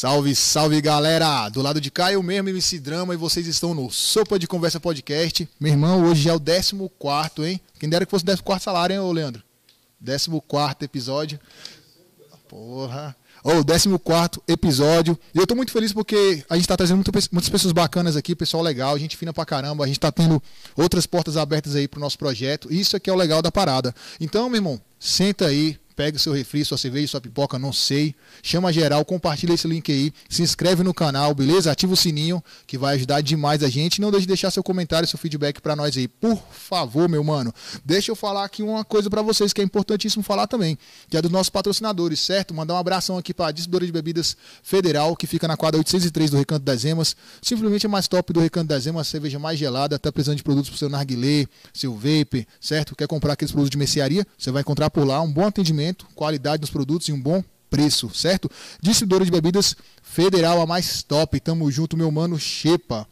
Salve, salve galera! Do lado de cá eu mesmo, MC Drama, e vocês estão no Sopa de Conversa Podcast. Meu irmão, hoje é o 14, hein? Quem dera que fosse o 14 salário, hein, ô Leandro? 14 episódio. Porra! Ô, oh, 14 episódio. E eu tô muito feliz porque a gente tá trazendo muitas pessoas bacanas aqui, pessoal legal, gente fina pra caramba. A gente tá tendo outras portas abertas aí pro nosso projeto. Isso aqui é o legal da parada. Então, meu irmão, senta aí, Pega o seu refri, sua cerveja, sua pipoca, não sei. Chama geral, compartilha esse link aí, se inscreve no canal, beleza? Ativa o sininho, que vai ajudar demais a gente. Não deixe de deixar seu comentário, seu feedback para nós aí, por favor, meu mano. Deixa eu falar aqui uma coisa para vocês que é importantíssimo falar também, que é dos nossos patrocinadores, certo? Mandar um abração aqui para a distribuidora de bebidas Federal, que fica na quadra 803 do Recanto das Emas. Simplesmente a mais top do Recanto das Emas, cerveja mais gelada, tá precisando de produtos para seu narguilé, seu vape, certo? Quer comprar aqueles produtos de mercearia? Você vai encontrar por lá um bom atendimento, qualidade dos produtos e um bom preço, certo? Distribuidora de bebidas Federal, a mais top. Tamo junto, meu mano Xepa.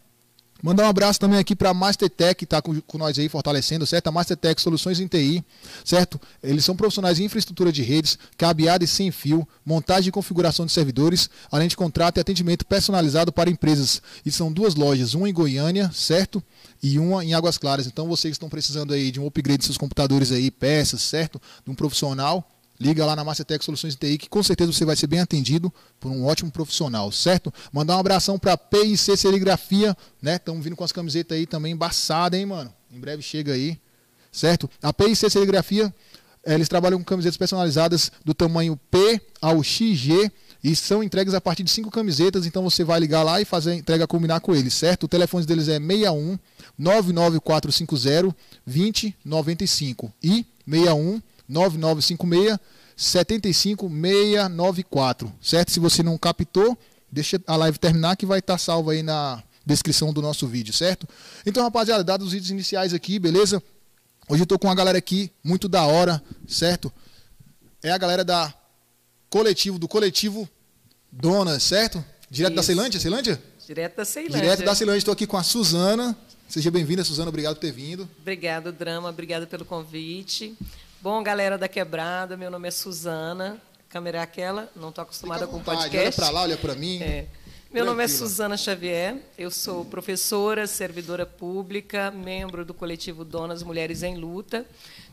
Mandar um abraço também aqui para a Mastertech, que está com, com, nós aí fortalecendo, certo? A Mastertech Soluções em TI, certo? Eles são profissionais em infraestrutura de redes, cabeada e sem fio, montagem e configuração de servidores, além de contrato e atendimento personalizado para empresas. E são duas lojas, uma em Goiânia, certo? E uma em Águas Claras. Então vocês estão precisando aí de um upgrade de seus computadores aí, peças, certo? De um profissional, Liga lá na Mastertech Soluções TI, que com certeza você vai ser bem atendido por um ótimo profissional, certo? Mandar um abração para PIC Serigrafia, né? Estamos vindo com as camisetas aí também embaçadas, hein, mano? Em breve chega aí, certo? A PIC Serigrafia, eh, eles trabalham com camisetas personalizadas do tamanho P ao XG e são entregues a partir de cinco camisetas, então você vai ligar lá e fazer a entrega combinar com eles, certo? O telefone deles é 61 99450 2095 e 61 9956 75694, certo? Se você não captou, deixa a live terminar que vai estar salvo aí na descrição do nosso vídeo, certo? Então, rapaziada, dados os vídeos iniciais aqui, beleza? Hoje eu tô com uma galera aqui muito da hora, certo? É a galera da coletivo, do coletivo Dona, certo? Direto Isso. da Ceilândia, Ceilândia? Direto da Ceilândia. Direto da Ceilândia, estou aqui com a Suzana. Seja bem-vinda, Suzana, obrigado por ter vindo. Obrigado, Drama, obrigado pelo convite. Bom, galera da Quebrada, meu nome é Suzana. A câmera é aquela, não estou acostumada com podcast. Olha para lá, olha para mim. É. Meu nome é Suzana Xavier, eu sou professora, servidora pública, membro do coletivo Donas Mulheres em Luta.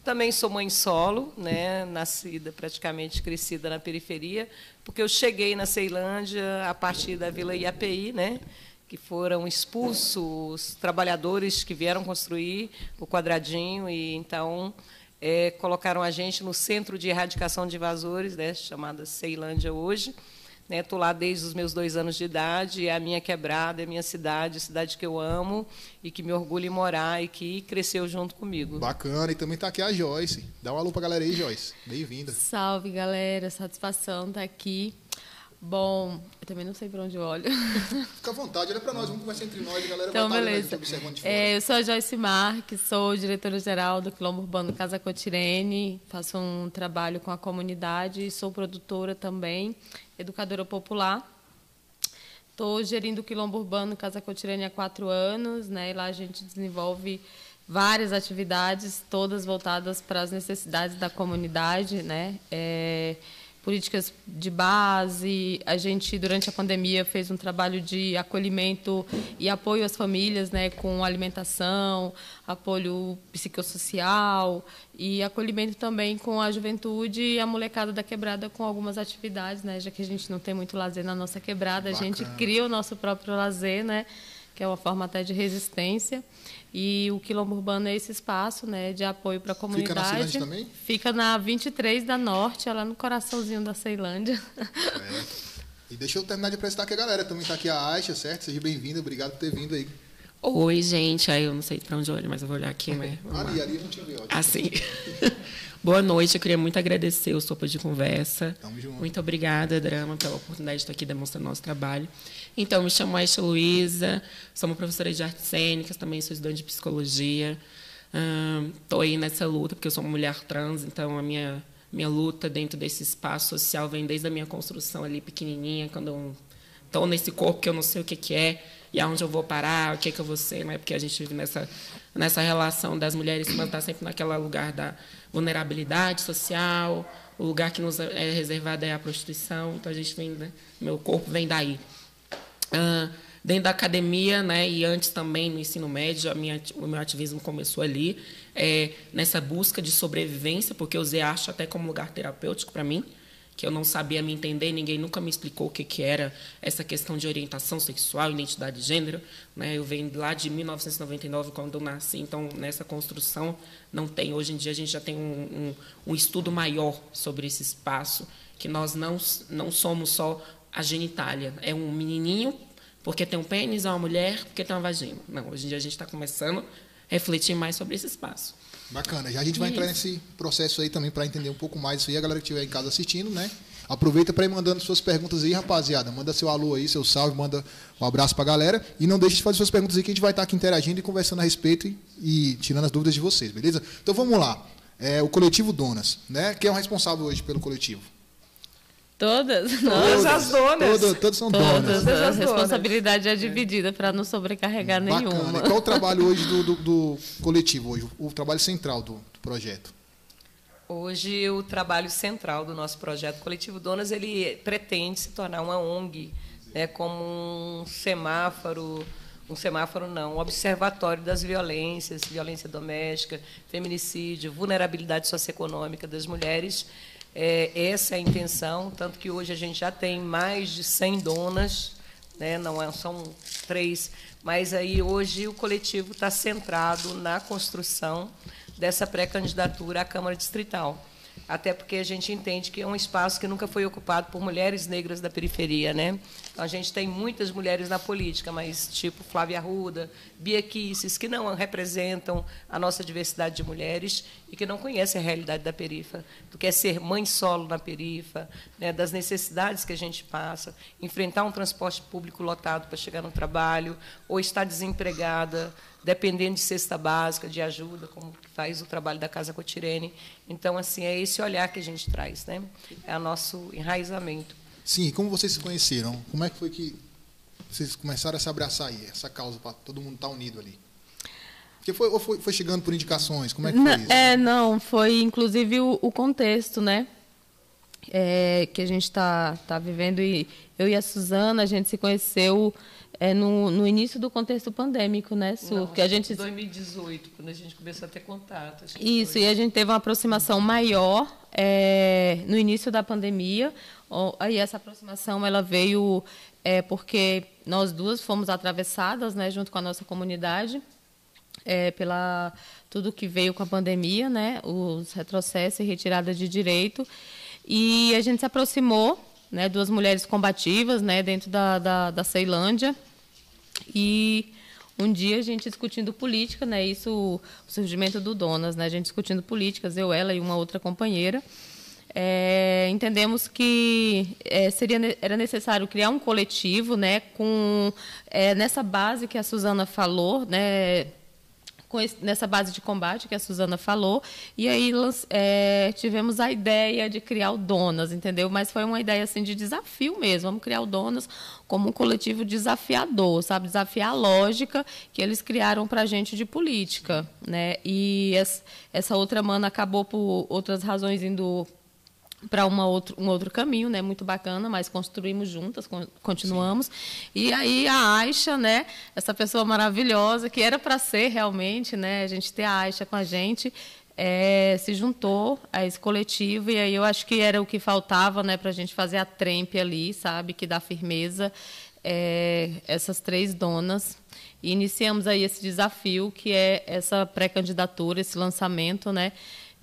Também sou mãe solo, né, nascida, praticamente crescida na periferia, porque eu cheguei na Ceilândia a partir da Vila IAPI, né, que foram expulsos trabalhadores que vieram construir o quadradinho e então é, colocaram a gente no Centro de Erradicação de Invasores, né, chamada Ceilândia hoje. Estou né, lá desde os meus dois anos de idade, é a minha quebrada, é a minha cidade, a cidade que eu amo e que me orgulho em morar e que cresceu junto comigo. Bacana, e também está aqui a Joyce. Dá uma alô para a galera aí, Joyce. Bem-vinda. Salve, galera. Satisfação estar tá aqui. Bom, eu também não sei para onde eu olho. Fica à vontade, olha para nós, vamos conversar entre nós, a galera então, vai beleza. observando de fora. É, eu sou a Joyce Marques, sou diretora-geral do Quilombo Urbano Casa Cotirene, faço um trabalho com a comunidade, sou produtora também, educadora popular. Estou gerindo o Quilombo Urbano Casa Cotirene há quatro anos, né, e lá a gente desenvolve várias atividades, todas voltadas para as necessidades da comunidade, né, é, políticas de base. A gente, durante a pandemia, fez um trabalho de acolhimento e apoio às famílias, né, com alimentação, apoio psicossocial e acolhimento também com a juventude e a molecada da quebrada com algumas atividades, né, já que a gente não tem muito lazer na nossa quebrada, Bacana. a gente cria o nosso próprio lazer, né, que é uma forma até de resistência. E o Quilombo Urbano é esse espaço né, de apoio para a comunidade. Fica na também? Fica na 23 da Norte, lá no coraçãozinho da Ceilândia. É. E deixa eu terminar de apresentar aqui a galera. Também está aqui a Aisha, certo? Seja bem-vinda, obrigado por ter vindo aí. Oi, gente. Aí eu não sei para onde olho, mas eu vou olhar aqui. Mas ali, ali não tinha visto. Assim. Boa noite, eu queria muito agradecer o Sopa de Conversa. Tamo junto. Muito obrigada, Drama, pela oportunidade de estar aqui demonstrando nosso trabalho. Então, me chamo Aisha Luiza, sou uma professora de artes cênicas, também sou estudante de psicologia. Estou aí nessa luta, porque eu sou uma mulher trans, então a minha, minha luta dentro desse espaço social vem desde a minha construção ali pequenininha, quando estou nesse corpo que eu não sei o que, que é, e aonde eu vou parar, o que, que eu vou ser, né? porque a gente vive nessa, nessa relação das mulheres que estar sempre naquele lugar da vulnerabilidade social, o lugar que nos é reservado é a prostituição, então a gente vem, né? meu corpo vem daí. Uh, dentro da academia, né, e antes também no ensino médio, minha, o meu ativismo começou ali, é, nessa busca de sobrevivência, porque eu usei arte até como lugar terapêutico para mim. que eu não sabia me entender, ninguém nunca me explicou o que, que era essa questão de orientação sexual, identidade de gênero. Né? Eu venho lá de 1999, quando eu nasci, então nessa construção não tem. Hoje em dia a gente já tem um, um, um estudo maior sobre esse espaço, que nós não, não somos só a genitália. É um menininho porque tem um pênis, é uma mulher porque tem uma vagina. Não, hoje em dia a gente está começando a refletir mais sobre esse espaço. Bacana. Já a gente vai entrar nesse processo aí também para entender um pouco mais isso aí. A galera que estiver em casa assistindo, né? Aproveita para ir mandando suas perguntas aí, rapaziada. Manda seu alô aí, seu salve, manda um abraço para a galera. E não deixe de fazer suas perguntas aí que a gente vai estar tá aqui interagindo e conversando a respeito e, e tirando as dúvidas de vocês, beleza? Então vamos lá. É, o coletivo Donas, né? Quem é o responsável hoje pelo coletivo? Todas? Todas as donas. Todas, todas são donas. Todas a responsabilidade é dividida para não sobrecarregar Bacana. nenhuma. E qual é o trabalho hoje do, do, do coletivo, hoje, o, o trabalho central do, do, projeto? Hoje, o trabalho central do nosso projeto Coletivo Donas, ele pretende se tornar uma ONG, né, como um semáforo, um semáforo não, um observatório das violências, violência doméstica, feminicídio, vulnerabilidade socioeconômica das mulheres, é, essa é a intenção, tanto que hoje a gente já tem mais de 100 donas, né, não é, são três, mas aí hoje o coletivo está centrado na construção dessa pré-candidatura à Câmara Distrital até porque a gente entende que é um espaço que nunca foi ocupado por mulheres negras da periferia, né? Então, a gente tem muitas mulheres na política, mas tipo Flávia Arruda, Bia Kisses, que não representam a nossa diversidade de mulheres e que não conhecem a realidade da perifa, do que é ser mãe solo na perifa, né, das necessidades que a gente passa, enfrentar um transporte público lotado para chegar no trabalho, ou estar desempregada, dependendo de cesta básica, de ajuda, como faz o trabalho da Casa Cotirene. Então, assim, é esse olhar que a gente traz, né? É o nosso enraizamento. Sim, como vocês se conheceram? Como é que foi que vocês começaram a se abraçar aí, essa causa, para todo mundo estar tá unido ali? Porque foi, ou foi, foi chegando por indicações? Como é que foi isso? É, não, foi inclusive o, o contexto, né? É, que a gente está tá vivendo e eu e a Suzana, a gente se conheceu é no, no início do contexto pandêmico, né, Su? Não, que a gente 2018, quando a gente começou a ter contato. Isso, foi. e a gente teve uma aproximação maior é, no início da pandemia. Aí essa aproximação ela veio é, porque nós duas fomos atravessadas, né, junto com a nossa comunidade, é, pela tudo que veio com a pandemia, né, os retrocessos e retirada de direito, e a gente se aproximou né, duas mulheres combativas né, dentro da, da, da Ceilândia. E um dia a gente discutindo política, né, isso, o surgimento do Donas, né, a gente discutindo políticas, eu, ela e uma outra companheira. É, entendemos que é, seria era necessário criar um coletivo né? Com é, nessa base que a Suzana falou né esse, nessa base de combate que a Suzana falou, e aí é, tivemos a ideia de criar o Donas, entendeu? Mas foi uma ideia assim de desafio mesmo. Vamos criar o Donas como um coletivo desafiador, sabe? Desafiar a lógica que eles criaram para a gente de política, né? E essa outra mana acabou por outras razões indo para outro, um outro caminho, né, muito bacana, mas construímos juntas, continuamos. Sim. E aí a Aixa, né, essa pessoa maravilhosa que era para ser realmente, né, a gente ter a Aixa com a gente, é, se juntou a esse coletivo. E aí eu acho que era o que faltava, né, para a gente fazer a trempe ali, sabe, que dá firmeza. É, essas três donas. E iniciamos aí esse desafio que é essa pré-candidatura, esse lançamento, né,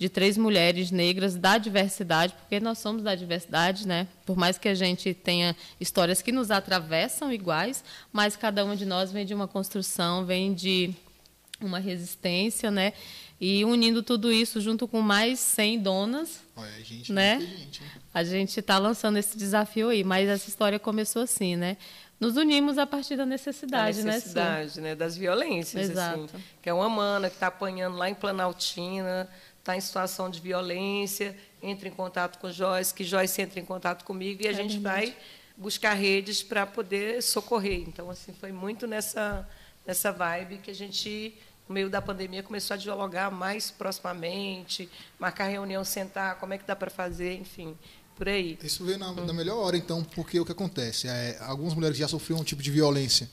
de três mulheres negras da diversidade, porque nós somos da diversidade, né? Por mais que a gente tenha histórias que nos atravessam iguais, mas cada uma de nós vem de uma construção, vem de uma resistência, né? E unindo tudo isso junto com mais 100 donas, Olha, gente, né? Gente, a gente está lançando esse desafio aí, mas essa história começou assim, né? Nos unimos a partir da necessidade, da necessidade né? né? Das violências, assim. Exato. Assim, que é uma mana que está apanhando lá em Planaltina, está em situação de violência, entra em contato com Joyce, que Joyce entra em contato comigo e a é gente verdade. vai buscar redes para poder socorrer. Então, assim, foi muito nessa, nessa vibe que a gente, no meio da pandemia, começou a dialogar mais proximamente, marcar reunião, sentar, como é que dá para fazer, enfim, por aí. Isso veio na, na, melhor hora, então, porque o que acontece? É, algumas mulheres já sofriam um tipo de violência.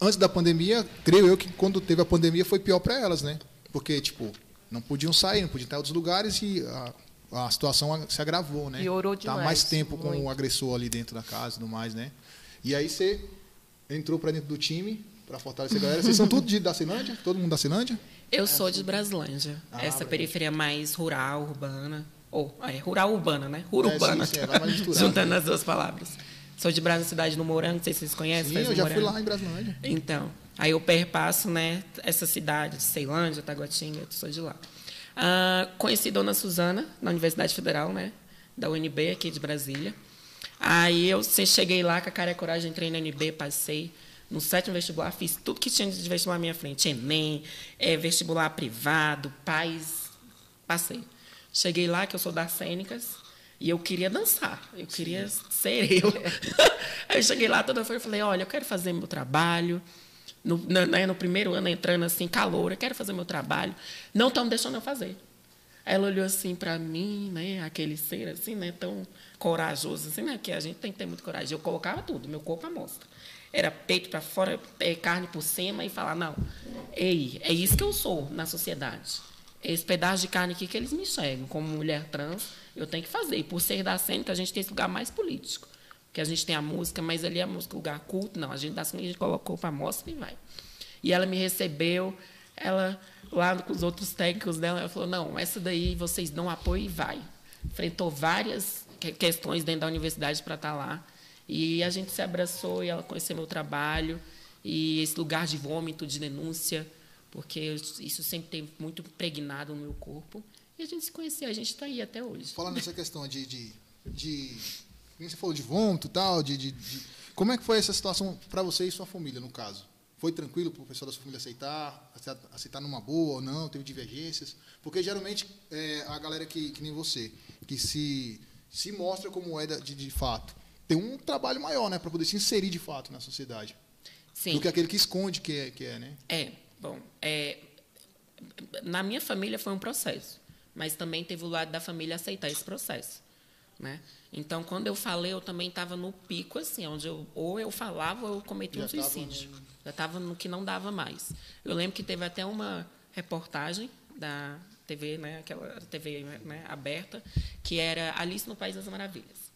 Antes da pandemia, creio eu que quando teve a pandemia foi pior para elas, né? Porque, tipo, não podiam sair, não podiam estar em outros lugares e a, a situação se agravou, né? Piorou Tá demais, mais tempo com muito. o agressor ali dentro da casa e tudo mais, né? E aí você entrou pra dentro do time pra fortalecer a galera. Vocês são tudo de, da Ceilândia? Todo mundo da Ceilândia? Eu sou de Braslândia. Ah, essa Braslândia. periferia mais rural, urbana. Ou, é, rural urbana, né? É, Urbana. sim, sim, é. Juntando as duas palavras. Sou de Brasília, cidade no Morango, não sei se vocês conhecem. Sim, eu já fui Morango. lá em Brasilândia. Então, aí eu perpasso, né, essa cidade, Ceilândia, Taguatinga, eu sou de lá. Ah, conheci Dona Suzana na Universidade Federal, né, da UNB aqui de Brasília. Aí eu cheguei lá com a cara e a coragem, entrei na UNB, passei no sétimo vestibular, fiz tudo que tinha de vestibular à minha frente, Enem, eh, vestibular privado, pais, passei. Cheguei lá, que eu sou das cênicas, e eu queria dançar, eu queria ser eu. Aí eu cheguei lá toda feira e falei, olha, eu quero fazer meu trabalho. No, na- né, no primeiro ano, entrando assim, calor, eu quero fazer meu trabalho. Não estão deixando eu fazer. Ela olhou assim para mim, né, aquele ser assim, né, tão corajoso assim, né, que a gente tem que ter muito coragem. Eu colocava tudo, meu corpo à mostra. Era peito para fora, eh, carne por cima e falar, não, ei, é isso que eu sou na sociedade. Esse pedaço de carne aqui que eles me enxergam como mulher trans, eu tenho que fazer. E por ser da cênica, a gente tem esse lugar mais político. Porque a gente tem a música, mas ali é a música, lugar culto. Não, a gente cênica, a gente colocou para mostra e vai. E ela me recebeu, ela lá com os outros técnicos dela, ela falou: "Não, essa daí vocês dão apoio e vai". Enfrentou várias que- questões dentro da universidade para estar lá. E a gente se abraçou e ela conheceu meu trabalho e esse lugar de vômito, de denúncia, porque isso sempre teve muito impregnado no meu corpo. E a gente se conheceu, a gente está aí até hoje. Falando nessa questão de. de, de você falou de vômito e tal, de, de, de- Como é que foi essa situação para você e sua família, no caso? Foi tranquilo para o pessoal da sua família aceitar, aceitar, numa boa ou não? Teve divergências? Porque geralmente é, a galera que, que nem você, que se, se mostra como é de, de fato, tem um trabalho maior, né, para poder se inserir de fato na sociedade. Sim. Do que aquele que esconde que é, que é né? É, bom, é, na minha família foi um processo, mas também teve o lado da família aceitar esse processo, né? Então, quando eu falei, eu também estava no pico, assim, onde eu, ou eu falava ou eu cometia um tava suicídio. Já estava no que não dava mais. Eu lembro que teve até uma reportagem da TV, né, aquela TV né, aberta, que era Alice no País das Maravilhas,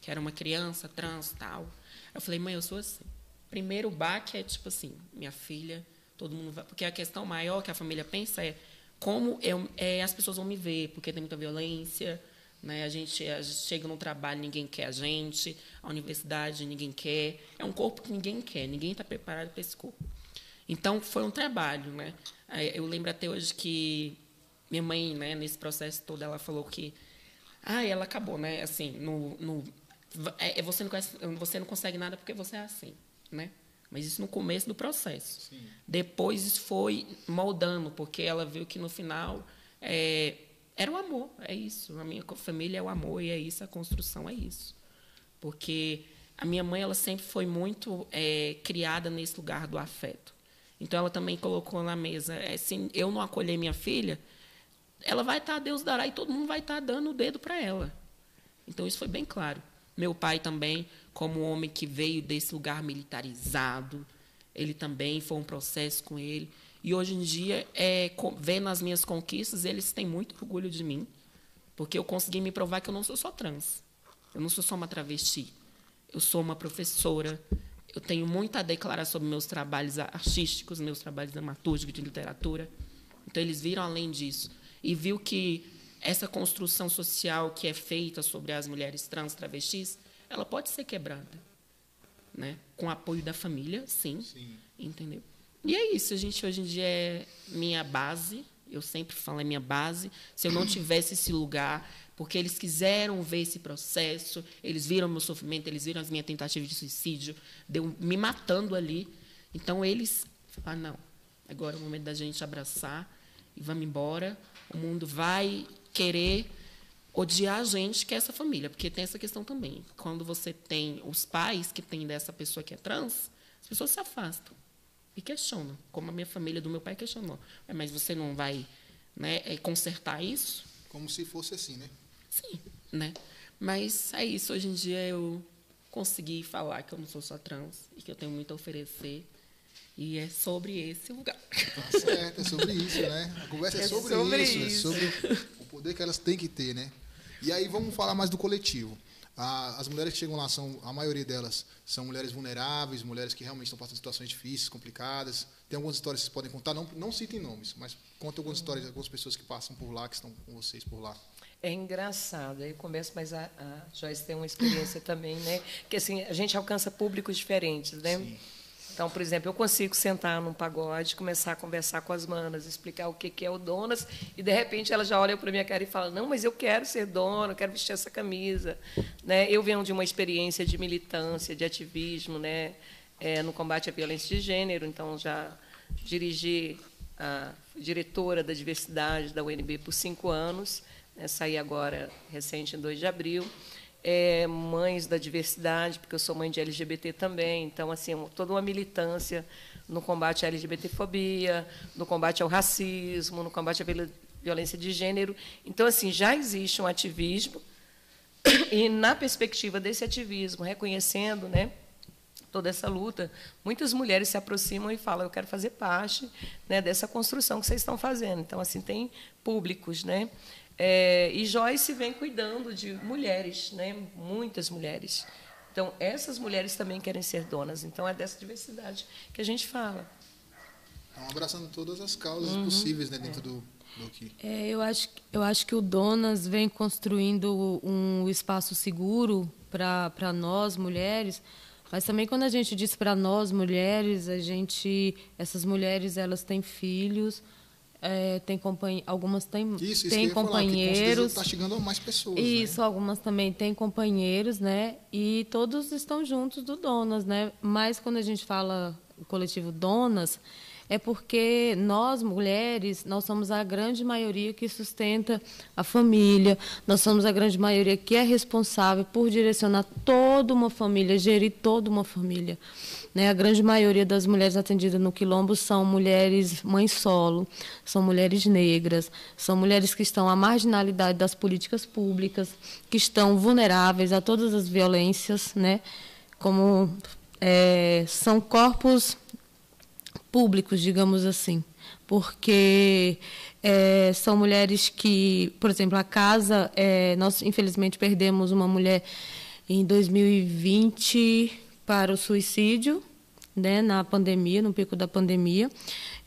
que era uma criança trans tal. Eu falei, mãe, eu sou assim. Primeiro baque é tipo assim, minha filha, todo mundo vai, porque a questão maior que a família pensa é como eu, é, as pessoas vão me ver, porque tem muita violência, né? A gente, a gente chega no trabalho, ninguém quer a gente, a universidade ninguém quer, é um corpo que ninguém quer, ninguém está preparado para esse corpo. Então foi um trabalho, né? Aí, Eu lembro até hoje que minha mãe, né, nesse processo todo, ela falou que, ah, ela acabou, né? Assim, no, no é, é, você não conhece, você não consegue nada porque você é assim, né? Mas isso no começo do processo. Depois isso foi moldando, porque ela viu que no final é, era o amor, é isso. A minha família é o amor e é isso, a construção é isso. Porque a minha mãe ela sempre foi muito é, criada nesse lugar do afeto. Então ela também colocou na mesa, é, se eu não acolher minha filha, ela vai estar, Deus dará, e todo mundo vai estar dando o dedo para ela. Então isso foi bem claro. Meu pai também, como homem que veio desse lugar militarizado, ele também foi um processo com ele. E hoje em dia, é, vendo as minhas conquistas, eles têm muito orgulho de mim, porque eu consegui me provar que eu não sou só trans. Eu não sou só uma travesti. Eu sou uma professora. Eu tenho muito a declarar sobre meus trabalhos artísticos, meus trabalhos dramatúrgicos de literatura. Então eles viram além disso e viu que essa construção social que é feita sobre as mulheres trans travestis, ela pode ser quebrada, né? Com apoio da família, sim, Sim. entendeu? E é isso, a gente hoje em dia é minha base, eu sempre falo é minha base. Se eu não tivesse esse lugar, porque eles quiseram ver esse processo, eles viram meu sofrimento, eles viram as minhas tentativas de suicídio, deu me matando ali. Então eles falaram, não, agora é o momento da gente abraçar e vamos embora. O mundo vai querer odiar a gente, que é essa família, porque tem essa questão também. Quando você tem os pais que tem dessa pessoa que é trans, as pessoas se afastam e questionam, como a minha família do meu pai questionou. "É, Mas você não vai né, é, consertar isso? Como se fosse assim, né? Sim, né? Mas é isso. Hoje em dia eu consegui falar que eu não sou só trans e que eu tenho muito a oferecer. E é sobre esse lugar. Tá certo, é sobre isso, né? A conversa é, É sobre, sobre isso, isso. é sobre o poder que elas têm que ter, né? E aí vamos falar mais do coletivo. As mulheres que chegam lá são, a maioria delas são mulheres vulneráveis, mulheres que realmente estão passando situações difíceis, complicadas. Tem algumas histórias que vocês podem contar, não, não citem nomes, mas contem algumas histórias de algumas pessoas que passam por lá, que estão com vocês por lá. É engraçado, aí começo, mas a, a Joyce tem uma experiência também, né? Que assim, a gente alcança públicos diferentes, né? Sim. Então, por exemplo, eu consigo sentar num pagode, começar a conversar com as manas, explicar o que é o donas, e de repente ela já olha para minha cara e fala: "Não, mas eu quero ser dona, eu quero vestir essa camisa", né? Eu venho de uma experiência de militância, de ativismo, né, é, no combate à violência de gênero, então já dirigi a diretora da diversidade da UNB por cinco anos, né, saí agora recente em 2 de abril é, mães da diversidade, porque eu sou mãe de LGBT também, então assim toda uma militância no combate à LGBTfobia, no combate ao racismo, no combate à violência de gênero. Então assim já existe um ativismo e na perspectiva desse ativismo, reconhecendo, né, toda essa luta, muitas mulheres se aproximam e falam: eu quero fazer parte né, dessa construção que vocês estão fazendo. Então assim tem públicos, né? É, e Joyce vem cuidando de mulheres, né? muitas mulheres. Então, essas mulheres também querem ser donas. Então, é dessa diversidade que a gente fala. Estão abraçando todas as causas uhum. possíveis né, dentro é. do, do que. É, eu, acho, eu acho que o Donas vem construindo um espaço seguro para nós, mulheres, mas também quando a gente diz para nós mulheres, a gente, essas mulheres elas têm filhos, é, tem companhi algumas têm, isso, têm companheiros. Está chegando a mais pessoas. Isso, né? algumas também têm companheiros, né? E todos estão juntos do Donas, né? Mas quando a gente fala o coletivo Donas, é porque nós, mulheres, nós somos a grande maioria que sustenta a família, nós somos a grande maioria que é responsável por direcionar toda uma família, gerir toda uma família. Né? A grande maioria das mulheres atendidas no quilombo são mulheres mães solo, são mulheres negras, são mulheres que estão à marginalidade das políticas públicas, que estão vulneráveis a todas as violências, né? como é, são corpos públicos, digamos assim, porque é, são mulheres que, por exemplo, a casa, é, nós infelizmente perdemos uma mulher em 2020 para o suicídio, né, na pandemia, no pico da pandemia.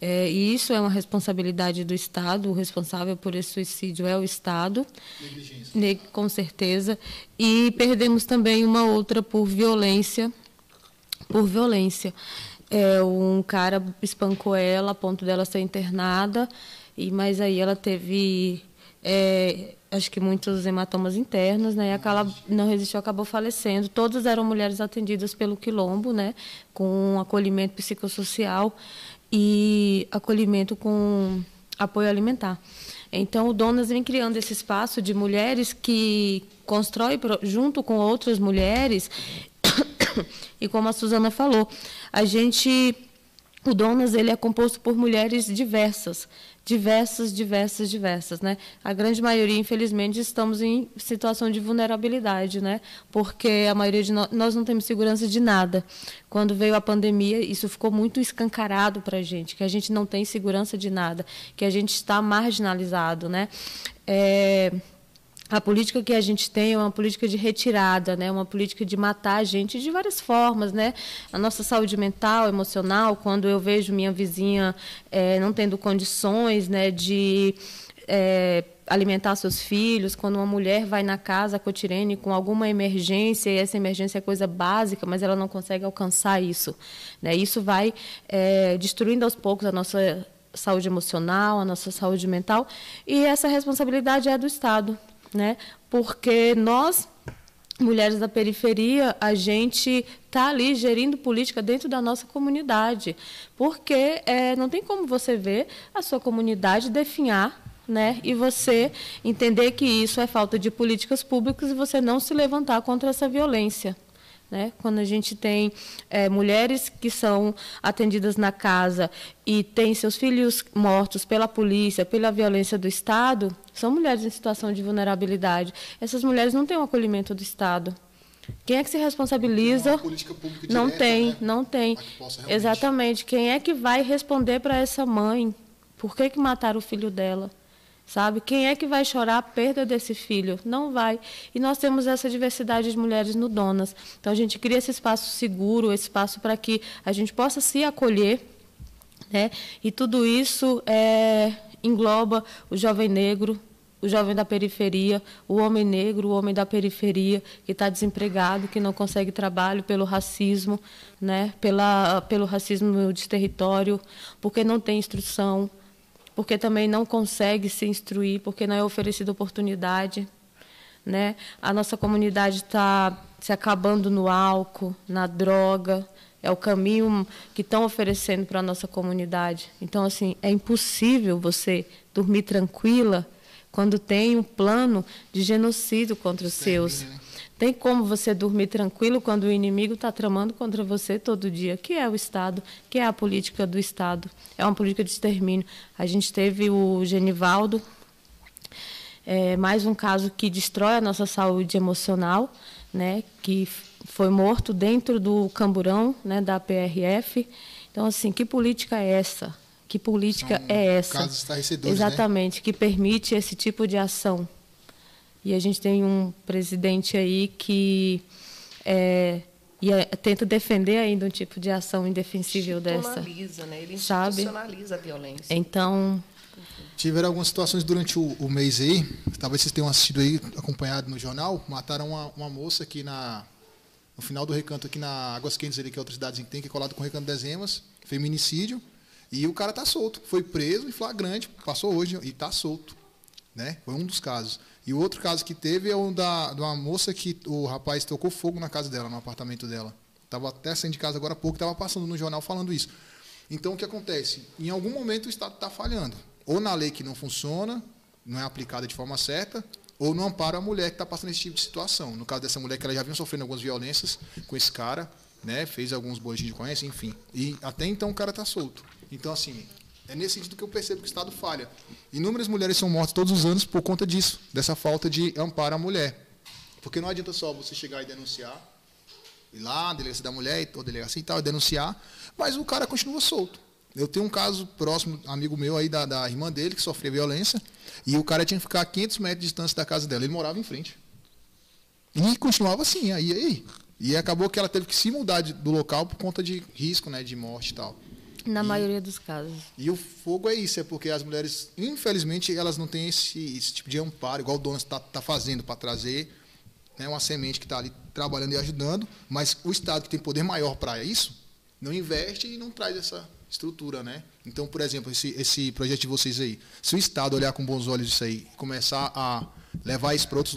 É, e isso é uma responsabilidade do Estado, o responsável por esse suicídio é o Estado, Negligência. com certeza. E perdemos também uma outra por violência, por violência. É, um cara espancou ela a ponto dela ser internada, e mas aí ela teve é, acho que muitos hematomas internos, né? E aquela não resistiu, acabou falecendo. Todas eram mulheres atendidas pelo quilombo, né? Com acolhimento psicossocial e acolhimento com apoio alimentar. Então, o Donas vem criando esse espaço de mulheres que constrói junto com outras mulheres. E como a Suzana falou, a gente o Donas ele é composto por mulheres diversas, diversas, diversas, diversas, né? A grande maioria, infelizmente, estamos em situação de vulnerabilidade, né? Porque a maioria de nós, nós não temos segurança de nada. Quando veio a pandemia, isso ficou muito escancarado para a gente, que a gente não tem segurança de nada, que a gente está marginalizado, né? É a política que a gente tem é uma política de retirada, né? uma política de matar a gente de várias formas. Né? A nossa saúde mental, emocional, quando eu vejo minha vizinha é, não tendo condições né, de é, alimentar seus filhos, quando uma mulher vai na casa cotirene com alguma emergência, e essa emergência é coisa básica, mas ela não consegue alcançar isso. Né? Isso vai é, destruindo aos poucos a nossa saúde emocional, a nossa saúde mental, e essa responsabilidade é do Estado né? Porque nós mulheres da periferia, a gente está ali gerindo política dentro da nossa comunidade, porque é, não tem como você ver a sua comunidade definhar né? E você entender que isso é falta de políticas públicas e você não se levantar contra essa violência. Né? Quando a gente tem é, mulheres que são atendidas na casa e têm seus filhos mortos pela polícia, pela violência do Estado, são mulheres em situação de vulnerabilidade. Essas mulheres não têm o um acolhimento do Estado. Quem é que se responsabiliza? Não, direta, não tem, né? não tem. Realmente... Exatamente. Quem é que vai responder para essa mãe? Por que, que mataram o filho dela? Sabe? Quem é que vai chorar a perda desse filho? Não vai. E nós temos essa diversidade de mulheres no Donas. Então a gente cria esse espaço seguro, esse espaço para que a gente possa se acolher, né? E tudo isso é, engloba o jovem negro, o jovem da periferia, o homem negro, o homem da periferia que está desempregado, que não consegue trabalho pelo racismo, né? Pela, pelo racismo de território, porque não tem instrução, porque também não consegue se instruir, porque não é oferecida oportunidade. Né? A nossa comunidade está se acabando no álcool, na droga, é o caminho que estão oferecendo para a nossa comunidade. Então, assim, é impossível você dormir tranquila quando tem um plano de genocídio contra os seus. Tem como você dormir tranquilo quando o inimigo está tramando contra você todo dia, que é o Estado, que é a política do Estado. É uma política de extermínio. A gente teve o Genivaldo, é, mais um caso que destrói a nossa saúde emocional, né, que foi morto dentro do camburão né, da PRF. Então, assim, que política é essa? Que política São é essa? Casos né? Exatamente, né? que permite esse tipo de ação. E a gente tem um presidente aí que é, e tenta defender ainda um tipo de ação indefensível dessa. Né? Ele institucionaliza sabe? a violência. Então. Tiveram algumas situações durante o, o, mês aí, talvez vocês tenham assistido aí, acompanhado no jornal, mataram uma, uma moça aqui na, no final do recanto, aqui na Águas Quentes, ali, que é outra cidade que tem, que é colado com o recanto das Emas, feminicídio, e o cara está solto. Foi preso em flagrante, passou hoje, e está solto. Né? Foi um dos casos. E o outro caso que teve é o da, de uma moça que o rapaz tocou fogo na casa dela, no apartamento dela. Estava até saindo de casa agora há pouco, estava passando no jornal falando isso. Então, o que acontece? Em algum momento o Estado está falhando. Ou na lei que não funciona, não é aplicada de forma certa, ou não ampara a mulher que está passando esse tipo de situação. No caso dessa mulher, que ela já vinha sofrendo algumas violências com esse cara, né, fez alguns boletins de ocorrência, enfim. E até então o cara está solto. Então, assim, é nesse sentido que eu percebo que o Estado falha. Inúmeras mulheres são mortas todos os anos por conta disso, dessa falta de amparo à mulher. Porque não adianta só você chegar e denunciar, ir lá, delegacia da mulher, ou delegacia e tal, e denunciar, mas o cara continua solto. Eu tenho um caso próximo, amigo meu aí, da, da irmã dele, que sofreu violência, e o cara tinha que ficar a 500 metros de distância da casa dela. Ele morava em frente. E continuava assim, aí, aí. E acabou que ela teve que se mudar de, do local por conta de risco, né, de morte e tal. Na e, maioria dos casos. E o fogo é isso, é porque as mulheres, infelizmente, elas não têm esse, esse tipo de amparo, igual o dono está tá fazendo para trazer né, uma semente que está ali trabalhando e ajudando, mas o Estado que tem poder maior para isso, não investe e não traz essa estrutura, né? Então, por exemplo, esse, esse projeto de vocês aí, se o Estado olhar com bons olhos isso aí, começar a levar isso para outros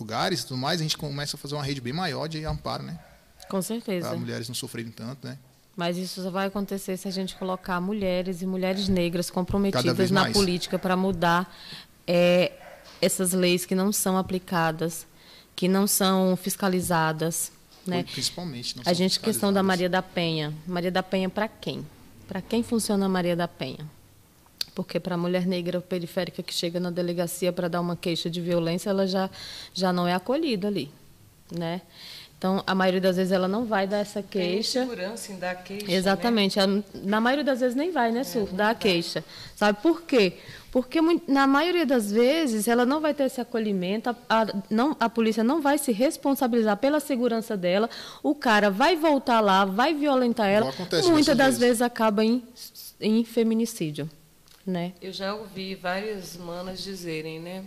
lugares e tudo mais, a gente começa a fazer uma rede bem maior de amparo, né? Com certeza. Para mulheres não sofrerem tanto, né? Mas isso só vai acontecer se a gente colocar mulheres e mulheres negras comprometidas na política para mudar é, essas leis que não são aplicadas, que não são fiscalizadas. Né? Principalmente. a gente, questão da Maria da Penha. Maria da Penha para quem? Para quem funciona a Maria da Penha? Porque para a mulher negra periférica que chega na delegacia para dar uma queixa de violência, ela já, já não é acolhida ali. Né? Então, a maioria das vezes ela não vai dar essa queixa. Tem segurança em dar queixa. Exatamente. Né? Na maioria das vezes nem vai, né, Sur? É, dar a queixa. Sabe por quê? Porque na maioria das vezes ela não vai ter esse acolhimento, a, a, não, a polícia não vai se responsabilizar pela segurança dela, o cara vai voltar lá, vai violentar ela. Muitas das vezes. vezes acaba em, em feminicídio. Né? Eu já ouvi várias manas dizerem, né?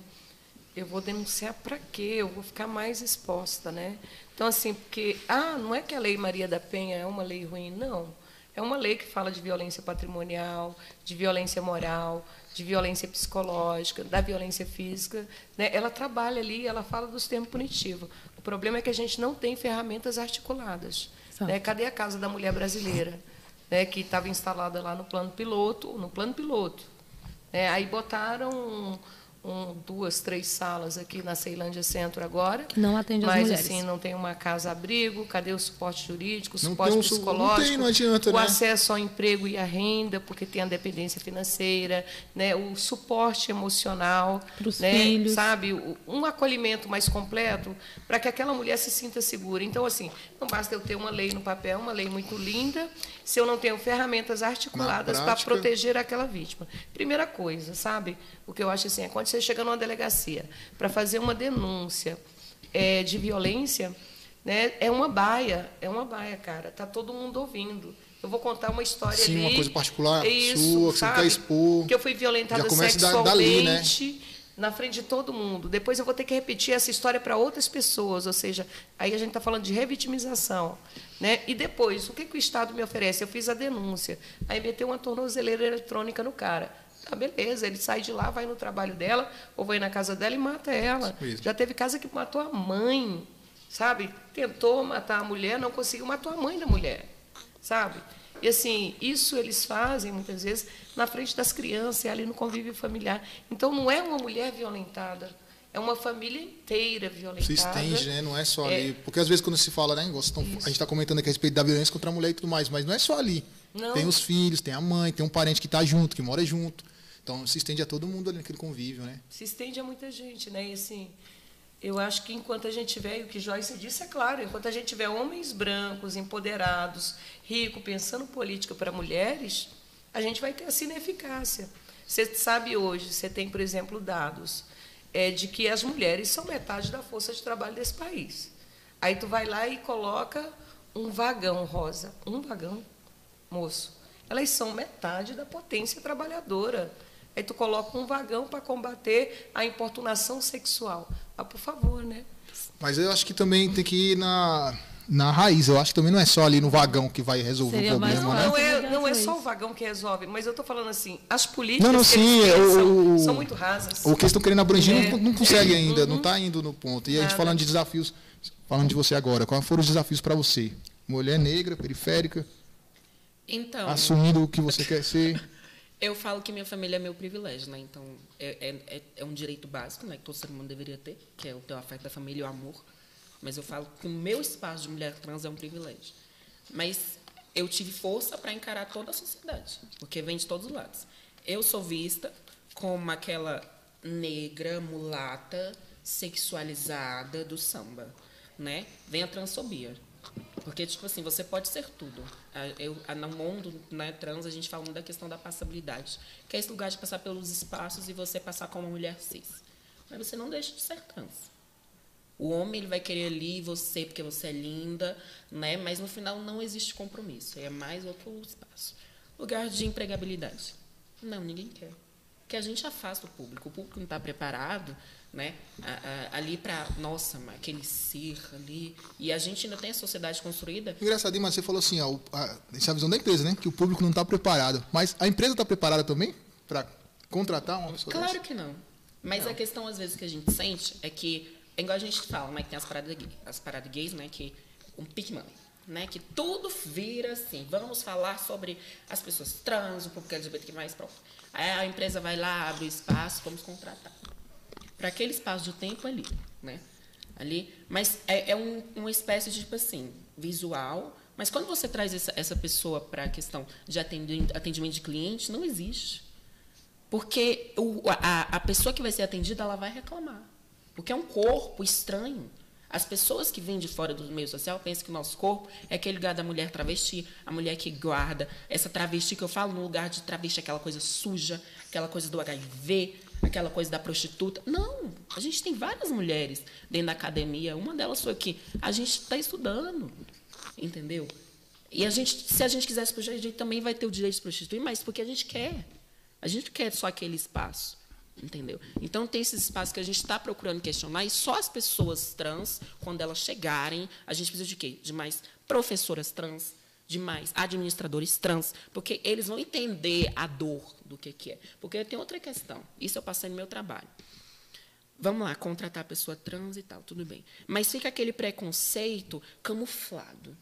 Eu vou denunciar para quê? Eu vou ficar mais exposta, né? Então, assim, porque, ah, não é que a Lei Maria da Penha é uma lei ruim, não. É uma lei que fala de violência patrimonial, de violência moral, de violência psicológica, da violência física. Né? Ela trabalha ali, ela fala dos termos punitivos. O problema é que a gente não tem ferramentas articuladas. Né? Cadê a Casa da Mulher Brasileira, né? que estava instalada lá no plano piloto, no plano piloto. Né? Aí botaram um, duas, três salas aqui na Ceilândia Centro agora. Que não atende mas, as mulheres. assim, não tem uma casa-abrigo, cadê o suporte jurídico, o Não suporte tem um su- não psicológico, tem, não adianta, o né? acesso ao emprego e à renda, porque tem a dependência financeira, né, o suporte emocional, Pros né, filhos. sabe, um acolhimento mais completo para que aquela mulher se sinta segura. Então, assim, não basta eu ter uma lei no papel, uma lei muito linda, se eu não tenho ferramentas articuladas para proteger aquela vítima. Primeira coisa, sabe? O que eu acho assim, é quando você chega numa delegacia para fazer uma denúncia é, de violência, né, é uma baia, é uma baia, cara. Tá todo mundo ouvindo. Eu vou contar uma história Sim, ali. uma coisa particular isso, sua, que você sabe? quer expor. Que eu fui violentada sexualmente dali, né? na frente de todo mundo. Depois eu vou ter que repetir essa história para outras pessoas, ou seja, aí a gente está falando de revitimização. Né? E depois, o que, que o Estado me oferece? Eu fiz a denúncia. Aí meteu uma tornozeleira eletrônica no cara. Tá, beleza, ele sai de lá, vai no trabalho dela, ou vai na casa dela e mata ela. Já teve casa que matou a mãe, sabe? Tentou matar a mulher, não conseguiu, matou a mãe da mulher, sabe? E assim, isso eles fazem muitas vezes na frente das crianças, ali no convívio familiar. Então não é uma mulher violentada, é uma família inteira violentada. Se estende, né? Não é só É. ali. Porque às vezes quando se fala, né? tão- a gente está comentando aqui a respeito da violência contra a mulher e tudo mais, mas não é só ali. Não. Tem os filhos, tem a mãe, tem um parente que está junto, que mora junto. Então se estende a todo mundo ali naquele convívio, né? se estende a muita gente, né? E assim, eu acho que enquanto a gente tiver, e o que Joyce disse é claro, enquanto a gente tiver homens brancos, empoderados, ricos, pensando política para mulheres, a gente vai ter assim na eficácia. Você sabe hoje, você tem, por exemplo, dados é, de que as mulheres são metade da força de trabalho desse país. Aí tu vai lá e coloca um vagão rosa, um vagão, moço. Elas são metade da potência trabalhadora. Aí tu coloca um vagão para combater a importunação sexual. Ah, por favor, né? Mas eu acho que também tem que ir na, na raiz. Eu acho que também não é só ali no vagão que vai resolver Seria o mais problema, Não, né? não é, não é só o vagão que resolve, mas eu estou falando assim, as políticas Não, não, que sim, eles é pensam o- são muito rasas. O que eles estão querendo abranger É. não, não consegue ainda, não está indo no ponto. E a gente Nada. falando de desafios, falando de você agora, quais foram os desafios para você? Mulher negra, periférica, Então, assumindo o que você quer ser. eu falo que minha família é meu privilégio, né? Então, é, é, é- é um direito básico, né? Que todo ser humano deveria ter, que é o teu afeto da família e o amor. Mas eu falo que o meu espaço de mulher trans é um privilégio. Mas eu tive força para encarar toda a sociedade, porque vem de todos os lados. Eu sou vista como aquela negra, mulata, sexualizada do samba, né? Vem a transfobia. Porque, tipo assim, você pode ser tudo. Ah, Eu, ah, no mundo né, trans, a gente fala muito da questão da passabilidade, que é esse lugar de passar pelos espaços e você passar como uma mulher cis. Mas você não deixa de ser trans. O homem ele vai querer ali você porque você é linda, né? Mas no final não existe compromisso. É mais outro espaço. Lugar de empregabilidade. Não, ninguém quer. Porque a gente afasta o público. O público não está preparado, né? a- a- ali para nossa, aquele ser ali. E a gente ainda tem a sociedade construída. Engraçadinho, mas você falou assim, ó, a, essa é a visão da empresa, né? Que o público não está preparado. Mas a empresa está preparada também para contratar uma pessoa Claro dessa? que não. Mas a questão, às vezes, que a gente sente é que, é igual a gente fala, né? Que tem as paradas, as paradas gays, né? Que um pick money, né? Que tudo vira assim. Vamos falar sobre as pessoas trans, o público LGBT mais pronto. Aí a empresa vai lá, abre o espaço, vamos contratar. Para aquele espaço de tempo ali, né? Ali, mas é, é um, uma espécie de, tipo assim, visual. Mas quando você traz essa, essa pessoa para a questão de atendimento, atendimento de cliente, não existe. Porque o, a, a pessoa que vai ser atendida, ela vai reclamar. Porque é um corpo estranho. As pessoas que vêm de fora do meio social pensam que o nosso corpo é aquele lugar da mulher travesti, a mulher que guarda. Essa travesti que eu falo, no lugar de travesti, aquela coisa suja, aquela coisa do HIV, aquela coisa da prostituta. Não, a gente tem várias mulheres dentro da academia. Uma delas foi que a gente está estudando, entendeu? E a gente, se a gente quiser se prostituir, a gente também vai ter o direito de prostituir, mas porque a gente quer. A gente quer só aquele espaço, entendeu? Então tem esses espaços que a gente está procurando questionar e só as pessoas trans, quando elas chegarem, a gente precisa de quê? De mais professoras trans, de mais administradores trans, porque eles vão entender a dor do que, que é. Porque tem outra questão. Isso eu passei no meu trabalho. Vamos lá, contratar a pessoa trans e tal, tudo bem. Mas fica aquele preconceito camuflado.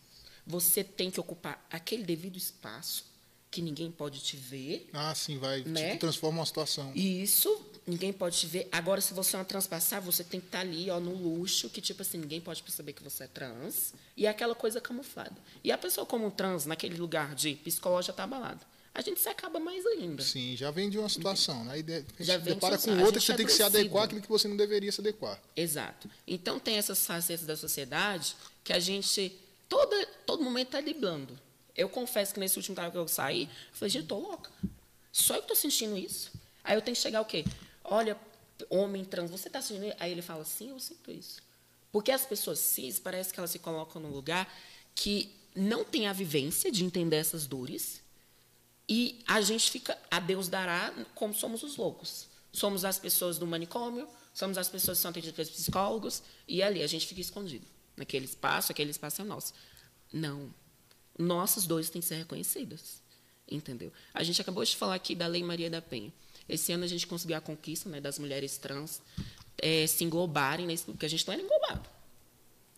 Você tem que ocupar aquele devido espaço que ninguém pode te ver. Ah, sim, vai. Né? Tipo, transforma uma situação. E isso Ninguém pode te ver. Agora, se você é uma transpassar, você tem que estar ali, ó, no luxo, que tipo assim, ninguém pode perceber que você é trans. E é aquela coisa camuflada. E a pessoa como trans, naquele lugar de psicológica está abalada. A gente se acaba mais ainda. Sim, já vem de uma situação, né? E já depara de com outra que você é tem que se adequar àquilo que você não deveria se adequar. Exato. Então tem essas facetas da sociedade que a gente toda todo momento está driblando. Eu confesso que nesse último trabalho que eu saí, eu falei, gente, tô louca. Só eu que tô sentindo isso. Aí eu tenho que chegar o quê? Olha, homem trans, você está sentindo? Aí ele fala, sim, eu sinto isso. Porque as pessoas cis, parece que elas se colocam num lugar que não tem a vivência de entender essas dores e a gente fica, a Deus dará, como somos os loucos. Somos as pessoas do manicômio, somos as pessoas que são atendidas pelos psicólogos, e ali a gente fica escondido. Naquele espaço, aquele espaço é nosso. Não. Nossas dores têm que ser reconhecidas. Entendeu? A gente acabou de falar aqui da Lei Maria da Penha. Esse ano a gente conseguiu a conquista né, das mulheres trans eh, se englobarem, nesse, porque a gente não era englobado.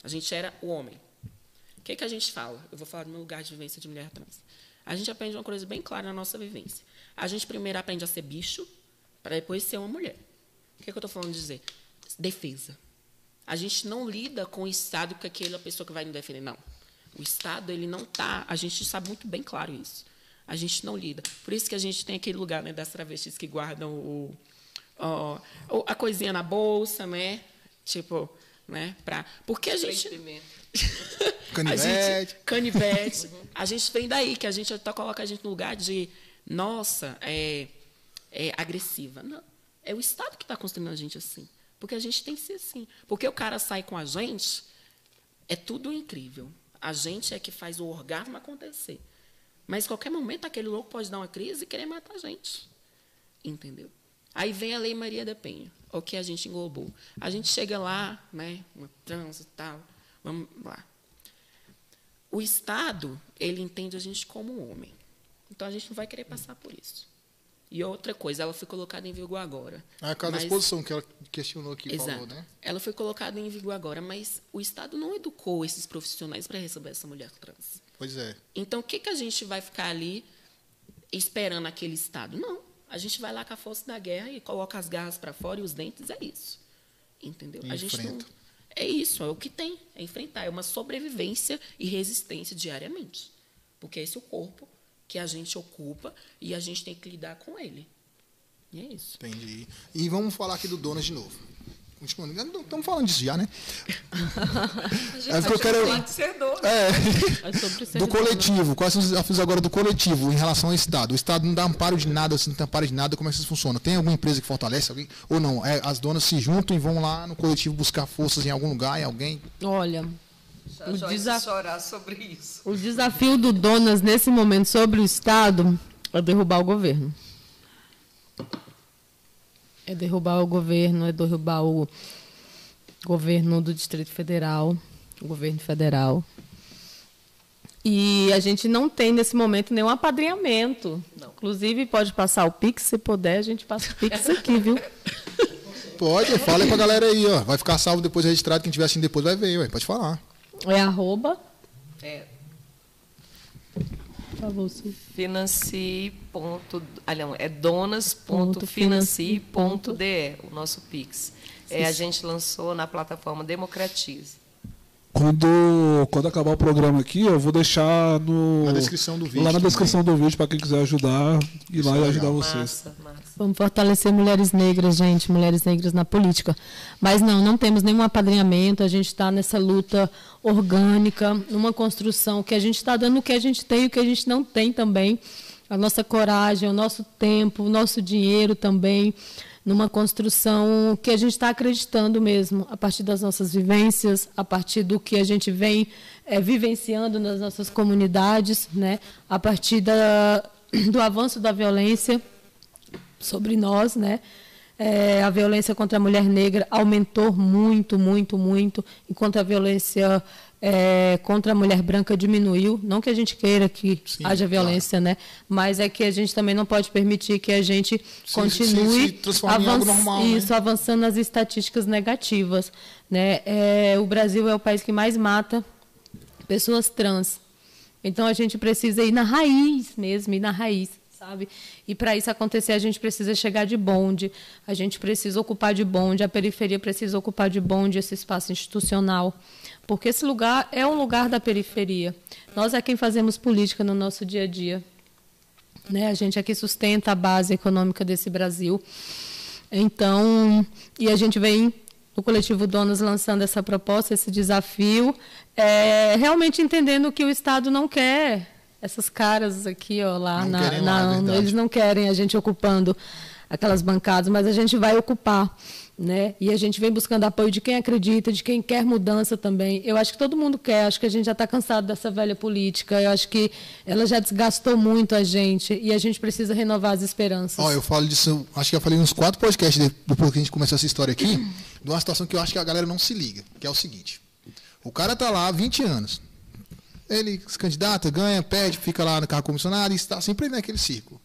A gente era o homem. O que, que a gente fala? Eu vou falar do meu lugar de vivência de mulher trans. A gente aprende uma coisa bem clara na nossa vivência. A gente primeiro aprende a ser bicho, para depois ser uma mulher. O que, que eu estou falando de dizer? Defesa. A gente não lida com o Estado com aquela pessoa que vai nos defender, não. O Estado, ele não está. A gente sabe muito bem claro isso. A gente não lida. Por isso que a gente tem aquele lugar né, das travestis que guardam o, o- a coisinha na bolsa, né? Tipo, né? Pra, porque a gente. Canivete. A gente, canivete. A gente vem daí, que a gente até coloca a gente no lugar de, nossa, é, é agressiva. Não. É o Estado que está construindo a gente assim. Porque a gente tem que ser assim. Porque o cara sai com a gente, é tudo incrível. A gente é que faz o orgasmo acontecer. Mas, qualquer momento, aquele louco pode dar uma crise e querer matar a gente. Entendeu? Aí vem a Lei Maria da Penha, o que a gente englobou. A gente chega lá, né, uma trans e tal, vamos lá. O Estado, ele entende a gente como homem. Então, a gente não vai querer passar por isso. E outra coisa, ela foi colocada em vigor agora. É a cada Mas- exposição que ela questionou aqui, Exato. falou, né? Ela foi colocada em vigor agora, mas o Estado não educou esses profissionais para receber essa mulher trans. Pois é. Então, o que, que a gente vai ficar ali esperando aquele Estado? Não. A gente vai lá com a força da guerra e coloca as garras para fora e os dentes, é isso. Entendeu? E a gente não, enfrenta. é isso, é o que tem, é enfrentar, é uma sobrevivência e resistência diariamente. Porque esse é o corpo que a gente ocupa e a gente tem que lidar com ele. E é isso. Entendi. E vamos falar aqui do Donas de novo. Continuando. Estamos falando disso já, né? É porque eu quero. Pode ser dor. É. É sobre ser Do coletivo, quais são os desafios agora do coletivo em relação ao Estado? O Estado não dá amparo de nada, assim, não tem amparo de nada, como é que isso funciona? Tem alguma empresa que fortalece alguém? Ou não? É, as donas se juntam e vão lá no coletivo buscar forças em algum lugar, em alguém? Olha, O já desaf- chorar sobre isso. o desafio do Donas nesse momento sobre o Estado é derrubar o governo. É derrubar o governo, é derrubar o governo do Distrito Federal, o governo federal. E a gente não tem nesse momento nenhum apadrinhamento. Inclusive, pode passar o Pix, se puder, a gente passa o Pix aqui, viu? Pode, fala aí pra galera aí, ó. Vai ficar salvo depois registrado, quem tiver assim depois vai ver, ué. Pode falar. É arroba. É, favor, Sil. financie. Ponto, ah, é donas.financie.de, o nosso Pix. É, a gente lançou na plataforma Democratize. Quando, quando acabar o programa aqui, eu vou deixar no, Na descrição do vídeo Lá na também. descrição do vídeo para quem quiser ajudar, ir Isso lá é e legal. ajudar vocês. Massa, massa. Vamos fortalecer mulheres negras, gente, mulheres negras na política. Mas não, não temos nenhum apadrinhamento, a gente está nessa luta orgânica, numa construção que a gente está dando o que a gente tem e o que a gente não tem também. A nossa coragem, o nosso tempo, o nosso dinheiro também, numa construção que a gente está acreditando mesmo, a partir das nossas vivências, a partir do que a gente vem eh, vivenciando nas nossas comunidades, né? a partir da, do avanço da violência sobre nós, né? É, a violência contra a mulher negra aumentou muito, muito, muito, enquanto a violência é, contra a mulher branca diminuiu. Não que a gente queira que Sim, haja violência, né? Mas é que a gente também não pode permitir que a gente Se- continue se- se algo normal, né? isso, avançando nas estatísticas negativas, né? É, o Brasil é o país que mais mata pessoas trans. Então a gente precisa ir na raiz mesmo, ir na raiz. Sabe? E para isso acontecer, a gente precisa chegar de bonde, a gente precisa ocupar de bonde, a periferia precisa ocupar de bonde esse espaço institucional, porque esse lugar é um lugar da periferia. Nós é quem fazemos política no nosso dia a dia. Né? A gente aqui sustenta a base econômica desse Brasil. Então, e a gente vem o coletivo Donos lançando essa proposta, esse desafio, é, realmente entendendo que o Estado não quer essas caras aqui, ó, lá Não na, na- lá, é eles não querem a gente ocupando aquelas bancadas, mas a gente vai ocupar, né? E a gente vem buscando apoio de quem acredita, de quem quer mudança também. Eu acho que todo mundo quer, acho que a gente já está cansado dessa velha política. Eu acho que ela já desgastou muito a gente e a gente precisa renovar as esperanças. Ó, eu falo disso, acho que eu falei uns quatro podcasts de- depois que a gente começou essa história aqui, de uma situação que eu acho que a galera não se liga, que é o seguinte. O cara tá lá há 20 anos. Ele se candidata, ganha, pede, fica lá no carro comissionado e está sempre naquele círculo.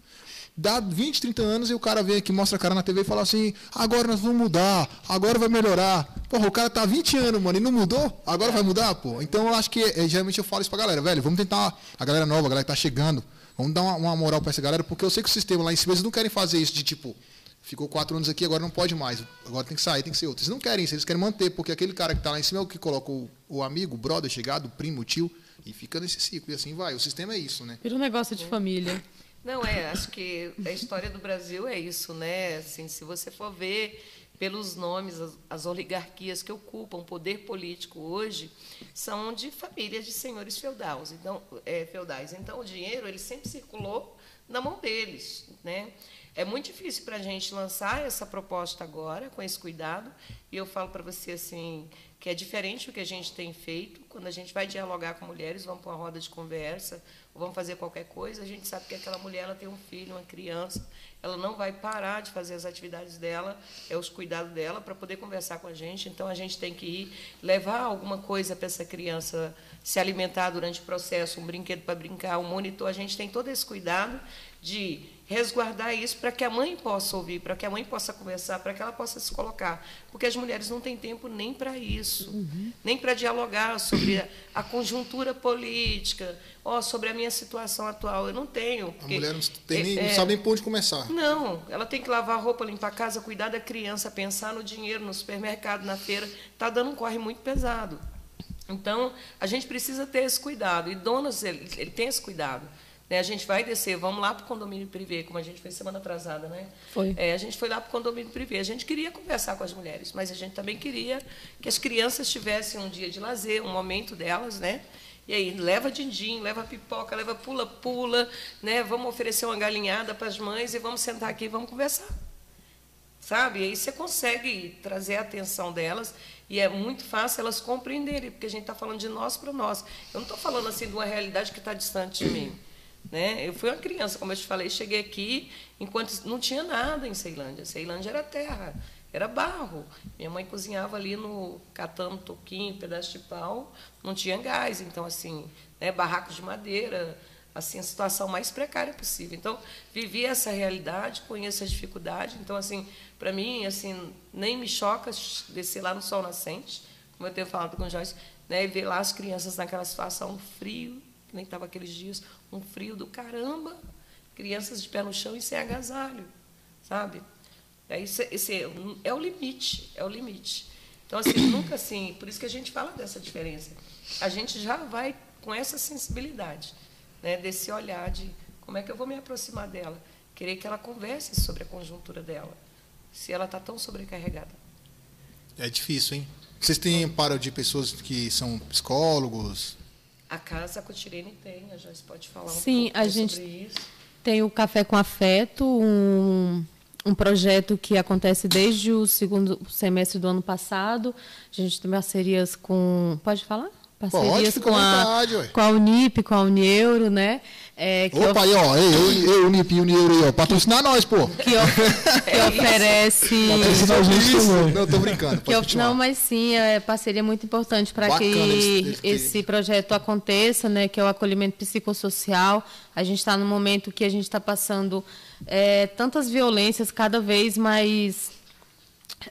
Dá 20, 30 anos e o cara vem aqui, mostra a cara na TV e fala assim: agora nós vamos mudar, agora vai melhorar. Porra, o cara tá há 20 anos, mano, e não mudou? Agora vai mudar, pô. Então eu acho que, eh, geralmente eu falo isso pra galera, velho, vamos tentar, a galera nova, a galera que tá chegando, vamos dar uma, uma moral pra essa galera, porque eu sei que o sistema lá em cima, eles não querem fazer isso de tipo, ficou quatro anos aqui, agora não pode mais, agora tem que sair, tem que ser outro. Eles não querem isso, eles querem manter, porque aquele cara que tá lá em cima é o que coloca o, o amigo, o brother, chegado, o primo, o tio, e fica nesse ciclo, e assim vai. O sistema é isso, né? Vira um negócio de família. Não, é, acho que a história do Brasil é isso, né? Assim, se você for ver pelos nomes, as, as oligarquias que ocupam o poder político hoje são de famílias de senhores feudais. Então, é, feudais. Então, o dinheiro ele sempre circulou na mão deles, né? É muito difícil para a gente lançar essa proposta agora, com esse cuidado, e eu falo para você assim que é diferente o que a gente tem feito. Quando a gente vai dialogar com mulheres, vamos para uma roda de conversa, ou vamos fazer qualquer coisa, a gente sabe que aquela mulher ela tem um filho, uma criança, ela não vai parar de fazer as atividades dela, é os cuidados dela para poder conversar com a gente. Então a gente tem que ir levar alguma coisa para essa criança se alimentar durante o processo, um brinquedo para brincar, um monitor. A gente tem todo esse cuidado de resguardar isso para que a mãe possa ouvir, para que a mãe possa conversar, para que ela possa se colocar. Porque as mulheres não têm tempo nem para isso, nem para dialogar sobre a, a conjuntura política, ó, sobre a minha situação atual. Eu não tenho. A porque- mulher não, tem nem, é- não é- sabe nem por onde começar. não, ela tem que lavar a roupa, limpar a casa, cuidar da criança, pensar no dinheiro, no supermercado, na feira. Está dando um corre muito pesado. Então, a gente precisa ter esse cuidado. E donos, ele, ele tem esse cuidado. Né? A gente vai descer, vamos lá para o condomínio privê, como a gente fez semana atrasada, né? Foi. É, a gente foi lá para o condomínio privê. A gente queria conversar com as mulheres, mas a gente também queria que as crianças tivessem um dia de lazer, um momento delas, né? E aí, leva din-din, leva pipoca, leva pula-pula, né? Vamos oferecer uma galinhada para as mães e vamos sentar aqui e vamos conversar. Sabe? E aí você consegue trazer a atenção delas e é muito fácil elas compreenderem, porque a gente está falando de nós para nós. Eu não estou falando assim de uma realidade que está distante de mim. Né? Eu fui uma criança, como eu te falei, cheguei aqui enquanto não tinha nada em Ceilândia. Ceilândia era terra, era barro. Minha mãe cozinhava ali no catando toquinho, pedaço de pau, não tinha gás, então assim, né, barracos de madeira, assim a situação mais precária possível. Então, vivi essa realidade, conheço as dificuldades. Então, assim, para mim, assim, nem me choca descer lá no sol nascente, como eu tenho falado com o Joyce, né, e ver lá as crianças naquela situação frio, que nem estava aqueles dias, um frio do caramba, crianças de pé no chão e sem agasalho, sabe? É, isso, esse é, é o limite, é o limite. Então, assim, nunca assim, por isso que a gente fala dessa diferença. A gente já vai com essa sensibilidade, né, desse olhar de como é que eu vou me aproximar dela, querer que ela converse sobre a conjuntura dela, se ela está tão sobrecarregada. É difícil, hein? Vocês têm amparo de pessoas que são psicólogos? A casa Cotirene tem, a Joyce pode falar um Sim, pouco a gente- sobre isso. Tem o Café com Afeto, um, um projeto que acontece desde o segundo semestre do ano passado. A gente tem parcerias com. Pode falar? Parcerias com, a, vontade, com a Unip, com a Unieuro, né? É, que Opa, aí, ó. Ei, eu, eu, Unip, Unieuro aí, ó. Patrocinar nós, pô. que, o- que oferece. Patrocinar gente Isso. Não, tô brincando. Que continuar. não, mas sim, é parceria muito importante para que terem. esse projeto aconteça, né? Que é o acolhimento psicossocial. A gente está no momento que a gente está passando é, tantas violências cada vez mais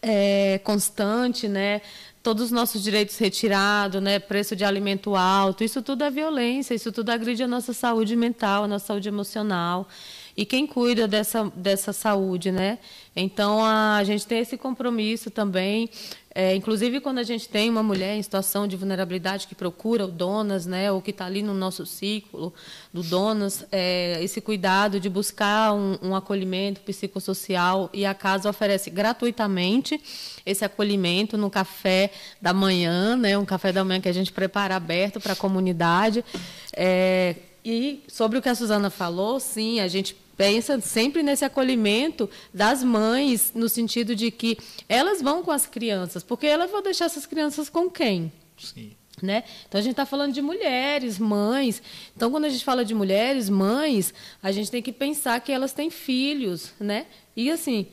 é, constante, né? Todos os nossos direitos retirados, né? Preço de alimento alto, isso tudo é violência, isso tudo agride a nossa saúde mental, a nossa saúde emocional. e quem cuida dessa, dessa saúde, né? Então a gente tem esse compromisso também. É, inclusive quando a gente tem uma mulher em situação de vulnerabilidade que procura o Donas, né, ou que está ali no nosso ciclo do Donas, é, esse cuidado de buscar um, um acolhimento psicossocial e a casa oferece gratuitamente esse acolhimento no café da manhã, né, um café da manhã que a gente prepara aberto para a comunidade. É, e sobre o que a Suzana falou, sim, a gente pensa sempre nesse acolhimento das mães, no sentido de que elas vão com as crianças, porque elas vão deixar essas crianças com quem? Sim. Né? Então a gente está falando de mulheres, mães. Então quando a gente fala de mulheres, mães, a gente tem que pensar que elas têm filhos, né? E assim,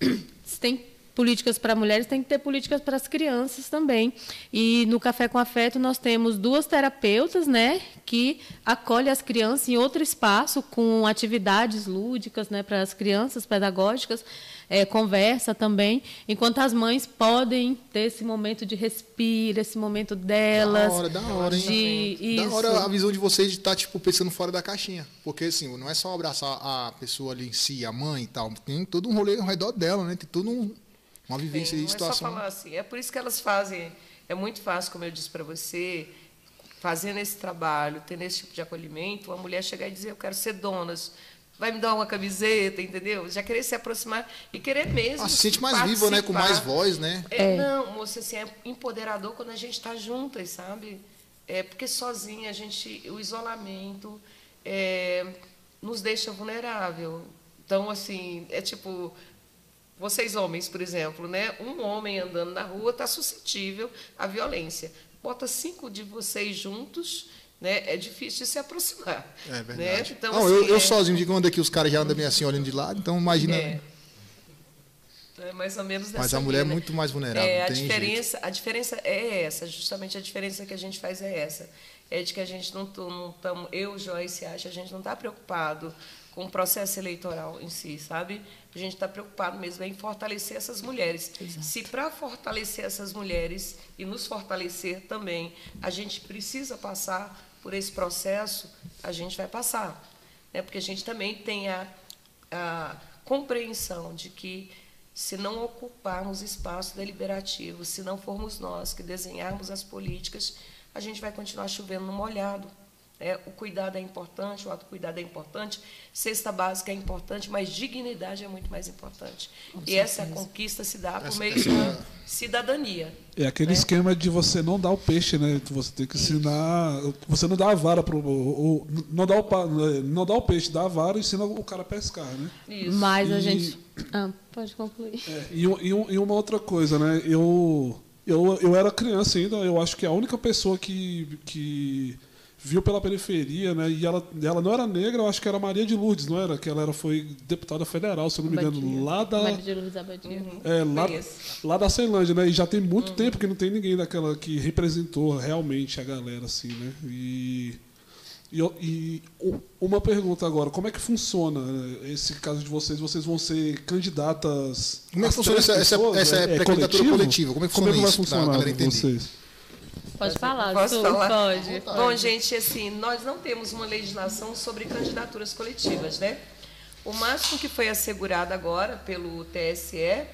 tem políticas para mulheres, tem que ter políticas para as crianças também. E no Café com Afeto nós temos duas terapeutas, né, que acolhem as crianças em outro espaço com atividades lúdicas, né, para as crianças pedagógicas, é, conversa também, enquanto as mães podem ter esse momento de respiro, esse momento delas. Da hora, da hora, hein? De, da hora a visão de vocês de estar tá, tipo pensando fora da caixinha, porque assim não é só abraçar a pessoa ali em si, a mãe e tal, tem todo um rolê ao redor dela, né? Tem todo um uma vivência e situação. É só falar assim, é por isso que elas fazem, é muito fácil, como eu disse para você, fazendo esse trabalho, tendo esse tipo de acolhimento, a mulher chegar e dizer, eu quero ser donas, vai me dar uma camiseta, entendeu? Já querer se aproximar e querer mesmo. Ah, se sente mais viva, né? Com mais voz, né? É, é. Não, moça, assim, é empoderador quando a gente está juntas, sabe? É porque sozinha a gente, o isolamento é, nos deixa vulnerável. Então, assim, é tipo, vocês homens, por exemplo, né? Um homem andando na rua está suscetível à violência. Bota cinco de vocês juntos, né? É difícil de se aproximar. É né? verdade. Né? Então, Não, assim, eu, eu é... sozinho, de quando aqui os caras já andam meio assim olhando de lado, então imagina. É. É mais ou menos Mas a mulher é muito mais vulnerável. É, a diferença, a diferença é essa, justamente a diferença que a gente faz é essa, é de que a gente não estamos, eu, Joyce, acha, a gente não está preocupado com o processo eleitoral em si, sabe? A gente está preocupado mesmo em fortalecer essas mulheres. Exato. Se para fortalecer essas mulheres e nos fortalecer também, a gente precisa passar por esse processo, a gente vai passar. Né? Porque a gente também tem a, a compreensão de que se não ocuparmos espaço deliberativo, se não formos nós que desenharmos as políticas, a gente vai continuar chovendo no molhado. É, o cuidado é importante, o autocuidado é importante, cesta básica é importante, mas dignidade é muito mais importante. Com e certeza. essa conquista se dá por meio da cidadania. É aquele né? esquema de você não dar o peixe, né? Você tem que ensinar. Você não dá a vara para o. Não dá o, não dá o peixe, dá a vara e ensina o cara a pescar, né? Isso. Mas a gente. Ah, pode concluir. É, e, e, e uma outra coisa, né? Eu, eu, eu era criança ainda, eu acho que a única pessoa que. que viu pela periferia, né? E ela, ela não era negra, eu acho que era Maria de Lourdes, não era? Que ela era, foi deputada federal, se eu não me engano, lá da. Maria de Lourdes Abadia. Uhum. É, lá, lá da Ceilândia, né? E já tem muito uhum. tempo que não tem ninguém daquela que representou realmente a galera, assim, né? E. E, e, uma pergunta agora, como é que funciona esse caso de vocês? Vocês vão ser candidatas. Como é que funciona essa, pessoas, essa, essa é, pré-candidatura coletiva? Como é que funciona como é que vai funcionar para vocês? Pode falar, Posso Su, falar? pode. Bom, gente, assim, nós não temos uma legislação sobre candidaturas coletivas, né? O máximo que foi assegurado agora pelo TSE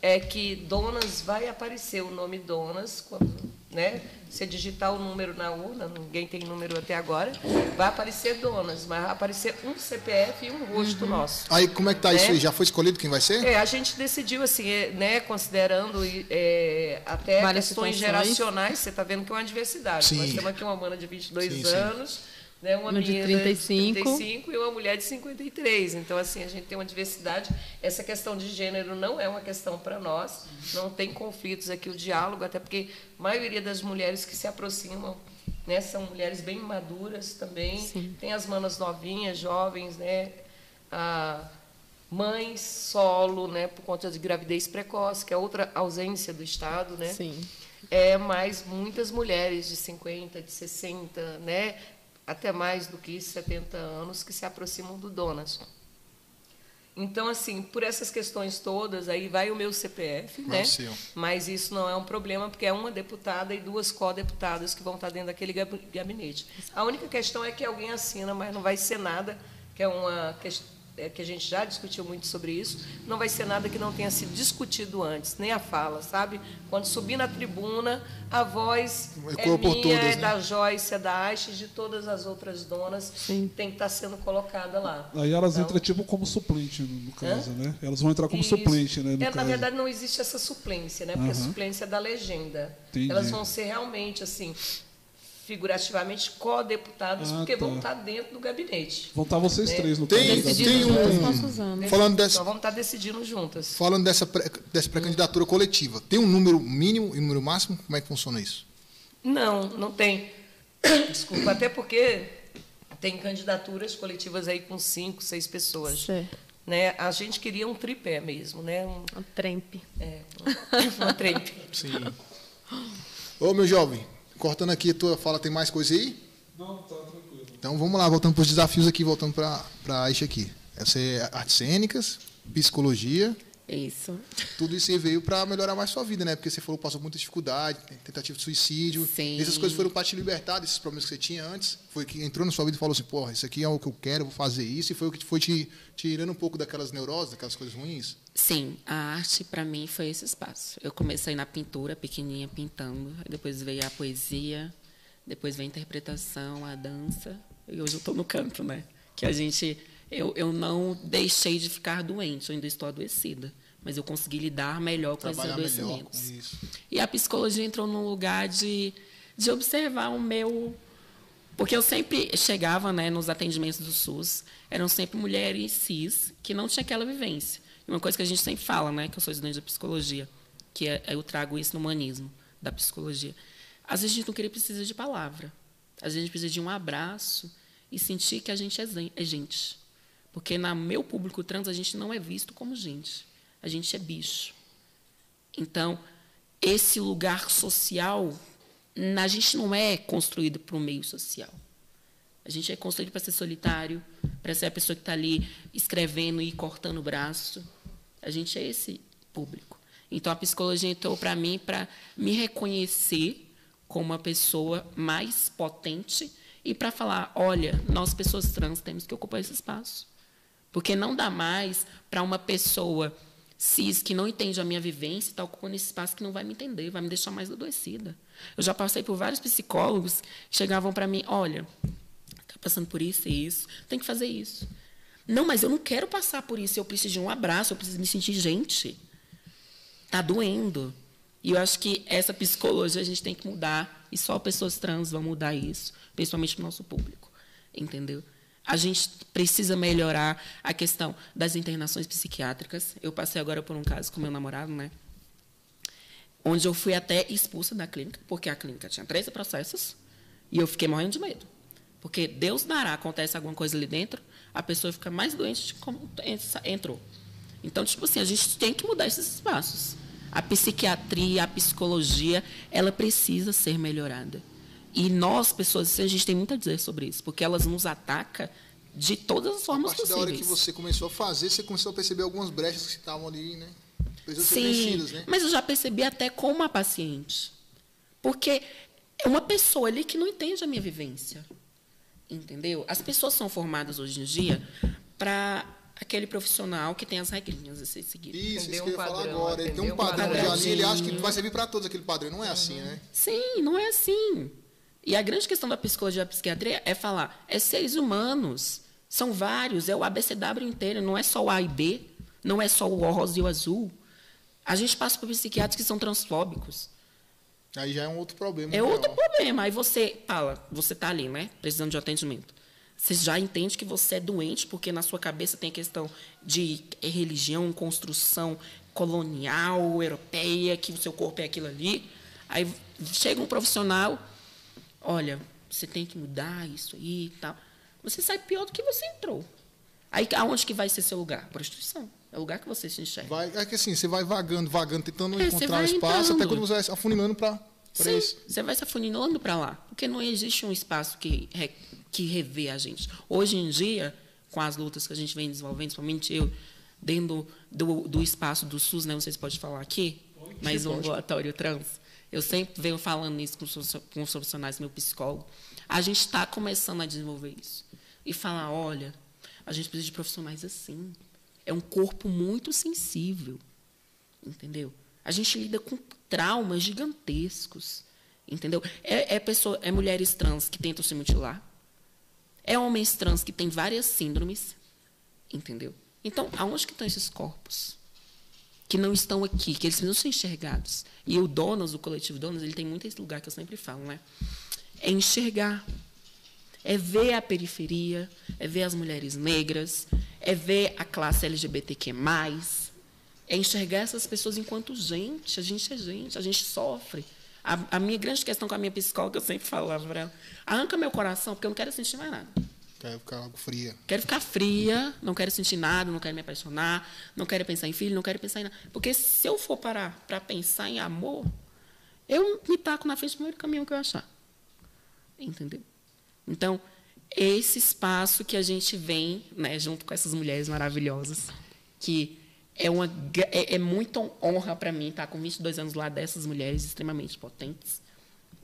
é que Donas vai aparecer o nome Donas quando, né? Você digitar o número na urna, ninguém tem número até agora, vai aparecer Donas, mas vai aparecer um CPF e um rosto uhum. nosso. Aí como é que tá né? isso aí? Já foi escolhido quem vai ser? É, a gente decidiu assim, é, né, considerando é, até Várias questões situações. geracionais, você está vendo que é uma diversidade. Sim. Nós temos aqui uma mana de 22 sim, anos. Sim né, uma, uma de 35. de 35 e uma mulher de 53. Então, assim, a gente tem uma diversidade. Essa questão de gênero não é uma questão para nós, não tem conflitos aqui, o diálogo, até porque a maioria das mulheres que se aproximam né, são mulheres bem maduras também. Sim. Tem as manas novinhas, jovens, né? A mães solo, né, por conta de gravidez precoce, que é outra ausência do Estado, né? Sim. É, mas muitas mulheres de 50, de 60, né, até mais do que 70 anos que se aproximam do Donas. Então, assim, por essas questões todas, aí vai o meu CPF, né? Mas isso não é um problema, porque é uma deputada e duas co-deputadas que vão estar dentro daquele gabinete. A única questão é que alguém assina, mas não vai ser nada, que é uma é, que a gente já discutiu muito sobre isso, não vai ser nada que não tenha sido discutido antes, nem a fala, sabe? Quando subir na tribuna, a voz Ecoa é minha, todas, é né? da Joyce, é da Aixe, de todas as outras donas, tem que estar sendo colocada lá. Aí elas Então, entram tipo como suplente, no, caso, né? Elas vão entrar como isso. suplente, né? No É, caso. na verdade, não existe essa suplência, né? Porque a suplência é da legenda. Entendi. Elas vão ser realmente, assim, figurativamente co-deputadas, Ah, porque tá. vão estar dentro do gabinete. Vão estar vocês É. três no Tem- tem um-. Falando dessa, Então vamos estar decidindo juntas. falando dessa, pré- dessa pré-candidatura coletiva, tem um número mínimo e um número máximo? Como é que funciona isso? Não, não tem. Desculpa, até porque tem candidaturas coletivas aí com cinco, seis pessoas. Certo. Né? A gente queria um tripé mesmo, né? Um, A trempe. é, uma trempe. Sim. Ô, meu jovem, cortando aqui a tua fala, tem mais coisa aí? Não, tá tranquilo. Então vamos lá, voltando para os desafios aqui, voltando para a Aisha aqui. Essa é artes cênicas, psicologia, Isso. tudo isso aí veio para melhorar mais sua vida, né? Porque você falou que passou muita dificuldade, tentativa de suicídio. Sim. Essas coisas foram para te libertar desses problemas que você tinha antes. Foi que entrou na sua vida e falou assim, porra, isso aqui é o que eu quero, eu vou fazer isso. E foi o que foi te tirando um pouco daquelas neuroses, daquelas coisas ruins. Sim, a arte para mim foi esse espaço. Eu comecei na pintura, pequenininha, pintando. Depois veio a poesia, depois veio a interpretação, a dança. E hoje eu estou no canto, né? Que a gente... Eu, eu não deixei de ficar doente, eu ainda estou adoecida. Mas eu consegui lidar melhor com esses Trabalhar melhor com adoecimentos. E a psicologia entrou num lugar de, de observar o meu. Porque eu sempre chegava né, nos atendimentos do SUS, eram sempre mulheres cis que não tinham aquela vivência. Uma coisa que a gente sempre fala, né, que eu sou estudante de psicologia, que é, eu trago isso no humanismo da psicologia. Às vezes a gente não queria precisa de palavra. Às vezes a gente precisa de um abraço e sentir que a gente é é gente. Porque no meu público trans a gente não é visto como gente. A gente é bicho. Então, esse lugar social, a gente não é construído para o meio social. A gente é construído para ser solitário, para ser a pessoa que está ali escrevendo e cortando o braço. A gente é esse público. Então, a psicologia entrou para mim para me reconhecer como uma pessoa mais potente e para falar: olha, nós, pessoas trans, temos que ocupar esse espaço. Porque não dá mais para uma pessoa cis que não entende a minha vivência estar ocupando esse espaço que não vai me entender, vai me deixar mais adoecida. Eu já passei por vários psicólogos que chegavam para mim, olha, está passando por isso e isso, tem que fazer isso. Não, mas eu não quero passar por isso, eu preciso de um abraço, eu preciso me sentir gente. Está doendo. E eu acho que essa psicologia a gente tem que mudar, e só pessoas trans vão mudar isso, principalmente o nosso público. Entendeu? A gente precisa melhorar a questão das internações psiquiátricas. Eu passei agora por um caso com meu namorado, né? Onde eu fui até expulsa da clínica, porque a clínica tinha 13 processos, e eu fiquei morrendo de medo. Porque Deus dará, acontece alguma coisa ali dentro, a pessoa fica mais doente de como entrou. Então, tipo assim, a gente tem que mudar esses espaços. A psiquiatria, a psicologia, ela precisa ser melhorada. E nós, pessoas, a gente tem muito a dizer sobre isso, porque elas nos atacam de todas as A formas partir da hora possíveis. que você começou a fazer, você começou a perceber algumas brechas que estavam ali, né? Precisam Sim, né? mas eu já percebi até com uma paciente. Porque é uma pessoa ali que não entende a minha vivência. Entendeu? As pessoas são formadas hoje em dia para aquele profissional que tem as regrinhas a ser seguido. Isso, isso que Entendeu eu ia um falar padrão, agora. Ele tem entendeu um padrão padrão. ali, ele acha que vai servir para todos aquele padrão. Não é assim, né? Sim, não é assim. E a grande questão da psicologia e da psiquiatria é falar, é seres humanos, são vários, é o ABCW inteiro, não é só o A e B, não é só o rosa e o azul. A gente passa por psiquiatras que são transfóbicos. Aí já é um outro problema. É maior. outro problema. Aí você fala, você está ali, né? Precisando de atendimento. Você já entende que você é doente, porque na sua cabeça tem a questão de religião, construção colonial, europeia, que o seu corpo é aquilo ali. Aí chega um profissional, olha, você tem que mudar isso aí e tal. Você sai pior do que você entrou. Aí aonde que vai ser seu lugar? Prostituição. É o lugar que você se enxerga. Vai, é que assim, você vai vagando, vagando, tentando É, encontrar um espaço, até entrando. quando você vai afunilando para isso. você vai se afunilando para lá, porque não existe um espaço que, re, que revê a gente. Hoje em dia, com as lutas que a gente vem desenvolvendo, principalmente eu, dentro do, do, espaço do SUS, né, não sei se pode falar aqui, mas um ambulatório trans, eu sempre venho falando isso com com os profissionais, meu psicólogo, a gente está começando a desenvolver isso. E falar, olha, A gente precisa de profissionais assim. É um corpo muito sensível, entendeu? A gente lida com traumas gigantescos, entendeu? É, é, pessoa, é mulheres trans que tentam se mutilar, é homens trans que têm várias síndromes, entendeu? Então, aonde que estão esses corpos? Que não estão aqui, que eles precisam ser enxergados. E o Donos, o coletivo Donos, ele tem muito esse lugar que eu sempre falo, né? É enxergar. É ver a periferia, é ver as mulheres negras, é ver a classe LGBTQ+, é enxergar essas pessoas enquanto gente. A gente é gente, a gente sofre. A, a minha grande questão com a minha psicóloga, eu sempre falava para ela, arranca meu coração, porque eu não quero sentir mais nada. Quero ficar algo fria. Quero ficar fria, não quero sentir nada, não quero me apaixonar, não quero pensar em filho, não quero pensar em nada. Porque se eu for parar para pensar em amor, eu me taco na frente do primeiro caminho que eu achar. Entendeu? Então, esse espaço que a gente vem, né, junto com essas mulheres maravilhosas, que é, uma, é, é muita honra para mim estar com 22 anos lá dessas mulheres extremamente potentes,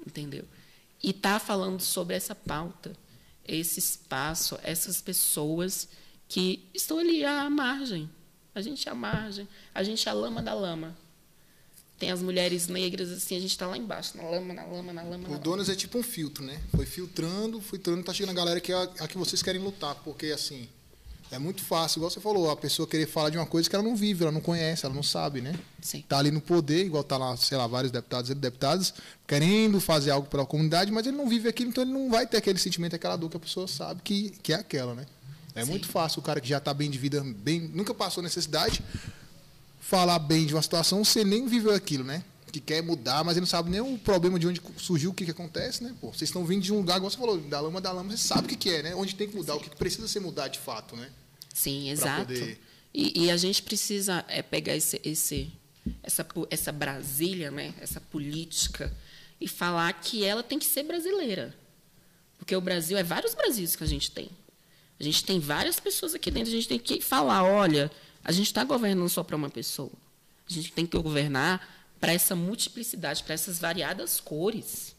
entendeu? E estar tá falando sobre essa pauta esse espaço, essas pessoas que estão ali à margem. A gente é à margem, a gente é a lama da lama. Tem as mulheres negras, assim, a gente está lá embaixo, na lama, na lama, na lama. O Donas é tipo um filtro, né? Foi filtrando, filtrando, tá chegando a galera que é a, a que vocês querem lutar, porque assim, é muito fácil, igual você falou, a pessoa querer falar de uma coisa que ela não vive, ela não conhece, ela não sabe, né? Sim. Tá ali no poder, igual tá lá, sei lá, vários deputados e deputadas querendo fazer algo pela comunidade, mas ele não vive aquilo, então ele não vai ter aquele sentimento, aquela dor que a pessoa sabe que, que é aquela, né? É Sim. muito fácil o cara que já está bem de vida, bem, nunca passou necessidade, falar bem de uma situação ele nem viveu aquilo, né? Que quer mudar, mas ele não sabe nem o problema de onde surgiu, o que, que acontece, né? Pô, vocês estão vindo de um lugar, igual você falou, da lama da lama, você sabe o que, que é, né? Onde tem que mudar, Sim. o que precisa ser mudado de fato, né? Sim, exato. Poder... E, e, a gente precisa é, pegar esse, esse, essa, essa Brasília, né, essa política, e falar que ela tem que ser brasileira. Porque o Brasil é vários Brasis que a gente tem. A gente tem várias pessoas aqui dentro, a gente tem que falar, olha, a gente está governando só para uma pessoa. A gente tem que governar para essa multiplicidade, para essas variadas cores.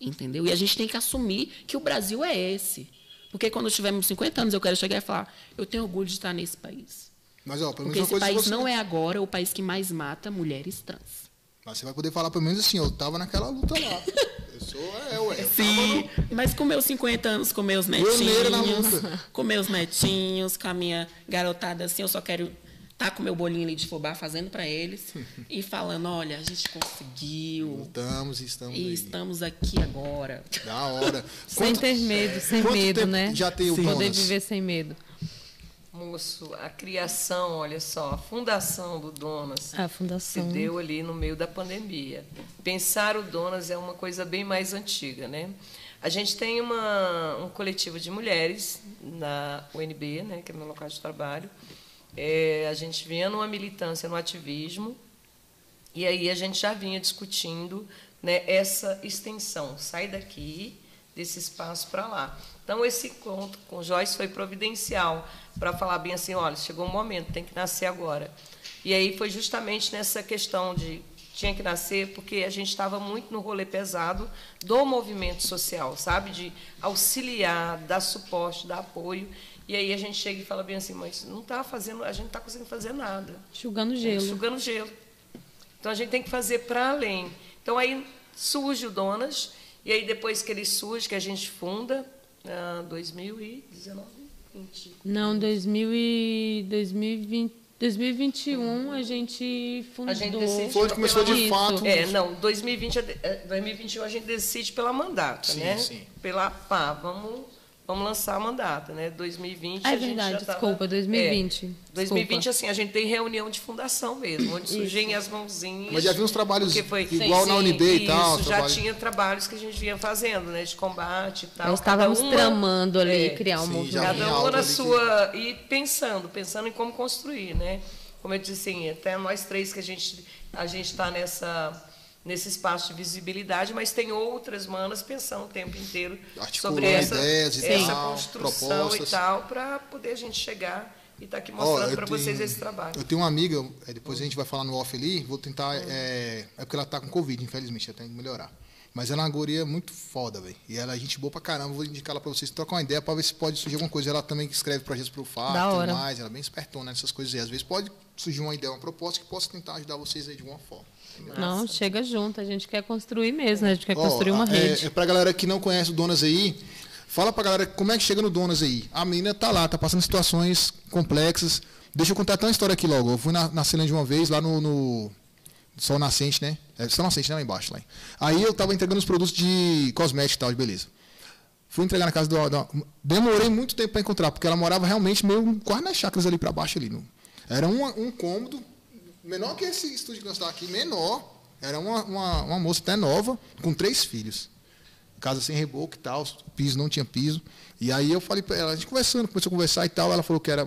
Entendeu? E a gente tem que assumir que o Brasil é esse. Porque quando tivermos 50 anos, eu quero chegar e falar: eu tenho orgulho de estar nesse país. Mas, ó, Porque esse país você... não é agora o país que mais mata mulheres trans. Mas você vai poder falar pelo menos assim: eu estava naquela luta lá. Eu sou, é, ué. Sim, no... mas com meus 50 anos, com meus netinhos, com meus netinhos, com a minha garotada assim, eu só quero tá com meu bolinho ali de fubá fazendo para eles e falando, olha, a gente conseguiu. Lutamos e estamos E aí. estamos aqui agora. Da hora. sem Quanto, ter medo, sem medo, né? Já tem o Sim. Poder viver sem medo. Moço, a criação, olha só, a fundação do Donas a fundação. se deu ali no meio da pandemia. Pensar o Donas é uma coisa bem mais antiga, né? A gente tem uma, um coletivo de mulheres na UNB, né, que é meu local de trabalho, é, a gente vinha numa militância no ativismo, e aí a gente já vinha discutindo né, essa extensão, sai daqui desse espaço para lá. Então, esse encontro com Joyce foi providencial para falar bem assim: olha, chegou um momento, tem que nascer agora. E aí foi justamente nessa questão de tinha que nascer, porque a gente estava muito no rolê pesado do movimento social, sabe? De auxiliar, dar suporte, dar apoio. E aí a gente chega e fala bem assim, mas não está fazendo, a gente não está conseguindo fazer nada. Chugando gelo. É, chugando gelo. Então a gente tem que fazer para além. Então aí surge o Donas, e aí depois que ele surge, que a gente funda, uh, 2019, 20. Não, 2000 e 2020. 2021 a gente fundou. A gente decide Foi começou de fato. É, não, 2020, 2021 a gente decide pela mandata, sim, né? Sim. Pela pá, vamos vamos lançar a mandata, né? 2020 é a gente verdade, já desculpa, 2020. É, 2020 assim, a gente tem reunião de fundação mesmo, onde surgem as mãozinhas. Mas já vi uns trabalhos foi, igual sim, na UNB e tal. Isso, já tinha trabalhos que a gente vinha fazendo, né, de combate e tal. Nós estávamos uma, tramando ali, é, criar um sim, movimento. Cada uma na sua que... e pensando, pensando em como construir, né? Como eu disse assim, até nós três que a gente a gente está nessa nesse espaço de visibilidade, mas tem outras manas pensando o tempo inteiro sobre essa, essa tal, construção propostas. e tal, para poder a gente chegar e estar tá aqui mostrando oh, para vocês esse trabalho. Eu tenho uma amiga, é, depois a gente vai falar no off ali, vou tentar. É, é porque ela está com Covid, infelizmente, ela tem que melhorar. Mas ela é uma guria muito foda, velho. E ela é gente boa pra caramba. Vou indicar ela pra vocês trocar uma ideia pra ver se pode surgir alguma coisa. Ela também escreve projetos pro Da e tudo mais. Ela é bem espertona nessas coisas aí. Às vezes pode surgir uma ideia, uma proposta que possa tentar ajudar vocês aí de alguma forma. Não, chega junto. A gente quer construir mesmo, né? A gente quer Ó, construir uma é, rede. É pra galera que não conhece o Donas aí, fala pra galera como é que chega no Donas aí. A menina tá lá, tá passando situações complexas. Deixa eu contar até uma história aqui logo. Eu fui na, na Ceilândia uma vez, lá no, no Sol Nascente, né? É Sol Nascente, né? Lá embaixo. Lá. Aí eu tava entregando os produtos de cosméticos e tal, de beleza. Fui entregar na casa do, da- Demorei muito tempo para encontrar, porque ela morava realmente meio quase nas chácaras ali para baixo ali. no- Era um, um cômodo, menor que esse estúdio que nós estamos aqui, menor. Era uma, uma, uma moça até nova, com três filhos. Casa sem reboco e tal, piso não tinha piso. E aí eu falei para ela, a gente conversando, começou a conversar e tal, ela falou que era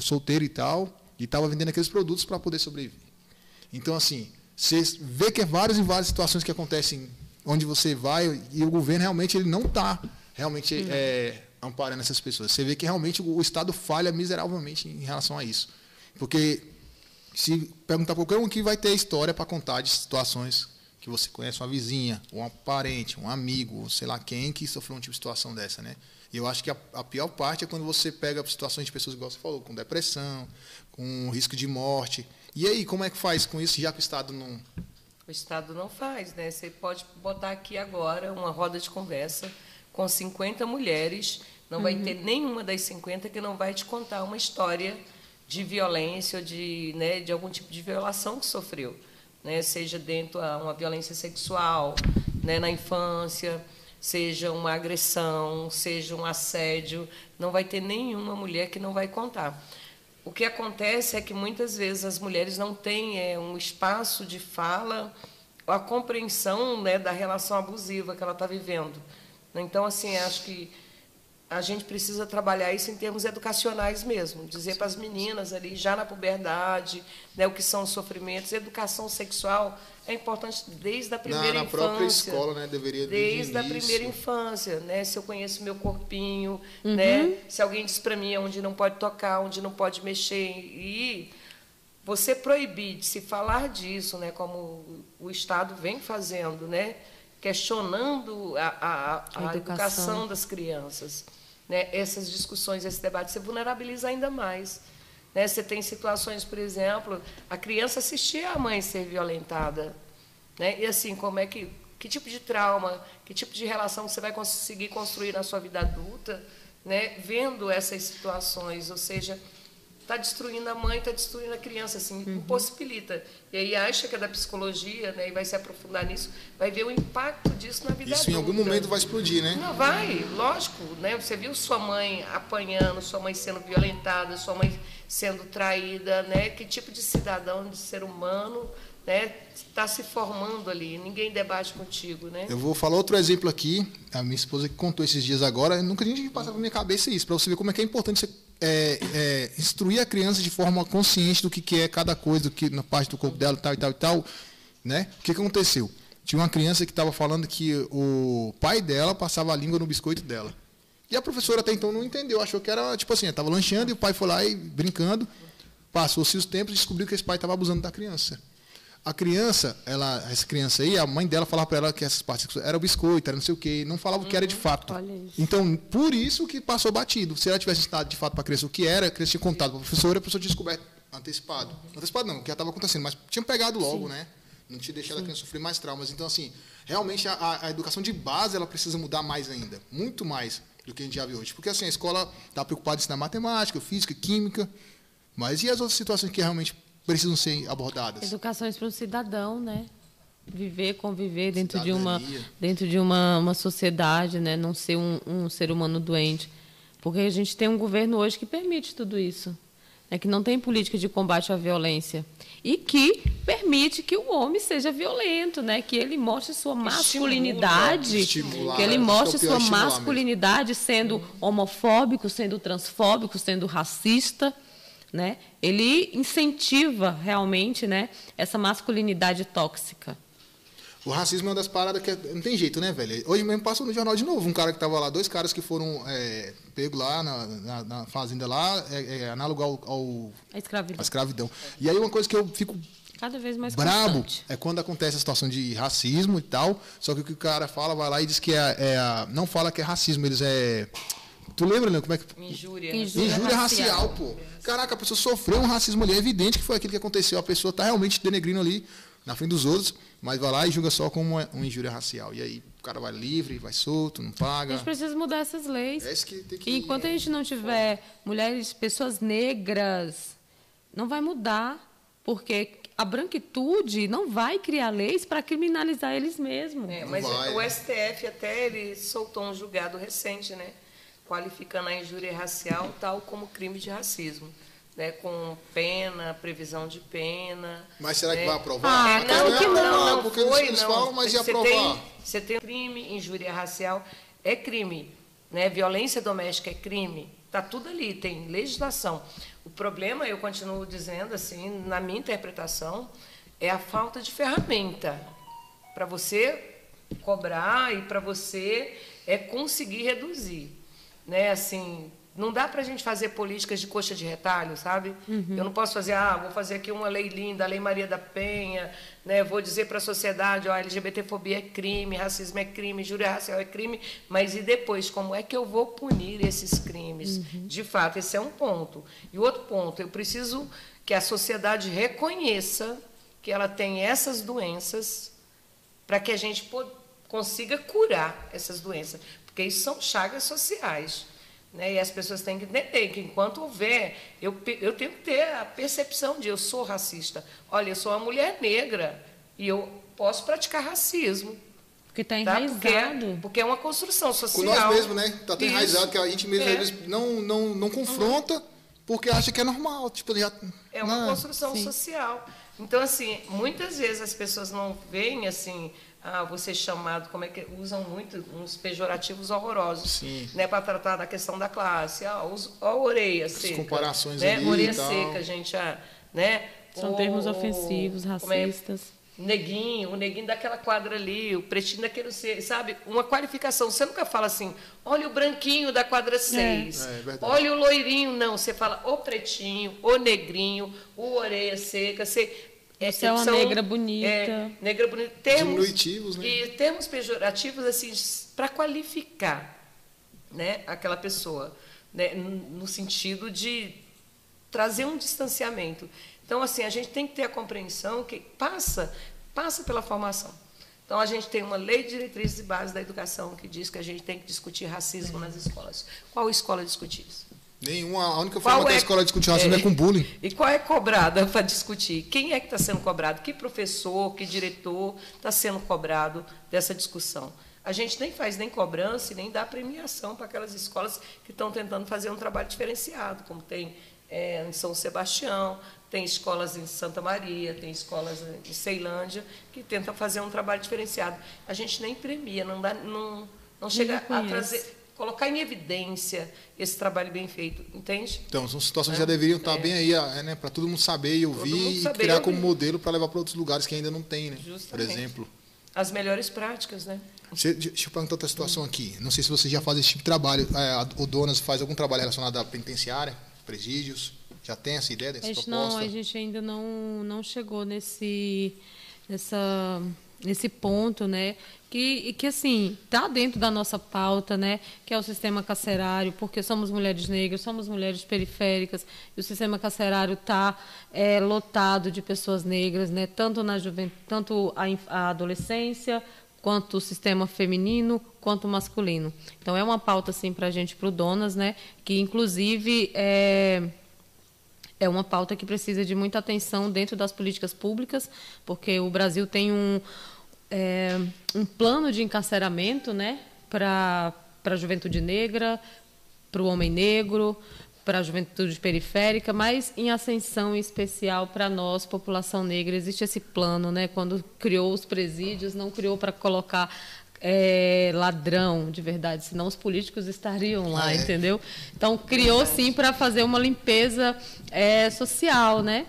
solteira e tal, e estava vendendo aqueles produtos para poder sobreviver. Então, assim, você vê que é várias e várias situações que acontecem onde você vai e o governo realmente ele não está realmente é, amparando essas pessoas. Você vê que realmente o Estado falha miseravelmente em relação a isso. Porque se perguntar para qualquer um aqui, vai ter história para contar de situações que você conhece uma vizinha, um parente, um amigo, ou sei lá quem que sofreu um tipo de situação dessa, né? E eu acho que a, a pior parte é quando você pega situações de pessoas, igual você falou, com depressão, com risco de morte. E aí, como é que faz com isso, já que o Estado não... O Estado não faz, né? Você pode botar aqui agora uma roda de conversa com 50 mulheres, não vai ter nenhuma das 50 que não vai te contar uma história de violência ou de, né, de algum tipo de violação que sofreu, né? Seja dentro a uma violência sexual, né, na infância, seja uma agressão, seja um assédio, não vai ter nenhuma mulher que não vai contar. O que acontece é que muitas vezes as mulheres não têm é, um espaço de fala, a compreensão né, da relação abusiva que ela está vivendo. Então, assim, acho que a gente precisa trabalhar isso em termos educacionais mesmo, dizer para as meninas ali já na puberdade, né, o que são os sofrimentos, educação sexual é importante desde a primeira na infância. própria escola, né, deveria desde a primeira infância, né? Se eu conheço meu corpinho, Uhum. né? Se alguém diz para mim onde não pode tocar, onde não pode mexer e você proibir de se falar disso, né? Como o Estado vem fazendo, né? Questionando a, a, a, A a educação. educação das crianças, né? Essas discussões, esse debate, você vulnerabiliza ainda mais. Né? Você tem situações, por exemplo, a criança assistir a mãe ser violentada, né? E assim, como é que que tipo de trauma, que tipo de relação você vai conseguir construir na sua vida adulta, né? Vendo essas situações, ou seja, está destruindo a mãe, está destruindo a criança, assim, Uhum. impossibilita. E aí acha que é da psicologia, né? E vai se aprofundar nisso, vai ver o impacto disso na vida Isso adulta. em algum momento vai explodir, né? Não, vai, lógico, né? Você viu sua mãe apanhando, sua mãe sendo violentada, sua mãe sendo traída, né? Que tipo de cidadão, de ser humano, né? Está se formando ali. Ninguém debate contigo, né? Eu vou falar outro exemplo aqui. A minha esposa que contou esses dias agora, nunca tinha passado pela minha cabeça isso, para você ver como é que é importante você é, é, instruir a criança de forma consciente do que, que é cada coisa, do que na parte do corpo dela, tal e tal e tal. Né? O que, que aconteceu? Tinha uma criança que estava falando que o pai dela passava a língua no biscoito dela. E a professora até então não entendeu, achou que era tipo assim, estava lanchando e o pai foi lá e brincando. Passou-se os tempos e descobriu que esse pai estava abusando da criança. A criança, ela, essa criança aí, a mãe dela falava para ela que essas partes era o biscoito, era não sei o quê, não falava o que era de fato. Olha isso. Então, por isso que passou batido. Se ela tivesse ensinado de fato para a criança o que era, a criança tinha contado para a professora, a professora tinha descoberto antecipado. Antecipado não, o que já estava acontecendo, mas tinha pegado logo, né? Não tinha deixado a criança sofrer mais traumas. Então, assim, realmente a- a, educação de base ela precisa mudar mais ainda, muito mais do que a gente já vê hoje. Porque assim, a escola está preocupada em ensinar matemática, física, química, mas e as outras situações que realmente precisam ser abordadas? Educações para o cidadão, né? Viver, conviver dentro de uma, Cidadania. dentro de uma, uma sociedade, né? Não ser um, um ser humano doente. Porque a gente tem um governo hoje que permite tudo isso. Né? Que não tem política de combate à violência. E que permite que o homem seja violento, né? Que ele mostre sua masculinidade. Estimular, que ele é mostre sua mesmo. masculinidade sendo homofóbico, sendo transfóbico, sendo racista né? Ele incentiva realmente, né, essa masculinidade tóxica. O racismo é uma das paradas que é- não tem jeito, né, velho? Hoje mesmo passou no jornal de novo um cara que tava lá, dois caras que foram é, pegos lá na, na- na fazenda lá, é, é análogo ao, ao A escravidão. à escravidão. E aí uma coisa que eu fico cada vez mais Brabo constante. é quando acontece a situação de racismo e tal, só que o que o cara fala, vai lá e diz que é, é a- não fala que é racismo, eles é... Tu lembra, né? Como é que... Injúria. Injúria. Injúria racial. racial, pô. Caraca, a pessoa sofreu um racismo ali. É evidente que foi aquilo que aconteceu. A pessoa tá realmente denegrindo ali na frente dos outros, mas vai lá e julga só como uma, uma injúria racial. E aí o cara vai livre, vai solto, não A paga. gente precisa mudar essas leis. É isso que tem que... E enquanto a gente não tiver mulheres, pessoas negras, não vai mudar, porque a branquitude não vai criar leis para criminalizar eles mesmos. É, mas vai, o? STF até ele soltou um julgado recente, né? Qualificando a injúria racial tal como crime de racismo. Né, com pena, previsão de pena. Mas será que né? vai aprovar? Ah, Porque não, é que aprovar, não, não porque foi, eles não. falam, mas ia Você aprovar. tem, você tem crime, injúria racial é crime, né? Violência doméstica é crime. Tá tudo ali, tem legislação. O problema, eu continuo dizendo assim, na minha interpretação, é a falta de ferramenta para você cobrar e para você é conseguir reduzir, né? Assim, não dá para a gente fazer políticas de coxa de retalho, sabe? Eu não posso fazer, ah, vou fazer aqui uma lei linda, a Lei Maria da Penha, né? Vou dizer para a sociedade, ó, LGBTfobia é crime, racismo é crime, injúria racial é crime, mas e depois, como é que eu vou punir esses crimes? De fato, esse é um ponto. E outro ponto, eu preciso que a sociedade reconheça que ela tem essas doenças para que a gente consiga curar essas doenças, porque isso são chagas sociais. Né? E as pessoas têm que entender que enquanto houver, eu, eu tenho que ter a percepção de eu sou racista. Olha, eu sou uma mulher negra e eu posso praticar racismo. Porque está Tá? Porque, enraizado. porque é uma construção Com social. nós mesmos, né? Tá tão Isso. enraizado que a gente mesmo É. às vezes não, não, não confronta porque acha que é normal. Tipo, já, É uma não. construção sim. social. Então, assim, muitas vezes as pessoas não veem assim, ah, você chamado, como é que usam muito uns pejorativos horrorosos, Sim. né, para tratar da questão da classe. Ah, os, a orelha seca. comparações né? ali e Orelha tal. seca, gente, ah, né? São O- termos ofensivos, é? racistas. Neguinho, o neguinho daquela quadra ali, o pretinho daquele, sabe? Uma qualificação. Você nunca fala assim, olha o branquinho da quadra 6. É, é verdade. olha o loirinho, não. Você fala o pretinho, o negrinho, o orelha seca. Você, Você é uma negra bonita. é, negra bonita. Termos, Diminutivos, né? E termos pejorativos, assim, para qualificar né, aquela pessoa, né, no sentido de trazer um distanciamento. Então, assim, a gente tem que ter a compreensão que passa, passa pela formação. Então, a gente tem uma lei de diretrizes e bases da educação que diz que a gente tem que discutir racismo nas escolas. Qual escola discute isso? Nenhuma, a única Qual forma da é- escola discutir racismo é, com bullying. E qual é cobrada para discutir? Quem é que está sendo cobrado? Que professor, que diretor está sendo cobrado dessa discussão? A gente nem faz nem cobrança e nem dá premiação para aquelas escolas que estão tentando fazer um trabalho diferenciado, como tem é, em São Sebastião, tem escolas em Santa Maria, tem escolas em Ceilândia, que tentam fazer um trabalho diferenciado. A gente nem premia, não, dá, não, não chega a trazer, colocar em evidência esse trabalho bem feito, entende? Então, são situações que já deveriam estar bem aí, é, né? Para todo mundo saber e ouvir mundo e saber criar como modelo para levar para outros lugares que ainda não tem, né? Por Justamente. exemplo. As melhores práticas, né? Você- deixa eu perguntar outra situação aqui. Não sei se você já faz esse tipo de trabalho. É, a- o Donas faz algum trabalho relacionado à penitenciária, presídios? Já tem essa ideia A dessa gente proposta? não, a gente ainda não, não chegou nesse, nessa, nesse ponto, né? Que, que assim está dentro da nossa pauta, né? Que é o sistema carcerário, porque somos mulheres negras, somos mulheres periféricas e o sistema carcerário está lotado de pessoas negras, né? Tanto na juventude, tanto a, a adolescência quanto o sistema feminino quanto masculino. Então é uma pauta assim para a gente, para o Donas, né? Que inclusive é é uma pauta que precisa de muita atenção dentro das políticas públicas, porque o Brasil tem um, é, um plano de encarceramento né, para a juventude negra, para o homem negro, para a juventude periférica, mas em ascensão em especial para nós, população negra. Existe esse plano, né? Quando criou os presídios, não criou para colocar é, ladrão de verdade, senão os políticos estariam lá, É. entendeu? Então criou sim para fazer uma limpeza é, social, né?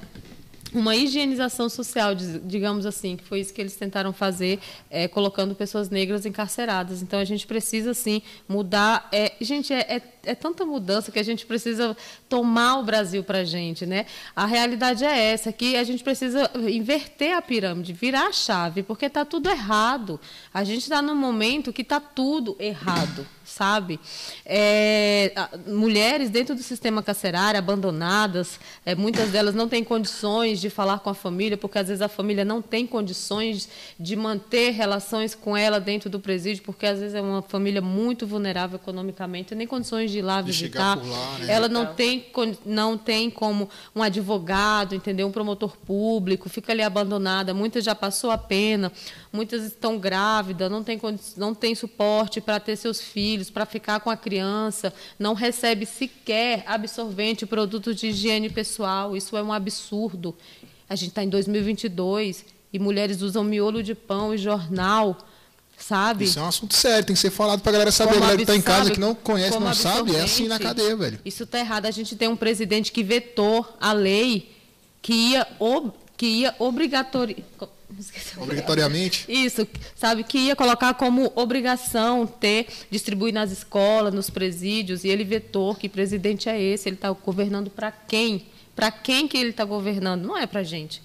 Uma higienização social, digamos assim, que foi isso que eles tentaram fazer, é, colocando pessoas negras encarceradas. Então a gente precisa sim mudar. é, gente, é, é é tanta mudança que a gente precisa tomar o Brasil para a gente, né? A realidade é essa, que a gente precisa inverter a pirâmide, virar a chave, porque está tudo errado. A gente está num momento que está tudo errado sabe? É, mulheres dentro do sistema carcerário, abandonadas, é, muitas delas não têm condições de falar com a família, porque às vezes a família não tem condições de manter relações com ela dentro do presídio, porque às vezes é uma família muito vulnerável economicamente, nem condições de ir lá de visitar. Lá, né? Ela não tem, não tem como um advogado, entendeu? um promotor público, fica ali abandonada, muitas já passou a pena, muitas estão grávidas, não tem, não tem suporte para ter seus filhos para ficar com a criança, não recebe sequer absorvente, produto de higiene pessoal. Isso é um absurdo. A gente está em 2022 e mulheres usam miolo de pão e jornal, sabe? Isso é um assunto sério, tem que ser falado para a galera saber. Como a galera que está em casa que não conhece, não sabe, é assim na cadeia, velho. Isso está errado. A gente tem um presidente que vetou a lei que ia, ob, que ia obrigatoriamente Obrigatoriamente? Isso, sabe, que ia colocar como obrigação ter, distribuir nas escolas, nos presídios, e ele vetou que presidente é esse, ele está governando para quem? Para quem que ele está governando? Não é para a gente.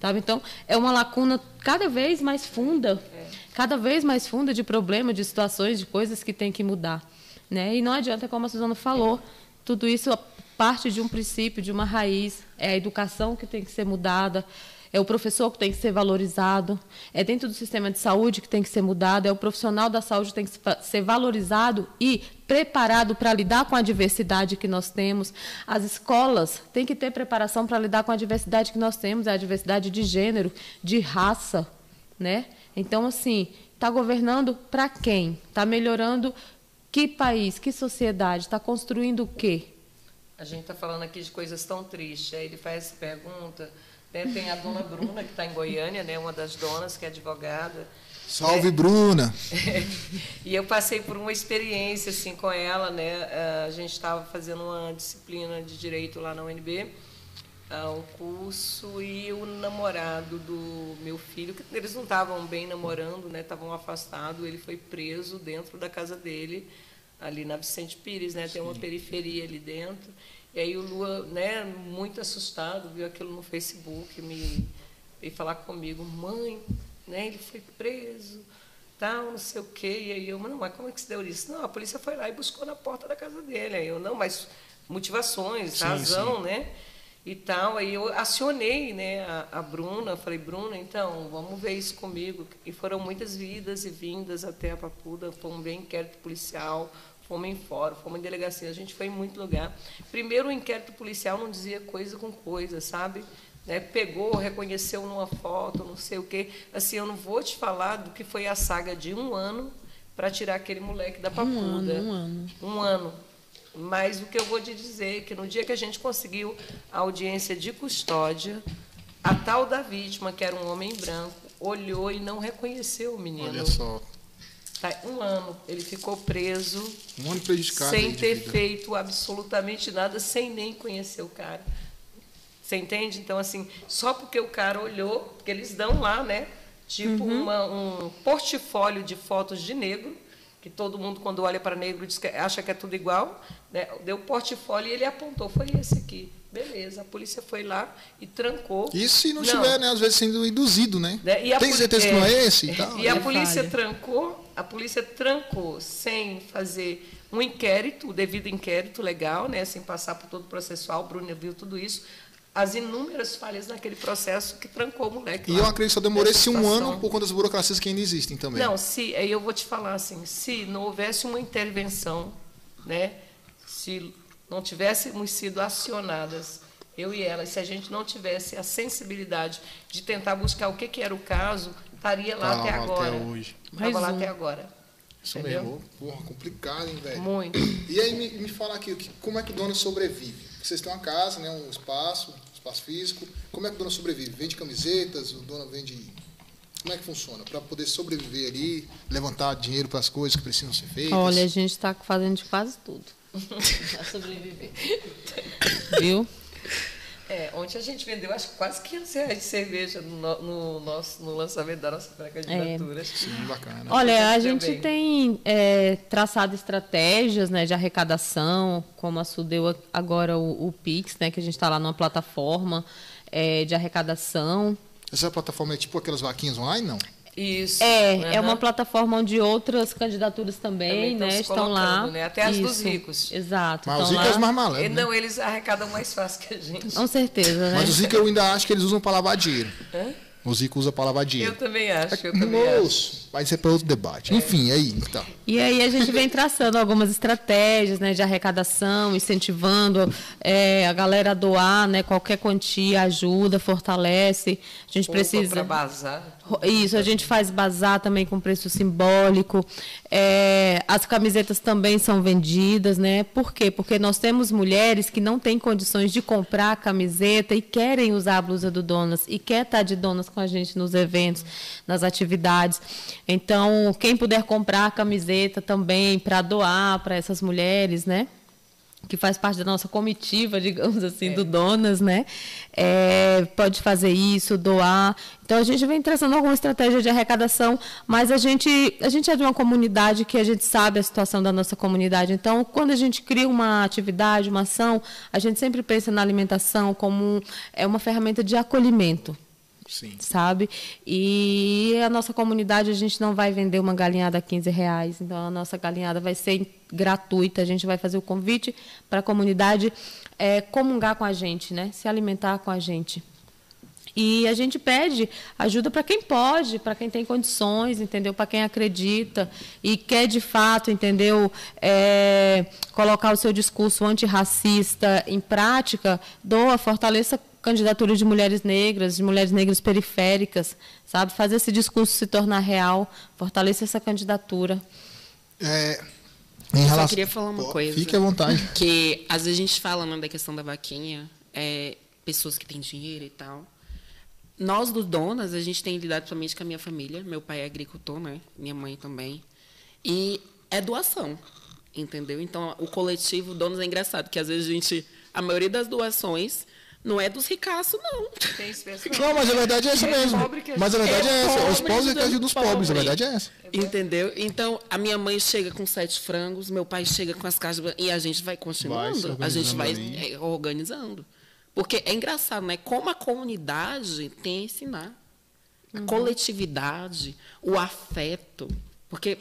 Sabe? Então, é uma lacuna cada vez mais funda, cada vez mais funda de problemas, de situações, de coisas que tem que mudar. Né? E não adianta, como a Suzana falou, tudo isso parte de um princípio, de uma raiz, é a educação que tem que ser mudada, é o professor que tem que ser valorizado, é dentro do sistema de saúde que tem que ser mudado, é o profissional da saúde que tem que ser valorizado e preparado para lidar com a diversidade que nós temos. As escolas têm que ter preparação para lidar com a diversidade que nós temos, a diversidade de gênero, de raça, né? Então, assim, está governando para quem? Está melhorando que país, que sociedade? Está construindo o quê? A gente está falando aqui de coisas tão tristes. Aí ele faz pergunta né? Tem a dona Bruna, que está em Goiânia, né? uma das donas, que é advogada. Salve, Bruna! e eu passei por uma experiência assim, com ela. Né? A gente estava fazendo uma disciplina de direito lá na UNB, um curso, e o namorado do meu filho, que eles não estavam bem namorando, né? estavam afastados, ele foi preso dentro da casa dele, ali na Vicente Pires, né? tem uma periferia ali dentro. E aí o Lua, né, muito assustado, viu aquilo no Facebook, me veio falar comigo, mãe, né, ele foi preso, tal, não sei o quê. E aí eu, não, mas como é que se deu isso? Não, a polícia foi lá e buscou na porta da casa dele. Aí eu, não, mas motivações, sim, razão, sim. né? E tal. Aí eu acionei né, a, a Bruna, falei, Bruna, então, vamos ver isso comigo. E foram muitas vidas e vindas até a Papuda, foi um bem inquérito policial, fomos em fórum, fomos em delegacia, a gente foi em muito lugar. Primeiro, o inquérito policial não dizia coisa com coisa, sabe? Né? Pegou, reconheceu numa foto, não sei o quê. Assim, eu não vou te falar do que foi a saga de um ano para tirar aquele moleque da papuda. Um ano, um ano. Um ano. Mas o que eu vou te dizer é que no dia que a gente conseguiu a audiência de custódia, a tal da vítima, que era um homem branco, olhou e não reconheceu o menino. Olha só. Tá, um ano ele ficou preso. Um ano prejudicado. Sem ter feito absolutamente nada, sem nem conhecer o cara. Você entende? Então, assim, só porque o cara olhou, porque eles dão lá, né? Tipo uhum. uma, um portfólio de fotos de negro, que todo mundo, quando olha para negro, acha que é tudo igual. Né? Deu portfólio e ele apontou, foi esse aqui. Beleza, a polícia foi lá e trancou. Isso se não, não. estiver, né, às vezes, sendo induzido, né? né? Tem certeza que não é esse? E, tal. e a polícia trancou, a polícia trancou sem fazer um inquérito, o devido inquérito legal, né, sem passar por todo o processual, o Bruno viu tudo isso, as inúmeras falhas naquele processo que trancou o moleque. E eu acredito que só demorou esse um ano por conta das burocracias que ainda existem também. Não, se, aí eu vou te falar assim, se não houvesse uma intervenção, né, se não tivéssemos sido acionadas, eu e ela, se a gente não tivesse a sensibilidade de tentar buscar o que, que era o caso, estaria lá até agora. Até hoje. Estava lá até agora. Isso Entendeu? mesmo. Porra, complicado, hein, velho? Muito. E aí, me, me fala aqui, como é que o dono sobrevive? Vocês têm uma casa, né, um espaço, um espaço físico. Como é que o dono sobrevive? Vende camisetas? O dono vende como é que funciona? Para poder sobreviver ali, levantar dinheiro para as coisas que precisam ser feitas? Olha, a gente está fazendo de quase tudo. para sobreviver. Viu? É, Ontem a gente vendeu acho que quase 500 reais de cerveja no, no nosso, no lançamento da nossa pré-candidatura. É. Sim, bacana. Olha, a Também. gente tem é, traçado estratégias né, de arrecadação, como a Su deu agora o, o Pix, né, que a gente está lá numa plataforma é, de arrecadação. Essa plataforma é tipo aquelas vaquinhas online, não? Isso. É, é aham. uma plataforma onde outras candidaturas também, Também estão né, estão lá. né? Até as dos Isso, ricos. Exato. Mas os ricos é os lá. mais E malandros, né? Não, eles arrecadam mais fácil que a gente. Com certeza, né? Mas os ricos eu ainda acho que eles usam para lavar dinheiro. Hã? Os ricos usam para lavar dinheiro. Eu também acho, eu também acho. Moço, isso é para outro debate. Enfim, aí, então. E aí a gente vem traçando algumas estratégias né, de arrecadação, incentivando é, a galera a doar, né, qualquer quantia ajuda, fortalece. A gente precisa. Para bazar. Isso, a gente faz bazar também com preço simbólico. É, as camisetas também são vendidas, né? Por quê? Porque nós temos mulheres que não têm condições de comprar a camiseta e querem usar a blusa do Donas e quer estar de Donas com a gente nos eventos, nas atividades. Então, quem puder comprar a camiseta também para doar para essas mulheres, né? que faz parte da nossa comitiva, digamos assim, do Donas, né? É, pode fazer isso, doar. Então a gente vem traçando alguma estratégia de arrecadação, mas a gente, a gente é de uma comunidade que a gente sabe a situação da nossa comunidade. Então, quando a gente cria uma atividade, uma ação, a gente sempre pensa na alimentação como um- é uma ferramenta de acolhimento Sim. sabe? E a nossa comunidade, a gente não vai vender uma galinhada a 15 reais. Então, a nossa galinhada vai ser gratuita. A gente vai fazer o convite para a comunidade é, comungar com a gente, né? Se alimentar com a gente. E a gente pede ajuda para quem pode, para quem tem condições, entendeu? Para quem acredita e quer de fato, entendeu? É, colocar o seu discurso antirracista em prática, doa, fortaleça a candidatura de mulheres negras, de mulheres negras periféricas, sabe? Fazer esse discurso se tornar real, fortaleça essa candidatura. É, em Eu relação... só queria falar uma Pô, coisa. Fique à vontade. Que às vezes a gente fala né, da questão da vaquinha, é, pessoas que têm dinheiro e tal. Nós, dos donas, a gente tem lidado somente com a minha família. Meu pai é agricultor, né? Minha mãe também. E é doação, entendeu? Então, o coletivo Donos é engraçado, que às vezes a gente... A maioria das doações não é dos ricaços, não. Tem. Não, mas a verdade é essa É mesmo. que Mas a verdade é, É essa. Os pobre pobres ajudam os pobres. A verdade é essa. Entendeu? Então, a minha mãe chega com sete frangos, meu pai chega com as caixas e a gente vai continuando, Vai a gente vai é, organizando. Porque é engraçado, né? Como a comunidade tem a ensinar. A coletividade, o afeto. Porque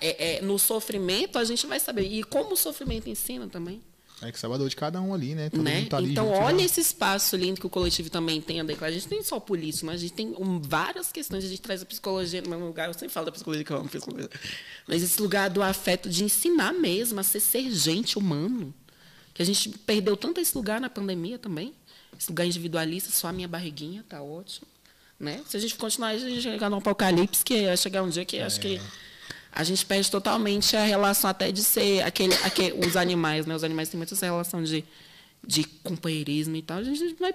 é, é, no sofrimento a gente vai saber. E como o sofrimento ensina também. É que sabe a dor de cada um ali, né? Todo Né? tá ali então, junto, olha né? esse espaço lindo que o coletivo também tem a declarar. A gente tem só político, mas a gente tem um, várias questões. A gente traz a psicologia no mesmo lugar. Eu sempre falo da psicologia que eu amo psicologia. Mas esse lugar do afeto, de ensinar mesmo a ser, ser gente humano. Que a gente perdeu tanto esse lugar na pandemia também. Esse lugar individualista, só a minha barriguinha, tá ótimo. Né? Se a gente continuar, a gente chegar no apocalipse, que vai chegar um dia que acho que a gente perde totalmente a relação até de ser aquele, aquele os animais, né? Os animais têm muito essa relação de, de companheirismo e tal. A gente vai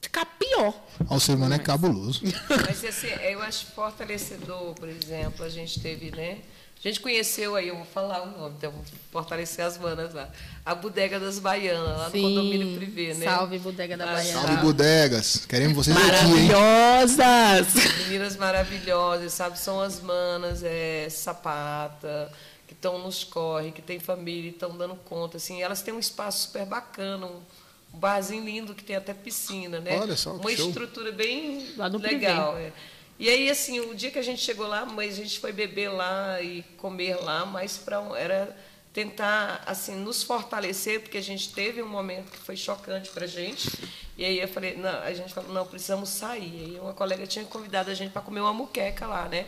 ficar pior. O ser humano é cabuloso. Mas assim, eu acho fortalecedor, por exemplo, a gente teve, né? A gente conheceu aí, eu vou falar o nome, então vou fortalecer as manas lá. A Bodega das Baianas, lá no condomínio privê, né? Salve, Bodega da Ah, Baiana. Salve, bodegas. Queremos vocês aqui, hein? Maravilhosas! Meninas maravilhosas, sabe? São as manas, é, sapata, que estão nos corre, que tem família e estão dando conta. Assim, elas têm um espaço super bacana, um, um barzinho lindo que tem até piscina, né? Olha só, que Uma show. estrutura bem Lá no legal. é. E aí, assim, o dia que a gente chegou lá, mas a gente foi beber lá e comer lá, mas para era tentar assim nos fortalecer, porque a gente teve um momento que foi chocante para a gente. E aí eu falei, não, a gente falou, não, precisamos sair. Aí uma colega tinha convidado a gente para comer uma muqueca lá, né?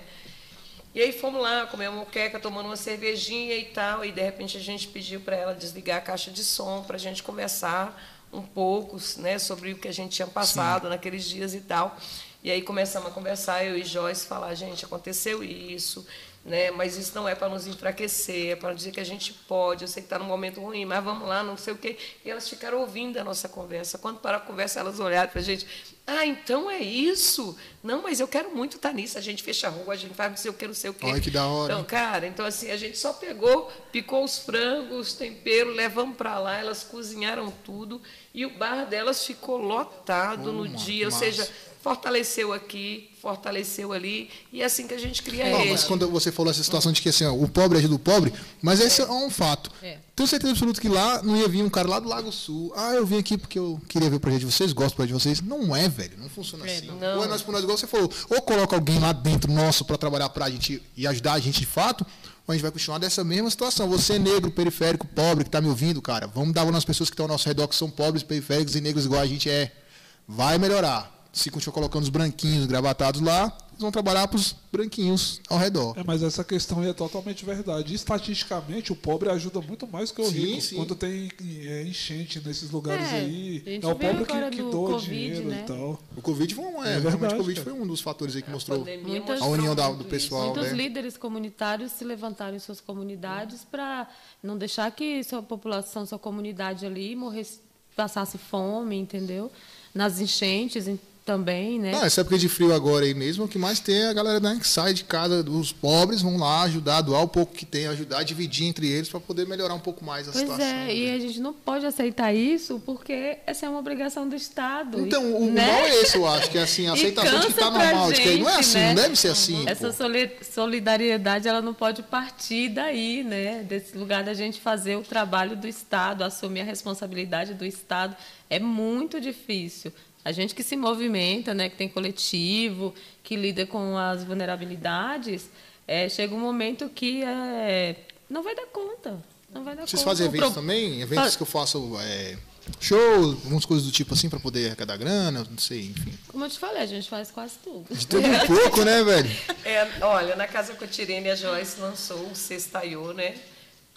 E aí fomos lá, comer uma moqueca, tomando uma cervejinha e tal, e de repente a gente pediu para ela desligar a caixa de som para a gente conversar um pouco, né, sobre o que a gente tinha passado naqueles dias e tal. E aí começamos a conversar, eu e Joyce falar, gente, aconteceu isso, né? Mas isso não é para nos enfraquecer, é para dizer que a gente pode. Eu sei que está num momento ruim, mas vamos lá, não sei o quê. E elas ficaram ouvindo a nossa conversa. Quando parar a conversa, elas olharam para a gente. Ah, então é isso? Não, mas eu quero muito estar nisso. A gente fecha a rua, a gente faz não sei o que, não sei o quê. Olha que da hora. Então, cara, então assim, a gente só pegou, picou os frangos, tempero, levamos para lá, elas cozinharam tudo e o bar delas ficou lotado Oh, no dia. Ou seja, fortaleceu aqui, fortaleceu ali, e é assim que a gente cria Não, rede. mas quando você falou essa situação de que assim, ó, o pobre ajuda o pobre, mas esse é um fato. É. Tenho certeza absoluta que lá não ia vir um cara lá do Lago Sul. Ah, eu vim aqui porque eu queria ver o projeto de vocês, gosto do projeto de vocês. Não é, velho. Não funciona assim. não. Ou é nós por nós, igual você falou. Ou coloca alguém lá dentro nosso para trabalhar pra gente e ajudar a gente de fato, ou a gente vai continuar dessa mesma situação. Você, negro, periférico, pobre, que tá me ouvindo, cara, vamos dar valor nas pessoas que estão ao nosso redor, que são pobres, periféricos e negros igual a gente é. Vai melhorar. Se continuar colocando os branquinhos gravatados lá, eles vão trabalhar pros branquinhos ao redor. É, mas essa questão aí é totalmente verdade. Estatisticamente, o pobre ajuda muito mais que o Sim, rico. sim. Quando tem é, enchente nesses lugares É, aí, é o pobre que, que do doa Covid, dinheiro né? e tal. O Covid foi um, é, É verdade, o Covid foi um dos fatores aí que mostrou pandemia Muitas- a mostrou união da- do isso. pessoal, Muitos né? líderes comunitários se levantaram em suas comunidades para não deixar que sua população, sua comunidade ali morresse, passasse fome, entendeu? Nas enchentes também, né? Não, essa época de frio agora aí mesmo, o que mais tem é a galera né, que sai de casa dos pobres, vão lá ajudar, doar o pouco que tem, ajudar, dividir entre eles para poder melhorar um pouco mais a Pois situação. é, e né? a gente não pode aceitar isso porque essa é uma obrigação do Estado. Então, e- o né? mal é esse, eu acho, que é assim, a E aceitação de que tá pra normal, de que não é gente, assim, né? não deve ser assim. Essa pô. soli- solidariedade ela não pode partir daí, né? Desse lugar da gente fazer o trabalho do Estado, assumir a responsabilidade do Estado. É muito difícil. A gente que se movimenta, né, que tem coletivo, que lida com as vulnerabilidades, é, chega um momento que é, não vai dar conta. Não vai dar Vocês conta. fazem eventos pro- também? Eventos Fa- que eu faço é, shows, algumas coisas do tipo assim, para poder arrecadar grana, não sei, enfim. Como eu te falei, a gente faz quase tudo. De tudo um pouco, né, velho? É, olha, na Casa Cotirene a Joyce lançou o Sextaiô, né?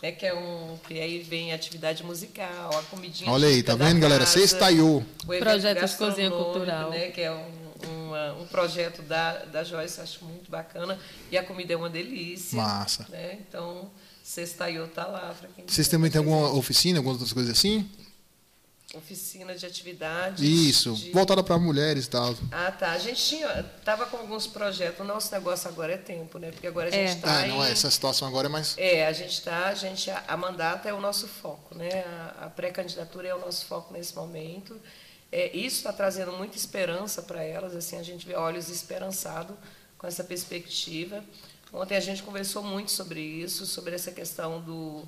É que é um que aí vem atividade musical, a comidinha Olha aí, tá vendo, galera? casa, Sextaiô. o evento Projeto de cozinha cultural. né? Que é um, uma- um projeto da, da Joyce, acho muito bacana. E a comida é uma delícia. Massa. Né? Então, Sextaiô tá lá para quem Vocês também têm alguma oficina, algumas outras coisas assim? Oficina de atividades. Isso, de- voltada para mulheres e tal. Ah, tá. A gente tinha, tava com alguns projetos. O nosso negócio agora é tempo, né? Porque agora a É. gente está Ah, não é, essa situação agora é mais. É, a gente está, a gente, a, a mandata é o nosso foco, né? A, a pré-candidatura é o nosso foco nesse momento. É, isso está trazendo muita esperança para elas, assim, a gente vê olhos esperançados com essa perspectiva. Ontem a gente conversou muito sobre isso, sobre essa questão do,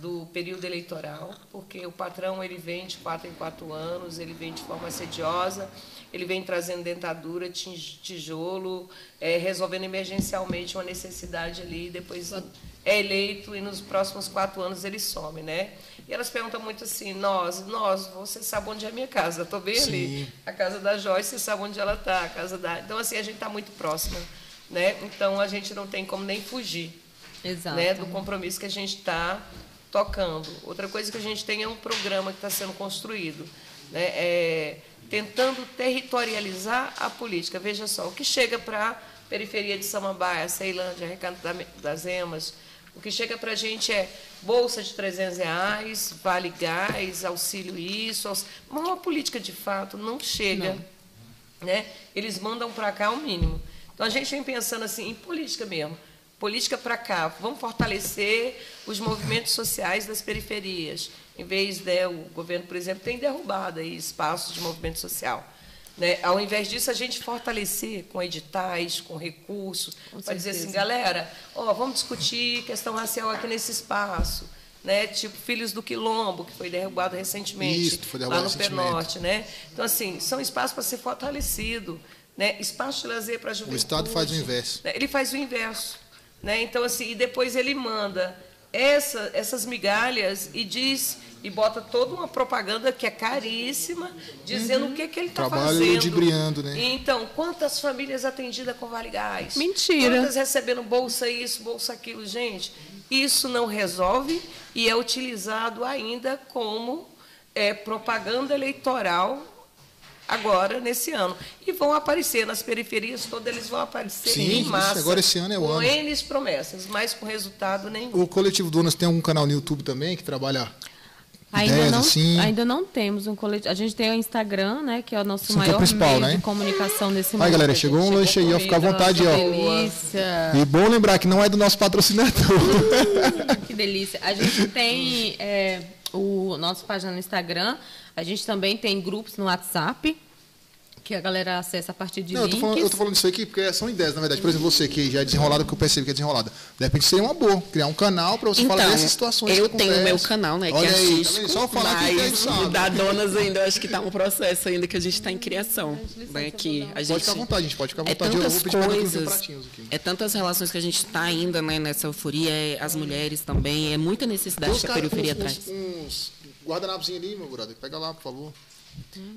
do período eleitoral, porque o patrão ele vem de quatro em quatro anos, ele vem de forma assediosa, ele vem trazendo dentadura, tijolo, é, resolvendo emergencialmente uma necessidade ali, depois é eleito e nos próximos quatro anos ele some, né? E elas perguntam muito assim, nós, nós, você sabe onde é a minha casa? Estou bem ali. Sim. A casa da Joyce, você sabe onde ela está, a casa da... Então, assim, a gente está muito próxima, né? Então, a gente não tem como nem fugir Exato. né, do compromisso que a gente está tocando. Outra coisa que a gente tem é um programa que está sendo construído, né, é, tentando territorializar a política. Veja só, o que chega para a periferia de Samambaia, Ceilândia, Recanto da- das Emas, o que chega para a gente é bolsa de 300 reais, vale gás, auxílio isso, aux... mas uma política de fato não chega né? Eles mandam para cá o mínimo. Então a gente vem pensando assim em política mesmo. Política para cá, vamos fortalecer os movimentos sociais das periferias. Em vez de o governo, por exemplo, tem derrubado aí espaços de movimento social. Né? Ao invés disso, a gente fortalecer com editais, com recursos, para dizer assim, galera, ó, vamos discutir questão racial aqui nesse espaço. Né? Tipo Filhos do Quilombo, que foi derrubado recentemente Isso, foi lá derrubado no recentemente. Penorte né? Então, assim, são espaços para ser fortalecido, né? Espaço de lazer para a juventude. Estado faz o inverso. né? Ele faz o inverso, né? Então, assim, e depois ele manda essa, essas migalhas e diz e bota toda uma propaganda que é caríssima, dizendo o que, que ele está Uhum. Trabalho fazendo. ludibriando, né? Então, quantas famílias atendidas com Vale Gás? Mentira. Quantas recebendo bolsa isso, bolsa aquilo? Gente, isso não resolve e é utilizado ainda como é, propaganda eleitoral agora nesse ano. E vão aparecer nas periferias todas, eles vão aparecer Sim, em isso, massa. agora esse ano é o com ano. N promessas, mas com resultado nenhum. O Coletivo Donas tem um canal no YouTube também que trabalha Ainda ideias não, assim. ainda não temos um coletivo. A gente tem o Instagram, né? Que é o nosso é maior principal, meio né? de comunicação nesse Aí, momento. galera, chegou um lanche aí, ó. Fica à vontade, que ó. delícia. E bom lembrar que não é do nosso patrocinador. que delícia. A gente tem é, o nosso página no Instagram. A gente também tem grupos no WhatsApp. Que a galera acessa a partir de Não, eu tô, links. falando, eu tô falando isso aqui porque são ideias, na verdade. Por exemplo, você que já é desenrolada, porque eu percebo que é desenrolada. De repente seria uma boa, criar um canal para você falar Então, dessas situações. eu que tenho o meu canal, né, que Olha é aí, tá artístico, vendo? Só falar que mas sabe. o da Donas ainda, eu acho que está um processo ainda que a gente está em criação. Né, que a gente, Pode ficar à vontade, gente, pode ficar à é vontade. Eu tantas coisas, pratinhos aqui. é tantas relações que a gente está ainda né, nessa euforia, é as mulheres também, é muita necessidade que a periferia uns- traz. Uns guardanapos ali, meu brother. Pega lá, por favor.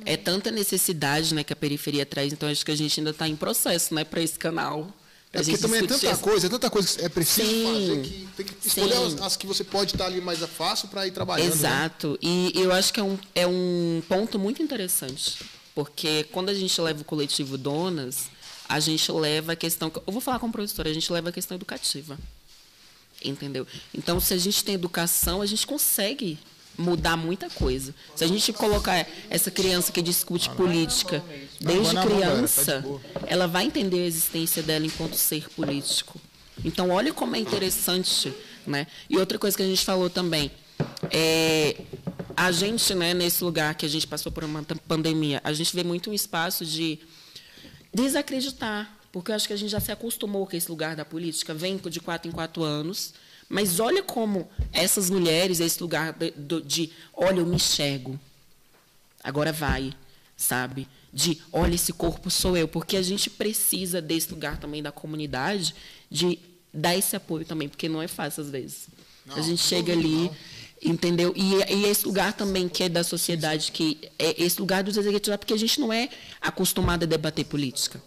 É tanta necessidade né, que a periferia traz, então acho que a gente ainda está em processo né, para esse canal. É porque também é tanta essa- coisa, é tanta coisa que é preciso Sim. fazer que tem que escolher as, as que você pode estar ali mais fácil para ir trabalhando. né? Exato. E eu acho que é um, é um ponto muito interessante. Porque quando a gente leva o coletivo Donas, a gente leva a questão. Eu vou falar como professora, a gente leva a questão educativa. Entendeu? Então, se a gente tem educação, a gente consegue mudar muita coisa. Se a gente colocar essa criança que discute política desde galera, tá criança, ela vai entender a existência dela enquanto ser político. Então, olha como é interessante. Né? E outra coisa que a gente falou também, é, a gente, né, nesse lugar que a gente passou por uma pandemia, a gente vê muito um espaço de desacreditar, porque eu acho que a gente já se acostumou com esse lugar da política, vem de quatro em quatro anos, mas olha como essas mulheres, esse lugar de, de, olha, eu me enxergo, agora vai, sabe? De, olha, esse corpo sou eu, porque a gente precisa desse lugar também da comunidade, de dar esse apoio também, porque não é fácil às vezes. Não, a gente chega duvido, ali, não. entendeu? E, e esse lugar também que é da sociedade, que é esse lugar dos executivos, porque a gente não é acostumado a debater política.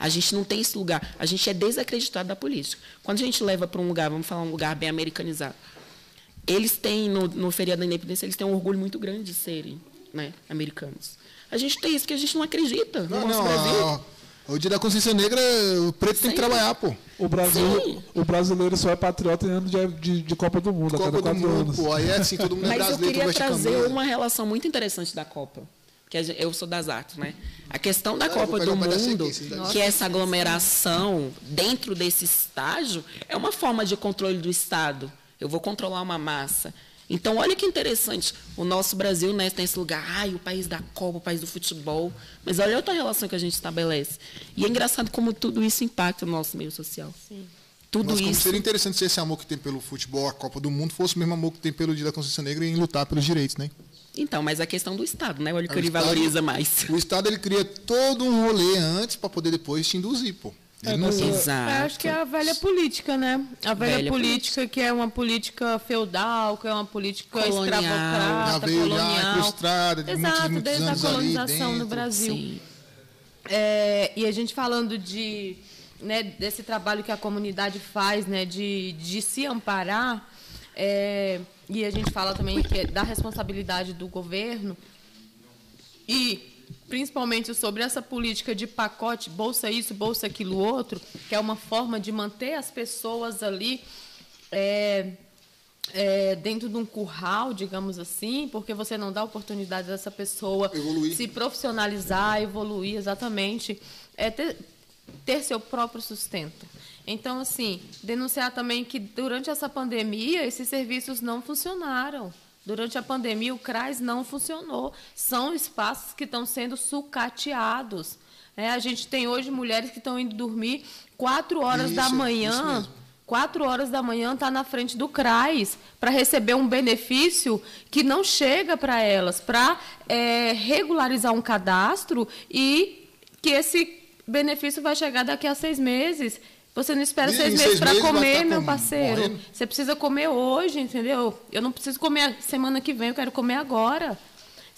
A gente não tem esse lugar. A gente é desacreditado da política. Quando a gente leva para um lugar, vamos falar um lugar bem americanizado, eles têm, no, no feriado da independência, eles têm um orgulho muito grande de serem né, americanos. A gente tem isso que a gente não acredita no Não, nosso não, Brasil. ó, o dia da consciência negra, o preto tem que Sim. trabalhar, pô. O, Brasil, Sim. o brasileiro só é patriota em ano de, de, de Copa do Mundo, a Copa cada do quatro Mundo, anos. pô. Aí é assim, todo mundo é Mas eu brasileiro, queria trazer uma relação muito interessante da Copa. Que a gente- eu sou das artes, né? A questão da vou Copa do Mundo, aqui, que é essa aglomeração dentro desse estágio, é uma forma de controle do Estado. Eu vou controlar uma massa. Então, olha que interessante. O nosso Brasil né, tem esse lugar, ai, o país da Copa, o país do futebol. Mas olha outra relação que a gente estabelece. E é engraçado como tudo isso impacta no nosso meio social. Sim. Tudo como isso. seria interessante se esse amor que tem pelo futebol, a Copa do Mundo, fosse o mesmo amor que tem pelo Dia da Consciência Negra em lutar pelos direitos, né? Então, mas a questão do Estado, né? Olha o que O ele Estado- valoriza mais. O Estado ele cria todo um rolê antes para poder depois te induzir, pô. É, não- Exato. Eu acho que é a velha política, né? A velha, Velha política, que é uma política feudal, que é uma política Colonial. Escravocrata, veio colonial. incrustada de muitos, Exato, muitos desde a colonização no. Brasil. Sim. É, e a gente falando de, né, desse trabalho que a comunidade faz, né, de, de se amparar, é, e a gente fala também que é da responsabilidade do governo, e principalmente sobre essa política de pacote, bolsa isso, bolsa aquilo outro, que é uma forma de manter as pessoas ali é, é, dentro de um curral, digamos assim, porque você não dá oportunidade dessa pessoa Evoluir. se profissionalizar, evoluir, exatamente, é ter, ter seu próprio sustento. Então, assim, denunciar também que durante essa pandemia esses serviços não funcionaram. Durante a pandemia, o CRAS não funcionou. São espaços que estão sendo sucateados. É, a gente tem hoje mulheres que estão indo dormir quatro horas Isso, da manhã quatro horas da manhã está na frente do CRAS para receber um benefício que não chega para elas, para é, regularizar um cadastro e que esse benefício vai chegar daqui a seis meses. Você não espera E seis meses para comer, tá meu parceiro. Morrendo? Você precisa comer hoje, entendeu? Eu não preciso comer semana que vem, eu quero comer agora.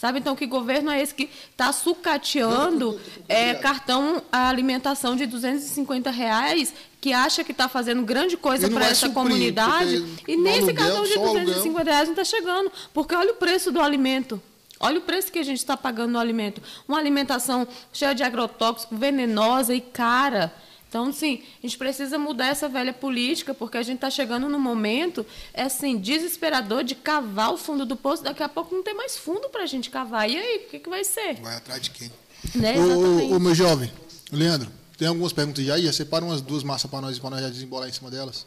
Sabe, então, que governo é esse que está sucateando é, cartão a alimentação de 250 reais, que acha que está fazendo grande coisa para vai essa suprir, comunidade, e nesse aluguel, cartão de só aluguel. 250 reais não está chegando, porque olha o preço do alimento. Olha o preço que a gente está pagando no alimento. Uma alimentação cheia de agrotóxicos, venenosa e cara. Então, sim, a gente precisa mudar essa velha política, porque a gente está chegando num momento é assim, desesperador de cavar o fundo do poço. Daqui a pouco não tem mais fundo para a gente cavar. E aí, o que, que vai ser? Vai atrás de quem? Né? Ô, ô, meu jovem, Leandro, tem algumas perguntas já aí? Separa umas duas massas para nós, para nós já desembolar em cima delas.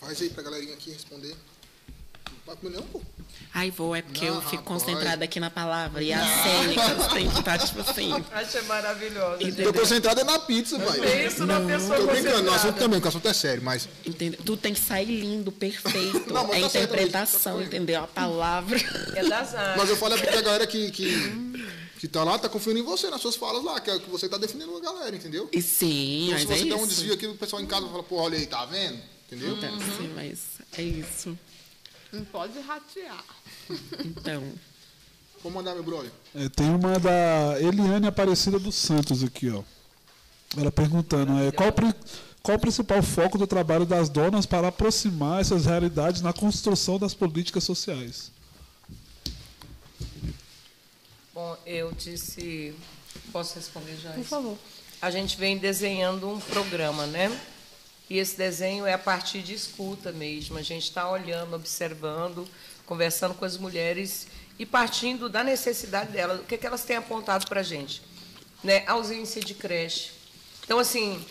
Faz aí pra galerinha aqui responder. Não não, pô. Ai, vou, é porque Não, eu fico rapaz. concentrada aqui na palavra. E as cênicas tem que estar, tipo assim. Achei maravilhosa. Tô concentrado é na pizza, pai. Isso na pessoa Tô brincando, no assunto concentrada. também, porque o assunto é sério, mas. Entendeu? Tu tem que sair lindo, perfeito. Não, é tá interpretação, tá entendeu? A palavra. É das artes. Mas eu falo é porque a galera que, que, que tá lá tá confiando em você, nas suas falas lá, que é o que você tá defendendo a galera, entendeu? E sim, Então, mas se você é der um isso. desvio aqui, o pessoal em casa fala, pô, olha aí, tá vendo? Entendeu? Então, sim, mas é isso. Não pode ratear. Então, Vou mandar, meu brother. É, tem uma da Eliane Aparecida dos Santos aqui, ó. Ela perguntando, é, qual, qual o principal foco do trabalho das donas para aproximar essas realidades na construção das políticas sociais? Bom, eu disse. Posso responder já? Por favor. A gente vem desenhando um programa, né? E esse desenho é a partir de escuta mesmo. A gente está olhando, observando, conversando com as mulheres e partindo da necessidade delas. O que, que elas têm apontado para a gente? Né? Ausência de creche. Então, assim,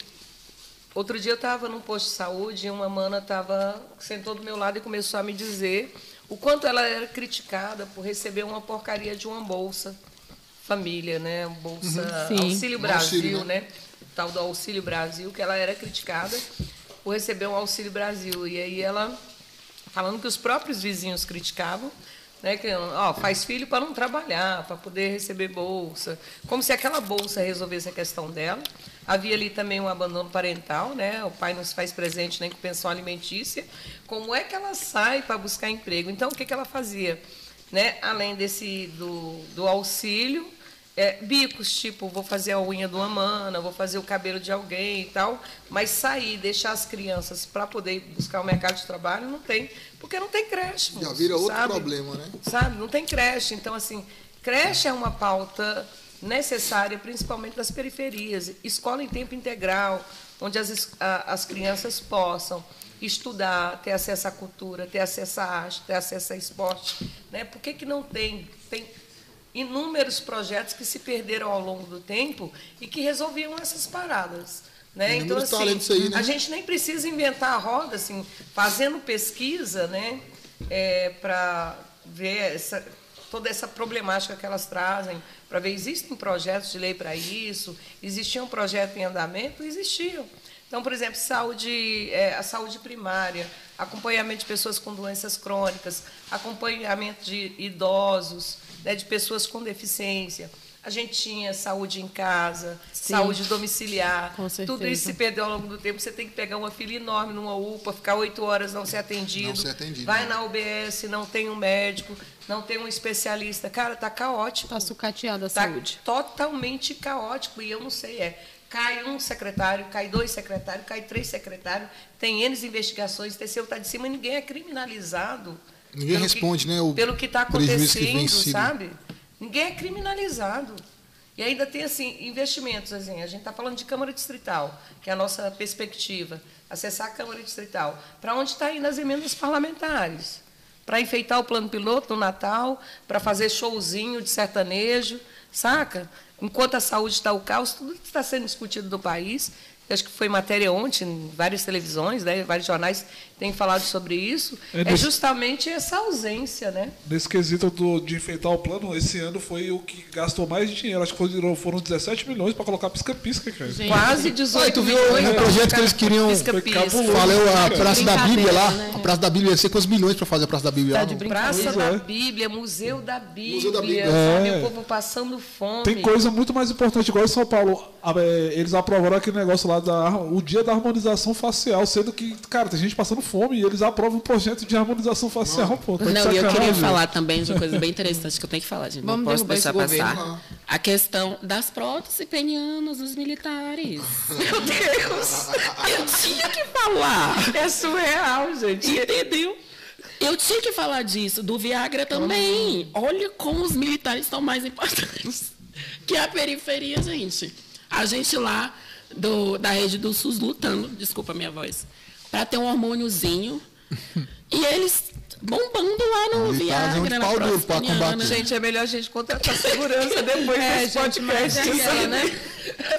Outro dia eu estava num posto de saúde e uma mana tava, sentou do meu lado e começou a me dizer o quanto ela era criticada por receber uma porcaria de uma bolsa família, né? Bolsa Sim. Auxílio Brasil, auxílio, né? né? O tal do Auxílio Brasil, que ela era criticada por receber um Auxílio Brasil. E aí ela falando que os próprios vizinhos criticavam, né, que ó, faz filho para não trabalhar, para poder receber bolsa, como se aquela bolsa resolvesse a questão dela. Havia ali também um abandono parental, né? O pai não se faz presente nem com pensão alimentícia. Como é que ela sai para buscar emprego? Então, o que, que ela fazia, né? Além desse do, do auxílio, é, bicos, tipo, vou fazer a unha de uma mana, vou fazer o cabelo de alguém e tal, mas sair, deixar as crianças para poder buscar o mercado de trabalho, não tem, porque não tem creche. Já vira outro sabe? problema, né? Sabe? Não tem creche. Então, assim, creche é uma pauta necessária, principalmente nas periferias. Escola em tempo integral, onde as, a- as crianças possam estudar, ter acesso à cultura, ter acesso à arte, ter acesso a esporte. Né? Por que, que não tem? Tem inúmeros projetos que se perderam ao longo do tempo e que resolviam essas paradas. Né? Então, assim, aí, né? a gente nem precisa inventar a roda, assim, fazendo pesquisa, né, para ver essa, toda essa problemática que elas trazem, para ver existem projetos de lei para isso, existia um projeto em andamento, existiam. Então, por exemplo, saúde, é, a saúde primária, acompanhamento de pessoas com doenças crônicas, acompanhamento de idosos, né, de pessoas com deficiência. A gente tinha saúde em casa, Sim. saúde domiciliar. Com Tudo isso se perdeu ao longo do tempo. Você tem que pegar uma fila enorme numa UPA, ficar oito horas não ser atendido. Não ser atendido, Vai né? na UBS, não tem um médico, não tem um especialista. Cara, tá caótico. Está sucateada a Tá saúde. totalmente caótico. E eu não sei, é. Cai um secretário, cai dois secretários, cai três secretários, tem N investigações, o terceiro está de cima e ninguém é criminalizado. Ninguém pelo responde, que, né, o Pelo que está prejuízo que acontecendo, sido. sabe? Ninguém é criminalizado. E ainda tem assim investimentos, assim, a gente está falando de Câmara Distrital, que é a nossa perspectiva, acessar a Câmara Distrital. Para onde está indo as emendas parlamentares? Para enfeitar o plano piloto no Natal, para fazer showzinho de sertanejo, saca? Enquanto a saúde está o caos, tudo que está sendo discutido no país. Acho que foi matéria ontem, em várias televisões, né, vários jornais têm falado sobre isso. É É, nesse- justamente essa ausência, né? Nesse quesito do- de enfeitar o plano, esse ano foi o que gastou mais dinheiro. Acho que foram, foram 17 milhões para colocar pisca-pisca, cara. Gente, Quase Ah, e 18 tu viu milhões o pra projeto que eles queriam- pisca-pisca. Foi cabuloso. Falei a Praça da Bíblia lá. Né? A Praça da Bíblia ia ser quantos milhões para fazer a Praça da Bíblia Tá lá? de. Praça Pois da é. Bíblia, Museu da Bíblia, Museu da Bíblia. sabe? É. O povo passando fome. Tem coisa muito mais importante, igual em São Paulo. é, Eles aprovaram aquele negócio lá, da, o dia da harmonização facial, sendo que, cara, tem gente passando fome e eles aprovam um projeto de harmonização facial, pô. Tá Não, e eu queria falar também de uma coisa bem interessante que eu tenho que falar, gente. Vamos não posso deixar passar. governo. A questão das próteses penianas dos militares. Meu Deus! Eu tinha que falar. É surreal, gente. Entendeu? Eu tinha que falar disso, do Viagra também. Olha como os militares são mais importantes que a periferia, gente. A gente lá do, da rede do SUS lutando, desculpa a minha voz, para ter um hormôniozinho. e eles bombando lá no é Viagra, na pau duro pra combater. Gente, é melhor a gente contratar segurança depois É, desse gente, mas podcast. é aquela, sabe? né?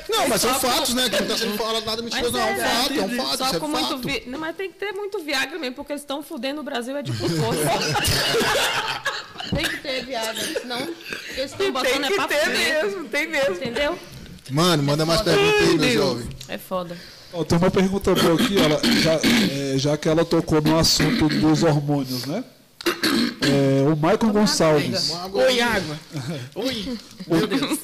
Não, mas são fatos, né? Que não tá sendo falado nada mentiroso, não. É um fato, é um fato, Só é com muito fato. vi... Não, mas tem que ter muito Viagra mesmo, porque eles estão fudendo o Brasil é de por força. tem que ter Viagra, senão eles estão Tem botando é que pra ter mesmo, tem mesmo. Entendeu? Mano, manda mais perguntas aí, meu jovem. É foda. Ó, tem uma pergunta boa aqui, ela, já, é, já que ela tocou no assunto dos hormônios, né? É, o Michael Gonçalves. Água Oi, água. Oi. Meu Deus.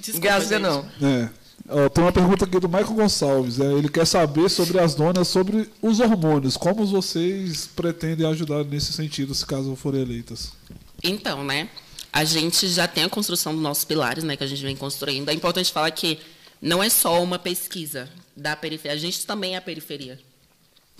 Desculpa, não. É. Ó, tem uma pergunta aqui do Michael Gonçalves. é, ele quer saber sobre as donas, sobre os hormônios. Como vocês pretendem ajudar nesse sentido, se caso forem eleitas? Então, né? A gente já tem a construção dos nossos pilares, né? Que a gente vem construindo. É importante falar que não é só uma pesquisa da periferia. A gente também é a periferia,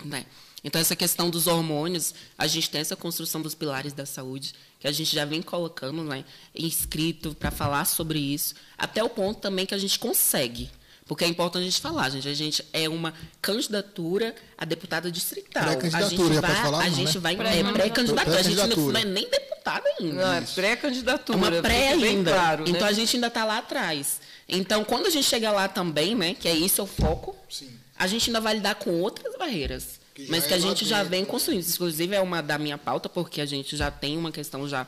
né? Então, essa questão dos hormônios, a gente tem essa construção dos pilares da saúde, que a gente já vem colocando né, inscrito para falar sobre isso, até o ponto também que a gente consegue. Porque é importante a gente falar, gente. A gente é uma candidatura a deputada distrital. A Pré-candidatura, gente já vai, pode falar, a não, gente né? vai é pré-candidatura. A gente não é nem deputada ainda. Não, é É pré-candidatura. uma pré ainda. Claro, né? Então a gente ainda está lá atrás. Então, quando a gente chegar lá também, né, que é isso é o foco, a gente ainda vai lidar com outras barreiras. Que mas que é a gente já vem construindo. Inclusive, é uma da minha pauta, porque a gente já tem uma questão já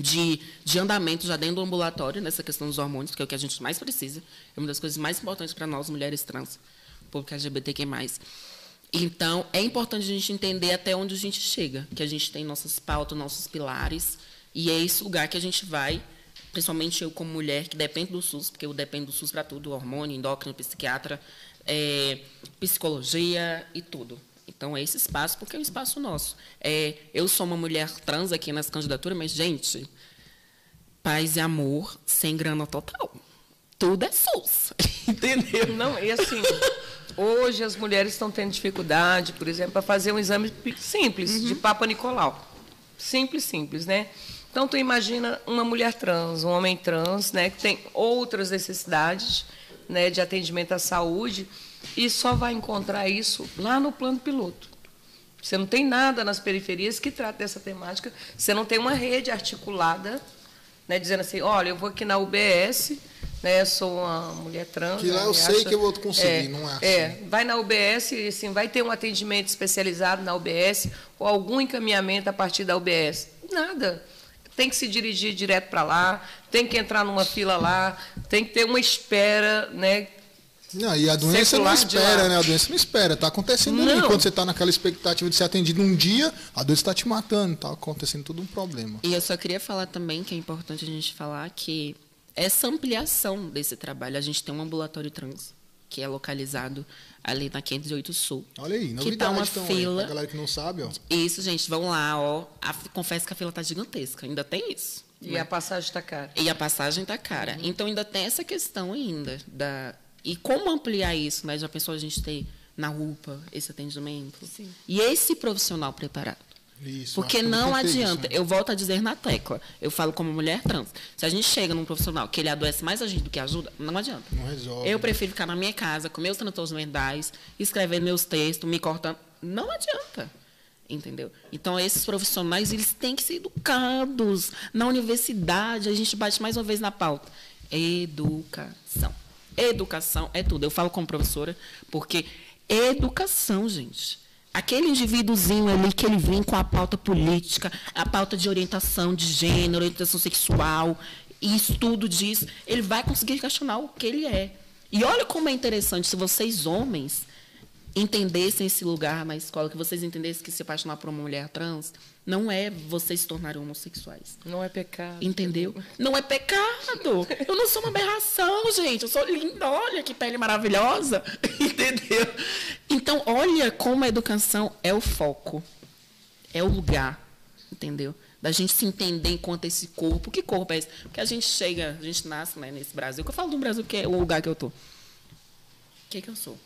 de, de andamento já dentro do ambulatório, nessa questão dos hormônios, que é o que a gente mais precisa. É uma das coisas mais importantes para nós, mulheres trans, público LGBTQ+. Então, é importante a gente entender até onde a gente chega, que a gente tem nossas pautas, nossos pilares, e é esse lugar que a gente vai, principalmente eu como mulher, que depende do SUS, porque eu dependo do SUS para tudo, hormônio, endócrino, psiquiatra, é, psicologia e tudo. Então, é esse espaço, porque é um espaço nosso. É, eu sou uma mulher trans aqui nessa candidatura, mas, gente, paz e amor sem grana total. Tudo é SUS, entendeu? Não, e assim, hoje as mulheres estão tendo dificuldade, por exemplo, para fazer um exame simples de Papa Nicolau. Simples, simples, né? Então, tu imagina uma mulher trans, um homem trans, né, que tem outras necessidades né, de atendimento à saúde e só vai encontrar isso lá no plano piloto. Você não tem nada nas periferias que trate dessa temática. Você não tem uma rede articulada, né, dizendo assim, olha, eu vou aqui na UBS, né, sou uma mulher trans. Que lá né, eu sei que eu vou conseguir, não é assim. É, vai na UBS e assim, vai ter um atendimento especializado na UBS ou algum encaminhamento a partir da UBS. Nada. Tem que se dirigir direto para lá, tem que entrar numa fila lá, tem que ter uma espera, né? Não, e a doença não espera, né? A doença não espera. Tá acontecendo ali. Não. Quando você tá naquela expectativa de ser atendido um dia, a doença está te matando. Tá acontecendo tudo um problema. E eu só queria falar também que é importante a gente falar que essa ampliação desse trabalho, a gente tem um ambulatório trans, que é localizado ali na 508 Sul. Olha aí, Que novidade. tá uma então, aí, fila. pra galera que não sabe, ó. Isso, gente, vão lá, ó. A- confesso que a fila tá gigantesca, ainda tem isso. E né? a passagem está cara. E a passagem está cara. Então ainda tem essa questão ainda da e como ampliar isso, né? Já pensou a gente ter na UPA esse atendimento? Sim. E esse profissional preparado. Isso, Porque não adianta, isso, né? eu volto a dizer na tecla, eu falo como mulher trans. Se a gente chega num profissional que ele adoece mais a gente do que ajuda, não adianta. Não resolve. Eu prefiro ficar na minha casa, com meus transtornos mentais, escrevendo meus textos, me cortando. Não adianta. Entendeu? Então, esses profissionais, eles têm que ser educados. Na universidade, a gente bate mais uma vez na pauta. Educação. Educação é tudo. Eu falo como professora, porque educação, gente. Aquele indivíduozinho ali que ele vem com a pauta política, a pauta de orientação de gênero, orientação sexual, e estudo disso, ele vai conseguir questionar o que ele é. E olha como é interessante, se vocês, homens, entendessem esse lugar na escola, que vocês entendessem que se apaixonar por uma mulher trans não é vocês se tornarem homossexuais. Não é pecado. Entendeu? Não é pecado. Eu não sou uma aberração, gente. Eu sou linda. Olha que pele maravilhosa. Entendeu? Então, olha como a educação é o foco. É o lugar. Entendeu? Da gente se entender enquanto esse corpo. Que corpo é esse? Porque a gente chega, a gente nasce né, nesse Brasil. Que eu falo do Brasil, que é o lugar que eu tô. O que, que eu sou?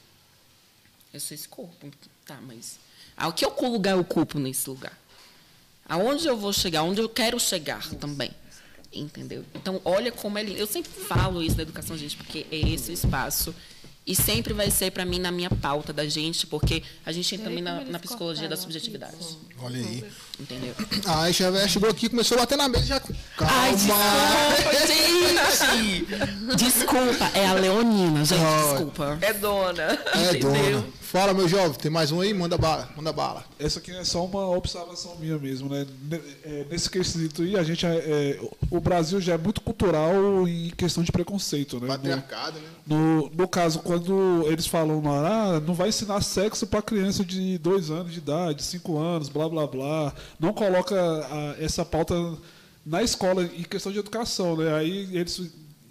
Eu sou esse corpo. Tá, mas. Ah, que lugar eu ocupo nesse lugar? Aonde eu vou chegar? Onde eu quero chegar também. Entendeu? Então, olha como ele. Eu sempre falo isso da educação, gente, porque é esse espaço. E sempre vai ser, para mim, na minha pauta da gente, porque a gente entra também na, na psicologia da subjetividade. Olha aí. Entendeu? A Aisha chegou aqui começou a bater na mesa já. Calma. Ai, desculpa, gente! Desculpa, é a Leonina, gente, desculpa. É dona. É, Entendeu? dona. Fala, meu jovem, tem mais um aí? Manda bala, manda bala. Essa aqui é só uma observação minha mesmo, né? É, Nesse quesito aí, a gente é, é, o Brasil já é muito cultural em questão de preconceito, né? Patriarcado, né? No, no caso, quando eles falam lá, ah, não vai ensinar sexo para criança de dois anos de idade, cinco anos, blá blá blá, não coloca ah, essa pauta na escola em questão de educação, né? Aí eles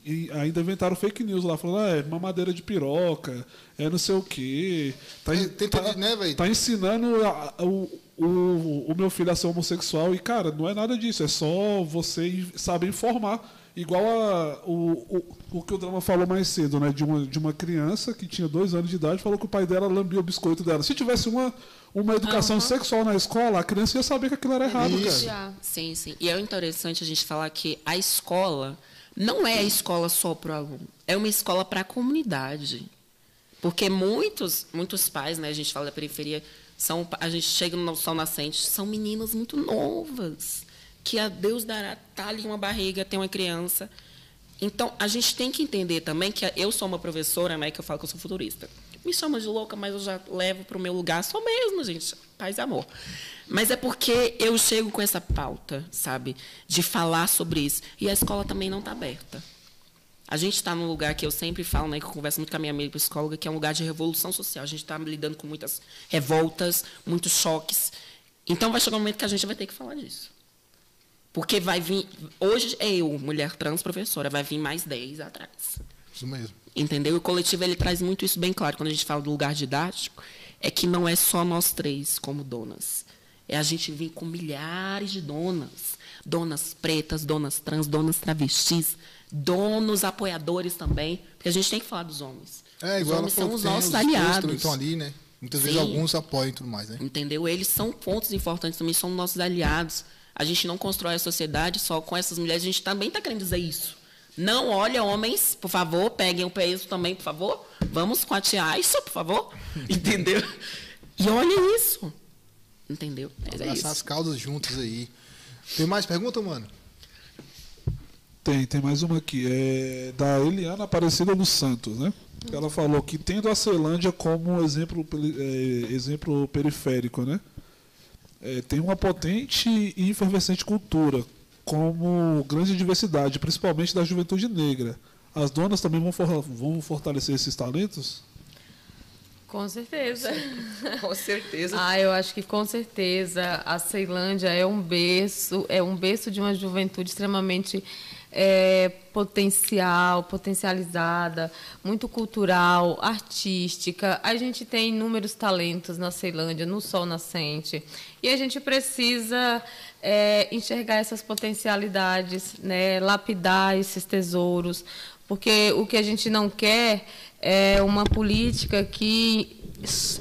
e ainda inventaram fake news lá, falando, ah, é mamadeira de piroca, é não sei o quê. Tá, tem tá, né, tá ensinando a- a- o, o, o meu filho a ser homossexual e, cara, não é nada disso, é só você saber informar. Igual a, o, o, o que o Drama falou mais cedo, né? De uma, de uma criança que tinha dois anos de idade falou que o pai dela lambia o biscoito dela. Se tivesse uma, uma educação sexual na escola, a criança ia saber que aquilo era errado, Isso. cara. Sim, sim. E é interessante a gente falar que a escola não é a escola só para o aluno, é uma escola para a comunidade. Porque muitos, muitos pais, né, a gente fala da periferia, são, a gente chega no sol nascente, são meninas muito novas, que a Deus dará, tá ali uma barriga, tem uma criança. Então, a gente tem que entender também que eu sou uma professora, né, que eu falo que eu sou futurista. Me chama de louca, mas eu já levo para o meu lugar, sou mesmo, gente, paz e amor. Mas é porque eu chego com essa pauta, sabe, de falar sobre isso. E a escola também não está aberta. A gente está num lugar que eu sempre falo, né, que eu converso muito com a minha amiga psicóloga, que é um lugar de revolução social. A gente está lidando com muitas revoltas, muitos choques. Então vai chegar um momento que a gente vai ter que falar disso. Porque vai vir. Hoje é eu, mulher trans, professora, vai vir mais 10 atrás. Isso mesmo. Entendeu? E o coletivo ele traz muito isso bem claro. Quando a gente fala do lugar didático, é que não é só nós três como donas. É a gente vir com milhares de donas. Donas pretas, donas trans, donas travestis, donos apoiadores também. Porque a gente tem que falar dos homens. É, os igual ela homens são os nossos também aliados. estão ali, né? Muitas vezes Sim. alguns apoiam e tudo mais, né? Entendeu? Eles são pontos importantes também, são nossos aliados. A gente não constrói a sociedade só com essas mulheres, a gente também está querendo dizer isso. Não, olha, homens, por favor, peguem o peso também, por favor. Vamos quatear isso, por favor. Entendeu? E olha isso. Entendeu? Mas é Abraçar as isso. causas juntas aí. Tem mais pergunta, mano? Tem, tem mais uma aqui. É da Eliana Aparecida dos Santos, né? Ela falou que tendo a Ceilândia como exemplo, é, exemplo periférico, né? É, tem uma potente e efervescente cultura, como grande diversidade, principalmente da juventude negra. As donas também vão, for- vão fortalecer esses talentos? Com certeza. Com certeza. Ah, eu acho que com certeza a Ceilândia é um berço, é um berço de uma juventude extremamente é, potencial, potencializada, muito cultural, artística. A gente tem inúmeros talentos na Ceilândia, no Sol Nascente, e a gente precisa é, enxergar essas potencialidades, né, lapidar esses tesouros, porque o que a gente não quer é uma política que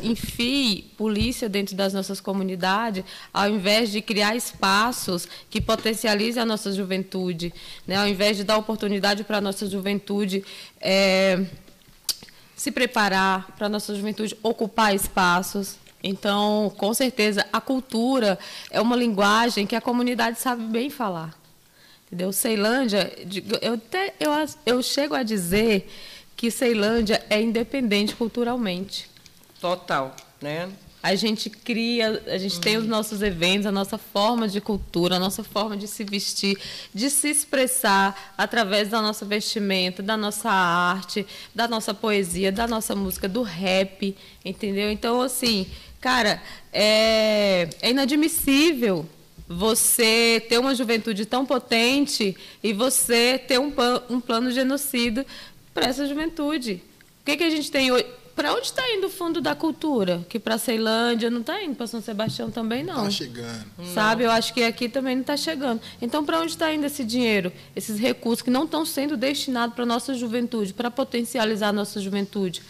enfie polícia dentro das nossas comunidades, ao invés de criar espaços que potencializem a nossa juventude, né? ao invés de dar oportunidade para a nossa juventude é, se preparar, para a nossa juventude ocupar espaços. Então, com certeza, a cultura é uma linguagem que a comunidade sabe bem falar. Entendeu? Ceilândia, eu, até, eu, eu chego a dizer que Ceilândia é independente culturalmente. Total, né? A gente cria, a gente tem os nossos eventos, a nossa forma de cultura, a nossa forma de se vestir, de se expressar através da nossa vestimenta, da nossa arte, da nossa poesia, da nossa música, do rap, entendeu? Então, assim, cara, é, é inadmissível você ter uma juventude tão potente e você ter um, um plano genocida para essa juventude. O que, que a gente tem hoje? Para onde está indo o fundo da cultura? Que para Ceilândia não está indo, para São Sebastião também não. Tá chegando. Sabe? Eu acho que aqui também não está chegando. Então, para onde está indo esse dinheiro? Esses recursos que não estão sendo destinados para a nossa juventude, para potencializar a nossa juventude.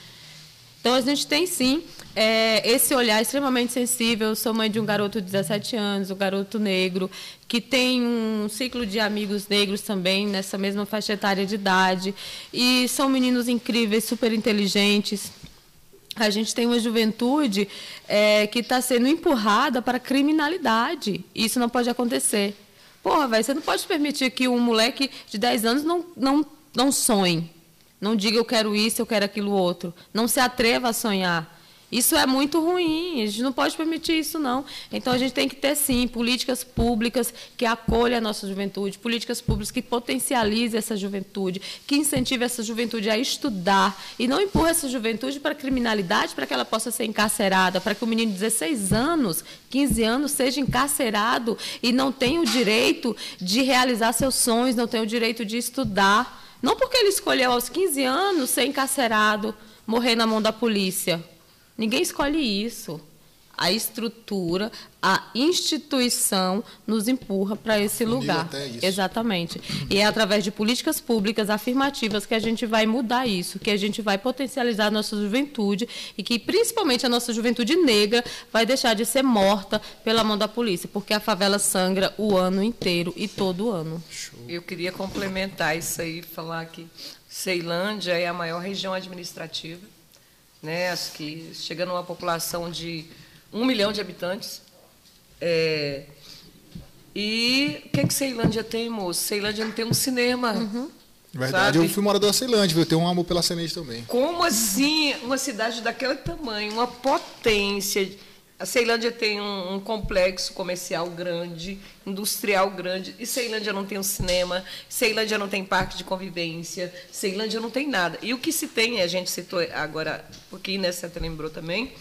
Então, a gente tem sim é, esse olhar extremamente sensível. Eu sou mãe de um garoto de 17 anos, um garoto negro, que tem um ciclo de amigos negros também, nessa mesma faixa etária de idade. E são meninos incríveis, super inteligentes. A gente tem uma juventude é, que está sendo empurrada para a criminalidade. Isso não pode acontecer. Porra, velho, você não pode permitir que um moleque de 10 anos não, não, não sonhe. Não diga eu quero isso, eu quero aquilo outro. Não se atreva a sonhar. Isso é muito ruim, a gente não pode permitir isso, não. Então, a gente tem que ter, sim, políticas públicas que acolham a nossa juventude, políticas públicas que potencializem essa juventude, que incentivem essa juventude a estudar e não empurra essa juventude para a criminalidade, para que ela possa ser encarcerada, para que o menino de 16 anos, 15 anos, seja encarcerado e não tenha o direito de realizar seus sonhos, não tenha o direito de estudar. Não porque ele escolheu aos 15 anos ser encarcerado, morrer na mão da polícia. Ninguém escolhe isso. A estrutura, a instituição nos empurra para esse lugar. Até isso. Exatamente. E é através de políticas públicas afirmativas que a gente vai mudar isso, que a gente vai potencializar a nossa juventude e que principalmente a nossa juventude negra vai deixar de ser morta pela mão da polícia, porque a favela sangra o ano inteiro e todo ano. Eu queria complementar isso aí, falar que Ceilândia é a maior região administrativa né, as que chegando a uma população de um milhão de habitantes. É, e o que, que Ceilândia tem, moço? Ceilândia não tem um cinema. Uhum. Verdade, Sabe? eu fui morador da Ceilândia, viu? Eu tenho um amor pela Ceilândia também. Como assim uma cidade daquele tamanho, uma potência? A Ceilândia tem um, um complexo comercial grande, industrial grande, e Ceilândia não tem um cinema, Ceilândia não tem parque de convivência, Ceilândia não tem nada. E o que se tem, a gente citou agora, um pouquinho, né, você lembrou também,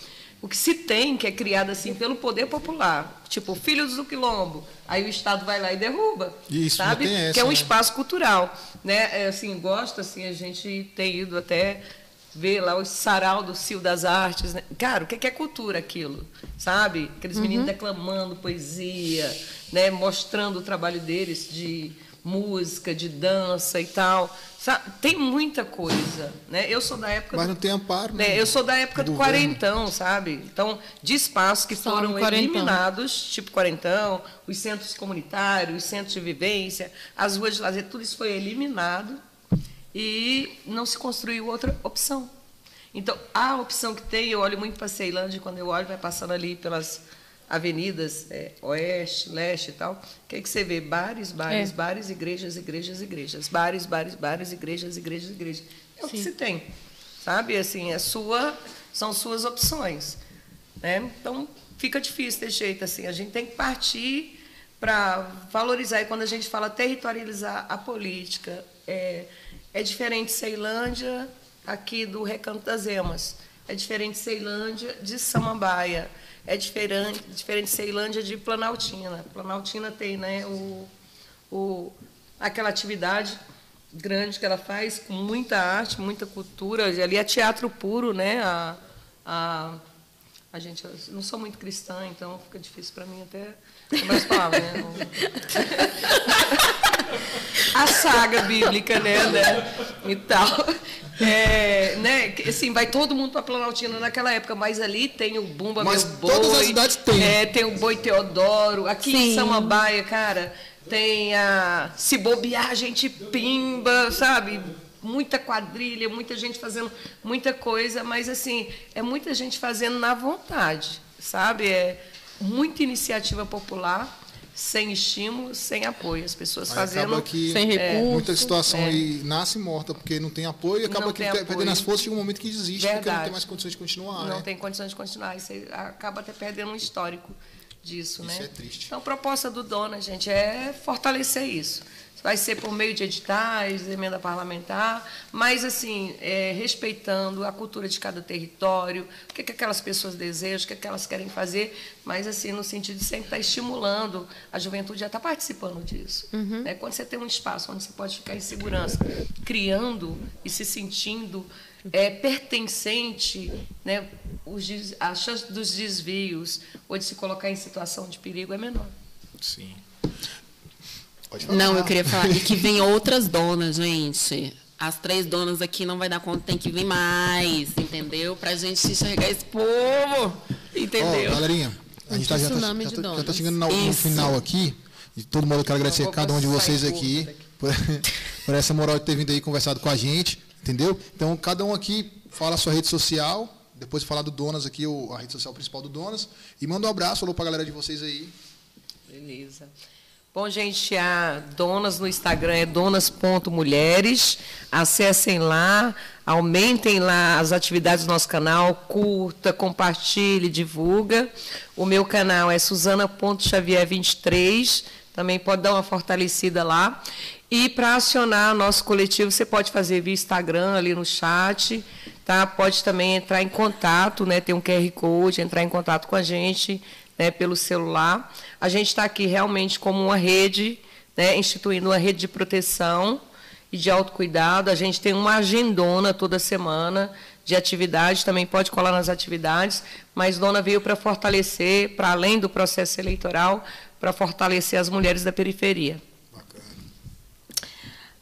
o que se tem, que é criado assim pelo poder popular, tipo Filhos do Quilombo, aí o Estado vai lá e derruba, Isso, sabe? essa, que é um né? espaço cultural, né? É, assim, gosto assim, a gente tem ido até ver lá o sarau do Cio das Artes, né? Cara, o que é é cultura aquilo, sabe? Aqueles meninos declamando poesia, né? Mostrando o trabalho deles de música, de dança e tal. Sabe? Tem muita coisa, né? Eu sou da época Mas do não tem amparo, né? né, Eu sou da época do, Do governo. quarentão, sabe? Então, de espaços que Só foram eliminados, tipo quarentão, os centros comunitários, os centros de vivência, as ruas de lazer, tudo isso foi eliminado e não se construiu outra opção. Então, a opção que tem, eu olho muito para Ceilândia, quando eu olho, vai passando ali pelas avenidas, é, oeste, leste e tal, o que, é que você vê? Bares, bares, É. bares, igrejas, igrejas, igrejas. Bares, bares, bares, igrejas, igrejas, igrejas. É o que Sim. se tem. Sabe? Assim, é sua, são suas opções. Né? Então, fica difícil desse jeito. Assim. A gente tem que partir para valorizar. E quando a gente fala territorializar a política, é, é diferente Ceilândia aqui do Recanto das Emas. É diferente Ceilândia de Samambaia. É diferente, diferente Ceilândia de Planaltina. Planaltina tem né, o, o, aquela atividade grande que ela faz com muita arte, muita cultura. Ali é teatro puro, né? A, a, a gente, eu não sou muito cristã, então fica difícil para mim até as palavras, né? A saga bíblica, né? né? E tal. É, né? Assim, vai todo mundo para Planaltina naquela época, mas ali tem o Bumba Mas Meu Boi. todas as cidades têm. É, tem o Boi Teodoro. Aqui em Sim. Samambaia, cara, tem a Se Bobear, a gente pimba, sabe? Muita quadrilha, muita gente fazendo muita coisa, mas assim, é muita gente fazendo na vontade, sabe? É muita iniciativa popular, sem estímulo, sem apoio. As pessoas Aí fazendo. acaba que Sem recurso. muita situação é. aí nasce morta, porque não tem apoio e acaba que apoio. perdendo as forças chega um momento que desiste, porque não Verdade. tem mais condições de continuar, não né? tem condições de continuar. Isso aí acaba até perdendo um histórico disso, Isso né? é triste. Então, a proposta do Dona, gente, é fortalecer isso. Vai ser por meio de editais, emenda parlamentar, mas, assim, é, respeitando a cultura de cada território, o que, que aquelas pessoas desejam, o que, que elas querem fazer, mas, assim, no sentido de sempre estar estimulando a juventude a estar participando disso. né? Quando você tem um espaço onde você pode ficar em segurança, criando e se sentindo é, pertencente, né, os a chance dos desvios ou de se colocar em situação de perigo é menor. Sim. Pode falar. Não, eu queria falar. E que vem outras donas, gente. as três donas aqui não vai dar conta, tem que vir mais, entendeu? Pra gente enxergar esse povo, entendeu? Ó, galerinha, a gente tá, já, tá, já, tá, já tá chegando no, no final aqui. De todo modo, eu quero agradecer cada um de vocês aqui por, por essa moral de ter vindo aí conversado com a gente, entendeu? Então, cada um aqui fala a sua rede social, depois falar do Donas aqui, a rede social principal do Donas, e manda um abraço, falou pra galera de vocês aí. Beleza. Bom, gente, a Donas no Instagram é donas.mulheres. Acessem lá, aumentem lá as atividades do nosso canal, curta, compartilhe, divulga. O meu canal é suzana.xavier23. Também pode dar uma fortalecida lá. E para acionar nosso coletivo, você pode fazer via Instagram ali no chat, tá? Pode também entrar em contato, né? Tem um QR Code, entrar em contato com a gente, né? Pelo celular. A gente está aqui realmente como uma rede, né? Instituindo uma rede de proteção e de autocuidado. A gente tem uma agendona toda semana de atividades, também pode colar nas atividades, mas Dona veio para fortalecer, para além do processo eleitoral, para fortalecer as mulheres da periferia.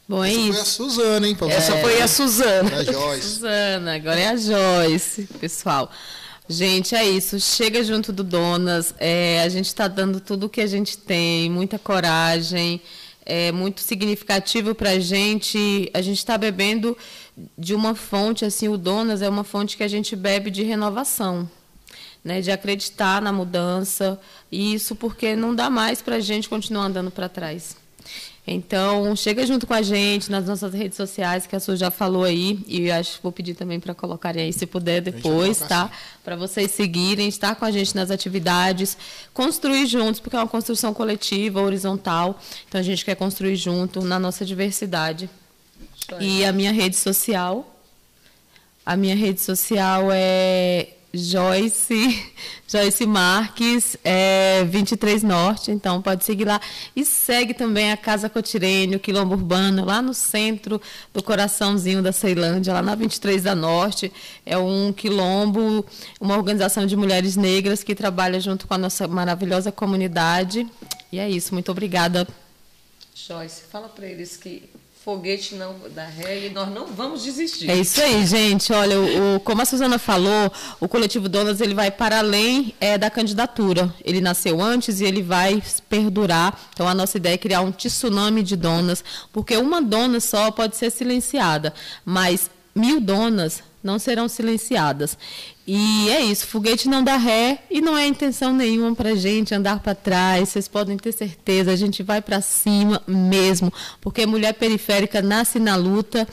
Bom, é Essa foi a isso. Suzana, hein? Essa foi a Suzana. É a Joyce. Suzana, agora é a Joyce, pessoal. Gente, é isso. Chega junto do Donas. É, a gente está dando tudo o que a gente tem, muita coragem. É muito significativo para a gente. A gente está bebendo de uma fonte, assim, o Donas é uma fonte que a gente bebe de renovação. Né, de acreditar na mudança, e isso porque não dá mais para a gente continuar andando para trás. Então, chega junto com a gente nas nossas redes sociais, que a Su já falou aí, e eu acho que vou pedir também para colocarem aí, se puder, depois, tá? Para vocês seguirem, estar com a gente nas atividades, construir juntos, porque é uma construção coletiva, horizontal, então a gente quer construir junto na nossa diversidade. E a minha rede social, a minha rede social é Joyce, Joyce Marques, é 23 Norte, então pode seguir lá. E segue também a Casa Cotirene, o Quilombo Urbano, lá no centro do coraçãozinho da Ceilândia, lá na 23 da Norte. É um quilombo, uma organização de mulheres negras que trabalha junto com a nossa maravilhosa comunidade. E é isso, muito obrigada. Joyce, fala para eles que foguete não dá ré e nós não vamos desistir. É isso aí, gente. Olha, o, o- como a Suzana falou, o coletivo Donas ele vai para além é, da candidatura. Ele nasceu antes e ele vai perdurar. Então, a nossa ideia é criar um tsunami de donas, porque uma dona só pode ser silenciada, mas mil donas não serão silenciadas. E é isso, foguete não dá ré e não é intenção nenhuma para gente andar para trás. Vocês podem ter certeza, a gente vai para cima mesmo, porque mulher periférica nasce na luta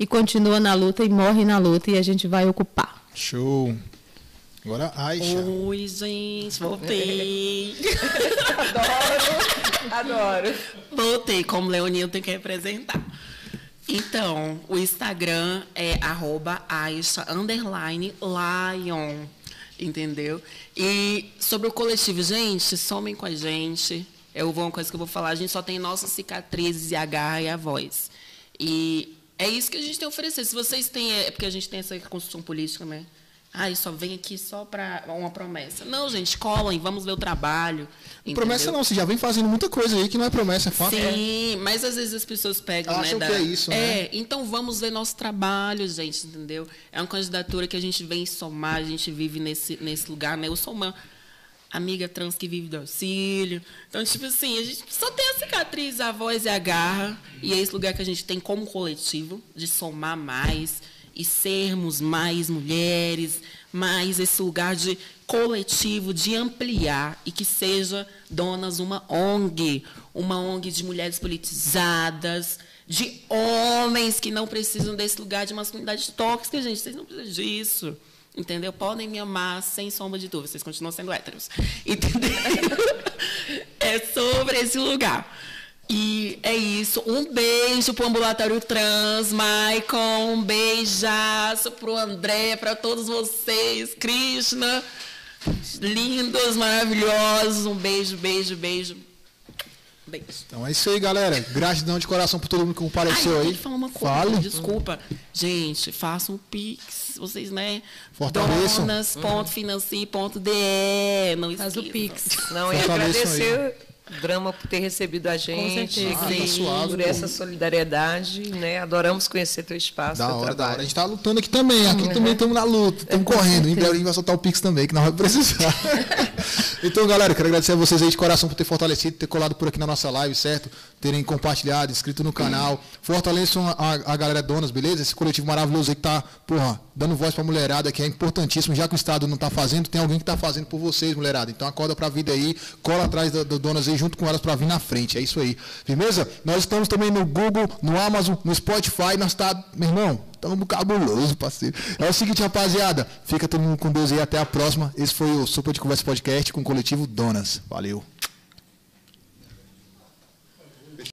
e continua na luta e morre na luta e a gente vai ocupar. Show. Agora, Aisha. Oi, gente, voltei. Adoro, adoro. Voltei, como Leoninha eu tenho que representar. Então, o Instagram é arroba Aisha Lion. Entendeu? E sobre o coletivo, gente, somem com a gente. Vou uma coisa que eu vou falar, a gente só tem nossas cicatrizes e a garra e a voz. E é isso que a gente tem a oferecer. Se vocês têm. É porque a gente tem essa construção política, né? Ai, só vem aqui só para uma promessa. Não, gente, colhem, vamos ver o trabalho. Promessa entendeu? não, você já vem fazendo muita coisa aí que não é promessa, é fato. Sim, mas às vezes as pessoas pegam, Acham né? que é isso, né? É, então vamos ver nosso trabalho, gente, entendeu? É uma candidatura que a gente vem somar, a gente vive nesse, nesse lugar, né? Eu sou uma amiga trans que vive do auxílio. Então, tipo assim, a gente só tem a cicatriz, a voz e a garra. E é esse lugar que a gente tem como coletivo, de somar mais e sermos mais mulheres, mais esse lugar de coletivo, de ampliar e que seja donas uma ONG, uma ONG de mulheres politizadas, de homens que não precisam desse lugar de masculinidade tóxica, gente, vocês não precisam disso. Entendeu? Podem me amar sem sombra de dúvida, vocês continuam sendo héteros. Entendeu? é sobre esse lugar. E é isso. Um beijo pro ambulatório trans, Maicon. Um beijaço pro André, para todos vocês. Krishna. Lindos, maravilhosos. Um beijo, beijo, beijo. Beijo. Então é isso aí, galera. Gratidão de coração por todo mundo que compareceu Ai, aí. falar uma coisa, Fale. desculpa. Gente, façam um pix, vocês, né? Fortaleçam. Donas.financie.de. Não Faz o esqueçam. Pix. Não, e agradecer Drama por ter recebido a gente, certeza. Ah, tá suave, por pô. essa solidariedade, né? Adoramos conhecer teu espaço, Da teu hora, da trabalho. hora. A gente tá lutando aqui também. Aqui também estamos na luta, estamos correndo. Em breve a gente vai soltar o Pix também, que nós vamos precisar. então, galera, quero agradecer a vocês aí de coração por ter fortalecido, ter colado por aqui na nossa live, certo? Terem compartilhado, inscrito no canal. Fortaleçam a, a galera donas, beleza? Esse coletivo maravilhoso aí que tá, porra, dando voz pra mulherada, que é importantíssimo. Já que o Estado não tá fazendo, tem alguém que tá fazendo por vocês, mulherada. Então acorda pra vida aí, cola atrás do, do donas aí, junto com elas pra vir na frente. É isso aí. Firmeza? Nós estamos também no Google, no Amazon, no Spotify. Nós tá, meu irmão, estamos cabuloso, parceiro. É o seguinte, rapaziada. Fica todo mundo com Deus aí. Até a próxima. Esse foi o Sopa de Conversa Podcast com o coletivo Donas. Valeu.